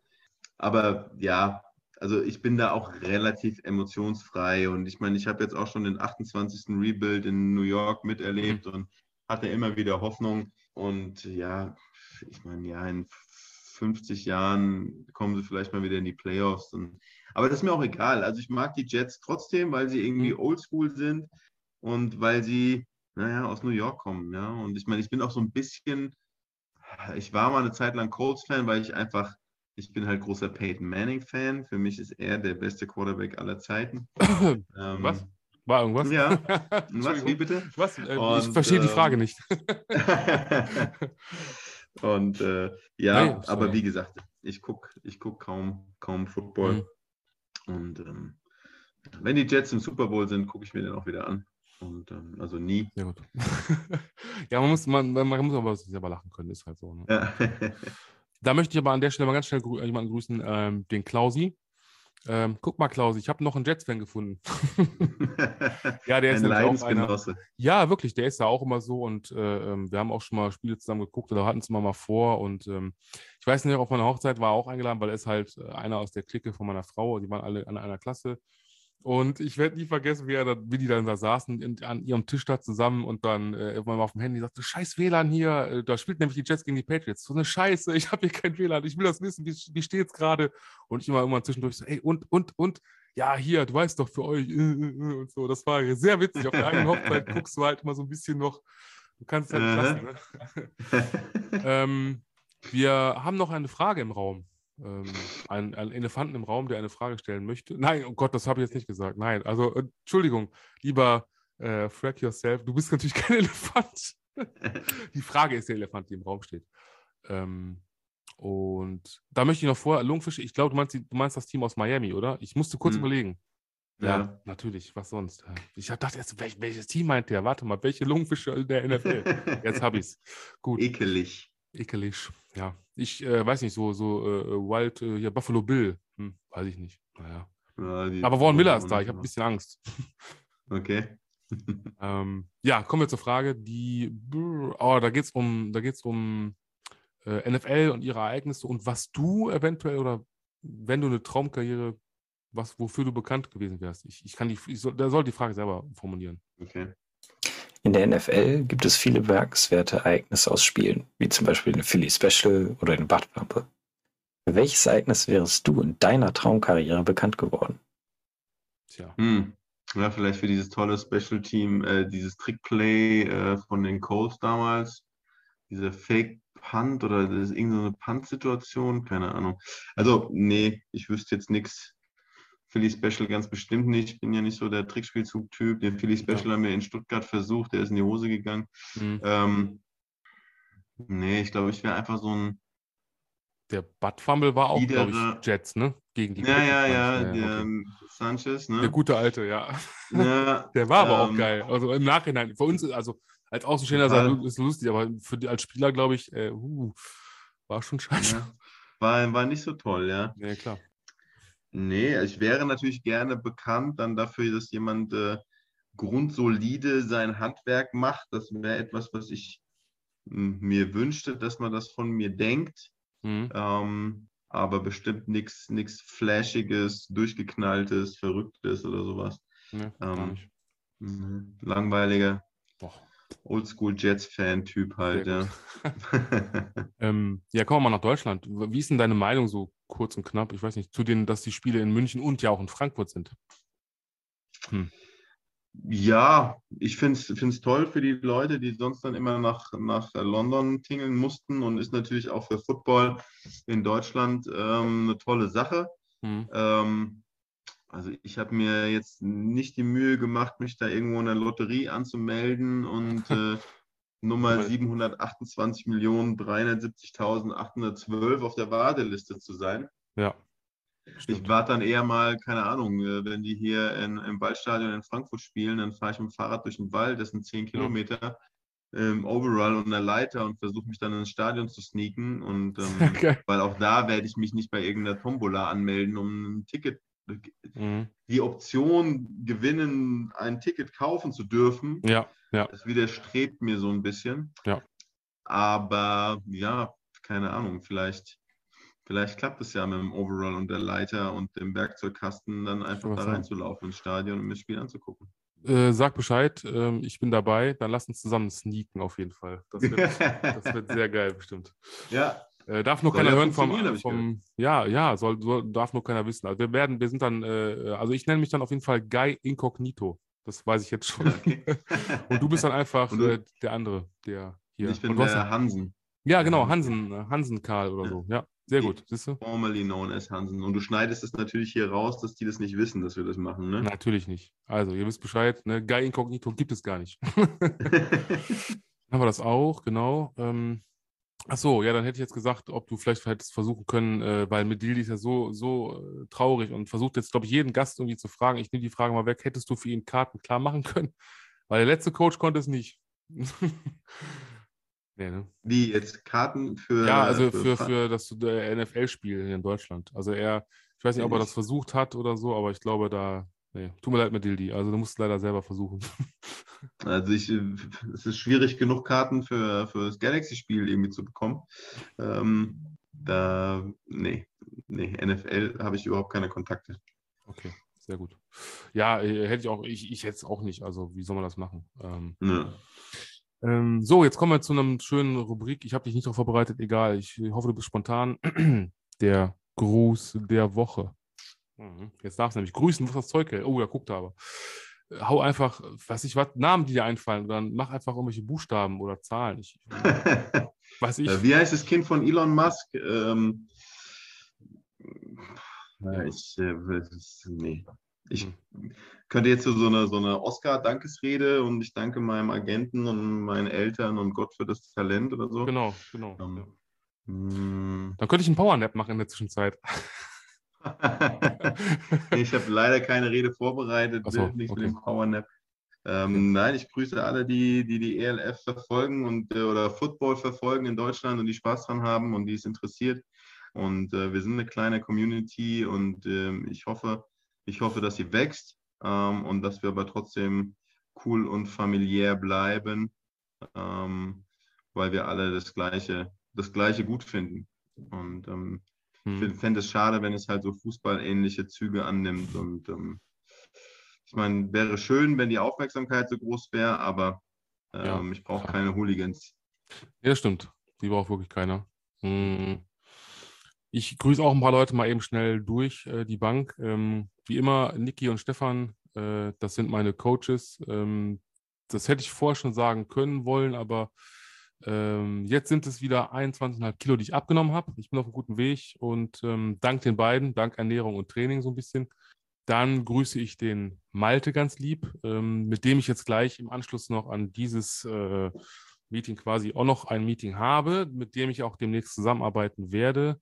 Aber ja, also ich bin da auch relativ emotionsfrei. Und ich meine, ich habe jetzt auch schon den 28. Rebuild in New York miterlebt mhm. und hatte immer wieder Hoffnung. Und ja, ich meine, ja, in 50 Jahren kommen sie vielleicht mal wieder in die Playoffs. Und, aber das ist mir auch egal. Also ich mag die Jets trotzdem, weil sie irgendwie mhm. oldschool sind und weil sie, naja, aus New York kommen. Ja? Und ich meine, ich bin auch so ein bisschen, ich war mal eine Zeit lang Colts-Fan, weil ich einfach, ich bin halt großer Peyton Manning-Fan. Für mich ist er der beste Quarterback aller Zeiten. ähm, Was? War irgendwas? Ja. Was? Wie bitte? Was? Äh, und, ich verstehe die Frage ähm, nicht. Und äh, ja, Nein, aber wie gesagt, ich gucke ich guck kaum, kaum Football. Mhm. Und ähm, wenn die Jets im Super Bowl sind, gucke ich mir den auch wieder an. Und ähm, also nie. Ja, gut. ja, man muss, man, man muss aber selber lachen können, ist halt so. Ne? Ja. da möchte ich aber an der Stelle mal ganz schnell jemanden grüßen, ähm, den Klausi. Ähm, guck mal, Klaus, ich habe noch einen Jets-Fan gefunden. ja, der ist Ein auch einer. Ja, wirklich, der ist ja auch immer so und äh, ähm, wir haben auch schon mal Spiele zusammen geguckt oder hatten es mal, mal vor und ähm, ich weiß nicht, auf meiner Hochzeit war er auch eingeladen, weil er ist halt äh, einer aus der Clique von meiner Frau, die waren alle an einer Klasse und ich werde nie vergessen, wie, er da, wie die dann da saßen in, an ihrem Tisch da zusammen und dann äh, irgendwann mal auf dem Handy sagte, scheiß WLAN hier, äh, da spielt nämlich die Jets gegen die Patriots. So eine Scheiße, ich habe hier kein WLAN, ich will das wissen, wie, wie steht es gerade? Und ich immer immer zwischendurch so, ey, und, und, und, ja, hier, du weißt doch für euch, äh, und so. Das war sehr witzig. Auf der eigenen Hochzeit guckst du halt immer so ein bisschen noch, du kannst halt lassen. Ne? ähm, wir haben noch eine Frage im Raum ähm, einen, einen, Elefanten im Raum, der eine Frage stellen möchte. Nein, oh Gott, das habe ich jetzt nicht gesagt. Nein, also Entschuldigung, lieber äh, Frack Yourself, du bist natürlich kein Elefant. die Frage ist der Elefant, die im Raum steht. Ähm, und da möchte ich noch vorher, Lungfische, ich glaube, du meinst, du meinst das Team aus Miami, oder? Ich musste kurz hm. überlegen. Ja, ja, natürlich, was sonst? Ich gedacht, erst, welch, welches Team meint der? Warte mal, welche Lungfische in der NFL? Jetzt habe ich es. Gut. Ekelig. Ekelig, ja. Ich äh, weiß nicht, so, so äh, Wild, äh, hier Buffalo Bill, hm, weiß ich nicht. Naja. Ja, Aber Vaughn Miller ist da, ich habe ein bisschen Angst. Okay. ähm, ja, kommen wir zur Frage, die, oh, da geht es um, da geht's um äh, NFL und ihre Ereignisse und was du eventuell oder wenn du eine Traumkarriere, was, wofür du bekannt gewesen wärst. Ich, ich kann die, ich soll, der soll die Frage selber formulieren. Okay. In der NFL gibt es viele bemerkenswerte Ereignisse aus Spielen, wie zum Beispiel eine Philly Special oder eine Badpampe. Für welches Ereignis wärst du in deiner Traumkarriere bekannt geworden? Tja. Hm. Ja, vielleicht für dieses tolle Special Team, äh, dieses Trickplay äh, von den Colts damals, diese Fake Punt oder das ist irgendeine Punt-Situation, keine Ahnung. Also, nee, ich wüsste jetzt nichts Philly Special ganz bestimmt nicht. Ich bin ja nicht so der Trickspielzug-Typ. Den Philly Special ja. haben wir in Stuttgart versucht, der ist in die Hose gegangen. Mhm. Ähm, nee, ich glaube, ich wäre einfach so ein. Der Butt Fumble war auch, glaube ich, Jets, ne? Gegen die Ja, ja, ja, ja, der okay. Sanchez, ne? Der gute alte, ja. ja der war aber ähm, auch geil. Also im Nachhinein, für uns, also als Außenstehender ist es lustig, aber für die, als Spieler, glaube ich, äh, uh, war schon scheiße. Ja. War, war nicht so toll, ja. Ja, klar. Nee, ich wäre natürlich gerne bekannt dann dafür, dass jemand äh, grundsolide sein Handwerk macht. Das wäre etwas, was ich hm, mir wünschte, dass man das von mir denkt. Mhm. Ähm, aber bestimmt nichts Flashiges, Durchgeknalltes, Verrücktes oder sowas. Nee, ähm, hm, langweiliger Oldschool Jets-Fan-Typ halt, ja. ähm, ja, kommen wir mal nach Deutschland. Wie ist denn deine Meinung so kurz und knapp? Ich weiß nicht, zu denen, dass die Spiele in München und ja auch in Frankfurt sind. Hm. Ja, ich finde es toll für die Leute, die sonst dann immer nach, nach London tingeln mussten und ist natürlich auch für Football in Deutschland ähm, eine tolle Sache. Hm. Ähm, also ich habe mir jetzt nicht die Mühe gemacht, mich da irgendwo in der Lotterie anzumelden und äh, Nummer 728.370.812 auf der Warteliste zu sein. Ja. Stimmt. Ich warte dann eher mal, keine Ahnung, äh, wenn die hier in, im Waldstadion in Frankfurt spielen, dann fahre ich mit dem Fahrrad durch den Wald, das sind 10 Kilometer, im Overall und einer Leiter und versuche mich dann ins Stadion zu sneaken. Und ähm, okay. weil auch da werde ich mich nicht bei irgendeiner Tombola anmelden, um ein Ticket mhm. die Option gewinnen, ein Ticket kaufen zu dürfen, ja, ja. das widerstrebt mir so ein bisschen. Ja. Aber ja, keine Ahnung, vielleicht, vielleicht klappt es ja mit dem Overall und der Leiter und dem Werkzeugkasten dann einfach da reinzulaufen ins Stadion und mir das Spiel anzugucken. Äh, sag Bescheid, äh, ich bin dabei, dann lass uns zusammen sneaken auf jeden Fall. Das wird, das wird sehr geil bestimmt. Ja, äh, darf nur soll keiner hören vom, vom ja, ja, soll, soll, darf nur keiner wissen. Also wir werden, wir sind dann, äh, also ich nenne mich dann auf jeden Fall Guy Incognito. Das weiß ich jetzt schon. Okay. und du bist dann einfach äh, der andere, der hier. Ich bin der hast, Hansen. Ja, genau, Hansen, äh, Hansen Karl oder so. Ja, sehr gut. Siehst du? Formerly known as Hansen. Und du schneidest es natürlich hier raus, dass die das nicht wissen, dass wir das machen, ne? Natürlich nicht. Also, ihr wisst Bescheid, ne? Guy Incognito gibt es gar nicht. haben wir das auch, genau. Ähm, Ach so, ja, dann hätte ich jetzt gesagt, ob du vielleicht hättest versuchen können, äh, weil Medilli ist ja so, so äh, traurig und versucht jetzt, glaube ich, jeden Gast irgendwie zu fragen. Ich nehme die Frage mal weg, hättest du für ihn Karten klar machen können? Weil der letzte Coach konnte es nicht. nee, ne? Wie jetzt Karten für. Ja, also für, für, für das NFL-Spiel in Deutschland. Also er, Ich weiß nicht, ob er das versucht hat oder so, aber ich glaube, da, nee, tut mir leid mit Dildi. Also du musst es leider selber versuchen. Also ich, es ist schwierig genug, Karten für, für das Galaxy-Spiel irgendwie zu bekommen. Ähm, da, nee, nee, NFL habe ich überhaupt keine Kontakte. Okay, sehr gut. Ja, äh, hätte ich auch, ich, ich hätte es auch nicht. Also, wie soll man das machen? Ähm, ja. ähm, so, jetzt kommen wir zu einem schönen Rubrik. Ich habe dich nicht darauf vorbereitet, egal. Ich hoffe, du bist spontan. Der Gruß der Woche. Mhm. Jetzt darfst du nämlich grüßen, was das Zeug hält. Oh, ja, guck da aber. Hau einfach, weiß ich was, Namen, die dir einfallen, dann mach einfach irgendwelche Buchstaben oder Zahlen. Ich, weiß ich. Wie heißt das Kind von Elon Musk? Ähm, ich, äh, nee. Ich hm. könnte jetzt so eine, so eine Oscar-Dankesrede und ich danke meinem Agenten und meinen Eltern und Gott für das Talent oder so. Genau, genau. Um, ja. Hm. Dann könnte ich einen Powernap machen in der Zwischenzeit. ich habe leider keine Rede vorbereitet, so, nicht okay. mit dem Powernap. Ähm. Nein, ich grüße alle, die, die die ELF verfolgen und äh, oder Football verfolgen in Deutschland und die Spaß dran haben und die es interessiert. Und äh, wir sind eine kleine Community und äh, ich hoffe, ich hoffe, dass sie wächst ähm, und dass wir aber trotzdem cool und familiär bleiben, ähm, weil wir alle das Gleiche, das Gleiche gut finden. Und ähm, hm. ich fände es schade, wenn es halt so fußballähnliche Züge annimmt. Und ähm, ich meine, wäre schön, wenn die Aufmerksamkeit so groß wäre, aber ja, ähm, ich brauche keine Hooligans. Ja, stimmt. Die braucht wirklich keiner. Hm. Ich grüße auch ein paar Leute mal eben schnell durch äh, die Bank. Ähm, wie immer, Niki und Stefan, äh, das sind meine Coaches. Ähm, das hätte ich vorher schon sagen können wollen, aber ähm, jetzt sind es wieder 21,5 Kilo, die ich abgenommen habe. Ich bin auf einem guten Weg und ähm, dank den beiden, dank Ernährung und Training so ein bisschen. Dann grüße ich den Malte ganz lieb, ähm, mit dem ich jetzt gleich im Anschluss noch an dieses äh, Meeting quasi auch noch ein Meeting habe, mit dem ich auch demnächst zusammenarbeiten werde.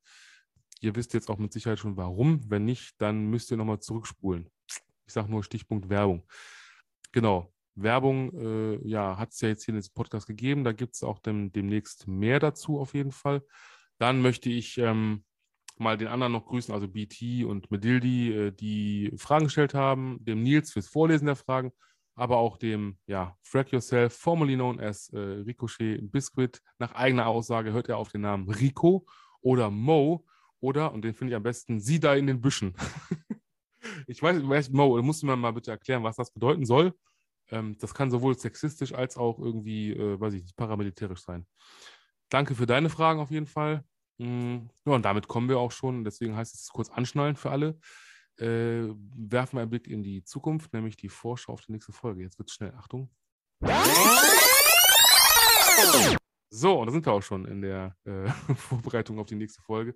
Ihr wisst jetzt auch mit Sicherheit schon warum. Wenn nicht, dann müsst ihr nochmal zurückspulen. Ich sage nur Stichpunkt Werbung. Genau. Werbung, äh, ja, hat es ja jetzt hier in diesem Podcast gegeben. Da gibt es auch dem, demnächst mehr dazu auf jeden Fall. Dann möchte ich ähm, mal den anderen noch grüßen, also BT und Medildi, äh, die Fragen gestellt haben, dem Nils fürs Vorlesen der Fragen, aber auch dem, ja, Frag Yourself, formerly known as äh, Ricochet Biscuit. Nach eigener Aussage hört er auf den Namen Rico oder Mo oder, und den finde ich am besten, sie da in den Büschen. ich weiß, Mo, musst du mir mal bitte erklären, was das bedeuten soll. Ähm, das kann sowohl sexistisch als auch irgendwie, äh, weiß ich nicht, paramilitärisch sein. Danke für deine Fragen auf jeden Fall. Mhm. Ja, und damit kommen wir auch schon, deswegen heißt es kurz anschnallen für alle. Äh, werfen wir einen Blick in die Zukunft, nämlich die Vorschau auf die nächste Folge. Jetzt wird es schnell. Achtung. So, und da sind wir auch schon in der äh, Vorbereitung auf die nächste Folge.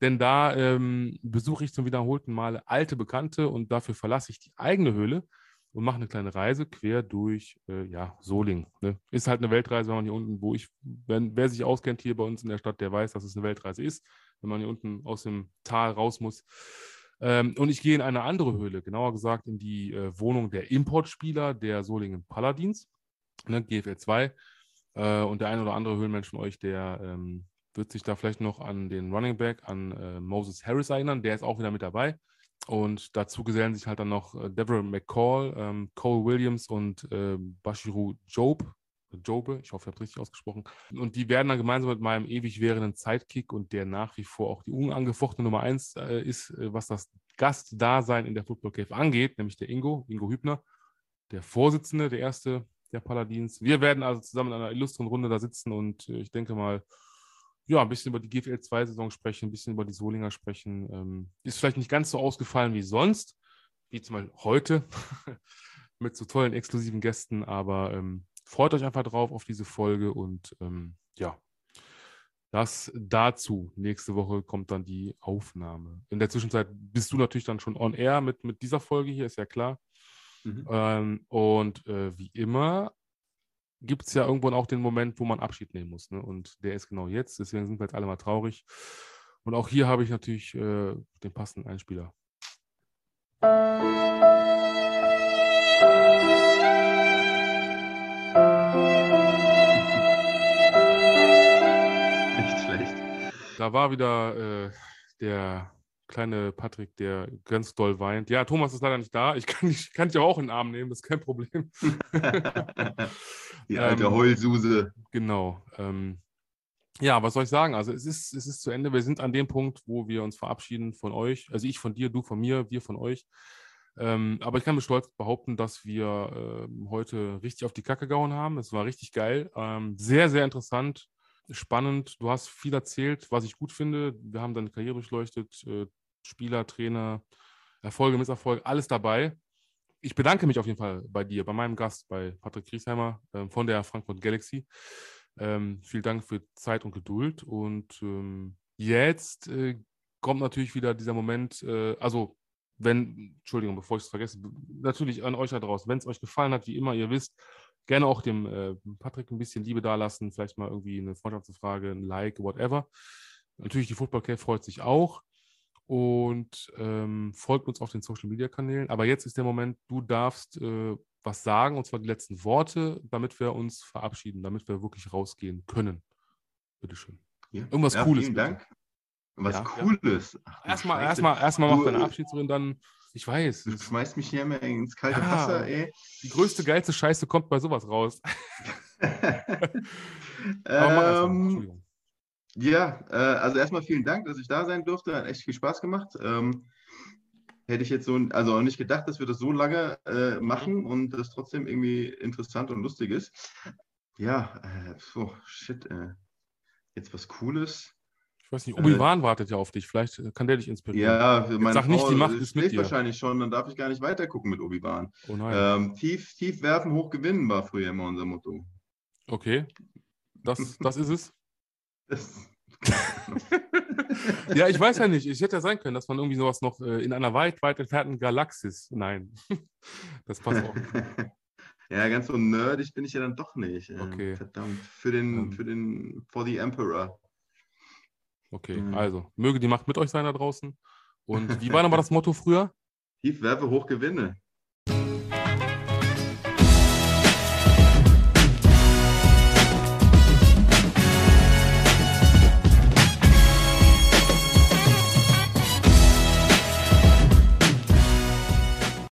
Denn da ähm, besuche ich zum wiederholten Male alte Bekannte und dafür verlasse ich die eigene Höhle und mache eine kleine Reise quer durch äh, ja, Soling. Ne? Ist halt eine Weltreise, wenn man hier unten, wo ich, wenn, wer sich auskennt hier bei uns in der Stadt, der weiß, dass es eine Weltreise ist, wenn man hier unten aus dem Tal raus muss. Ähm, und ich gehe in eine andere Höhle, genauer gesagt in die äh, Wohnung der Importspieler der Solingen Paladins, ne, GFL 2. Äh, und der eine oder andere Höhlenmensch von euch, der ähm, wird sich da vielleicht noch an den Running Back, an äh, Moses Harris erinnern. Der ist auch wieder mit dabei. Und dazu gesellen sich halt dann noch äh, Deborah McCall, ähm, Cole Williams und äh, Bashiru Job. Jobe, ich hoffe, ich habe richtig ausgesprochen. Und die werden dann gemeinsam mit meinem ewig währenden Sidekick und der nach wie vor auch die unangefochtene Nummer 1 äh, ist, äh, was das Gastdasein in der Football Cave angeht, nämlich der Ingo, Ingo Hübner, der Vorsitzende, der erste der Paladins. Wir werden also zusammen in einer illustren Runde da sitzen und äh, ich denke mal, ja, ein bisschen über die GFL 2-Saison sprechen, ein bisschen über die Solinger sprechen. Ähm, ist vielleicht nicht ganz so ausgefallen wie sonst, wie zum Beispiel heute, mit so tollen exklusiven Gästen, aber ähm, freut euch einfach drauf auf diese Folge und ähm, ja, das dazu. Nächste Woche kommt dann die Aufnahme. In der Zwischenzeit bist du natürlich dann schon on air mit, mit dieser Folge hier, ist ja klar. Mhm. Ähm, und äh, wie immer gibt es ja irgendwann auch den Moment, wo man Abschied nehmen muss. Ne? Und der ist genau jetzt. Deswegen sind wir jetzt alle mal traurig. Und auch hier habe ich natürlich äh, den passenden Einspieler. Nicht schlecht. Da war wieder äh, der kleine Patrick, der ganz doll weint. Ja, Thomas ist leider nicht da. Ich kann dich, kann dich aber auch in den Arm nehmen, das ist kein Problem. Die alte ähm, Heulsuse. Genau. Ähm, ja, was soll ich sagen? Also es ist, es ist zu Ende. Wir sind an dem Punkt, wo wir uns verabschieden von euch. Also ich von dir, du von mir, wir von euch. Ähm, aber ich kann mit Stolz behaupten, dass wir äh, heute richtig auf die Kacke gehauen haben. Es war richtig geil. Ähm, sehr, sehr interessant, spannend. Du hast viel erzählt, was ich gut finde. Wir haben deine Karriere durchleuchtet. Äh, Spieler, Trainer, Erfolge, Misserfolge, alles dabei. Ich bedanke mich auf jeden Fall bei dir, bei meinem Gast, bei Patrick Griesheimer äh, von der Frankfurt Galaxy. Ähm, vielen Dank für Zeit und Geduld. Und ähm, jetzt äh, kommt natürlich wieder dieser Moment, äh, also wenn, Entschuldigung, bevor ich es vergesse, natürlich an euch da draußen, wenn es euch gefallen hat, wie immer, ihr wisst, gerne auch dem äh, Patrick ein bisschen Liebe dalassen, vielleicht mal irgendwie eine Freundschaftsfrage, ein Like, whatever. Natürlich, die Football Cave freut sich auch und ähm, folgt uns auf den Social Media Kanälen. Aber jetzt ist der Moment, du darfst äh, was sagen, und zwar die letzten Worte, damit wir uns verabschieden, damit wir wirklich rausgehen können. Bitteschön. Ja. Irgendwas ja, Cooles. Vielen bitte. Dank. Was ja, Cooles. Ach, erstmal, erstmal, erstmal mach deine Abschiedsrunde, dann, ich weiß. Du schmeißt mich hier mal ins kalte ja, Wasser, ey. Die größte, geilste Scheiße kommt bei sowas raus. ähm, ja, äh, also erstmal vielen Dank, dass ich da sein durfte. Hat echt viel Spaß gemacht. Ähm, hätte ich jetzt so, also auch nicht gedacht, dass wir das so lange äh, machen und das trotzdem irgendwie interessant und lustig ist. Ja, äh, oh, shit, äh, jetzt was Cooles. Ich weiß nicht, Obi-Wan äh, wartet ja auf dich. Vielleicht kann der dich inspirieren. Ja, meine Sag nicht, die Macht ist mit dir. wahrscheinlich schon, dann darf ich gar nicht weitergucken mit Obi-Wan. Oh nein. Ähm, tief, tief werfen, hoch gewinnen war früher immer unser Motto. Okay, das, das ist es. Ja, ich weiß ja nicht. Ich hätte ja sein können, dass man irgendwie sowas noch äh, in einer weit, weit entfernten Galaxis. Nein, das passt auch. ja, ganz so nerdig bin ich ja dann doch nicht. Okay. Verdammt. Für den, für den, for the Emperor. Okay, mhm. also, möge die Macht mit euch sein da draußen. Und wie war nochmal das Motto früher? Tief werfe, hoch gewinne.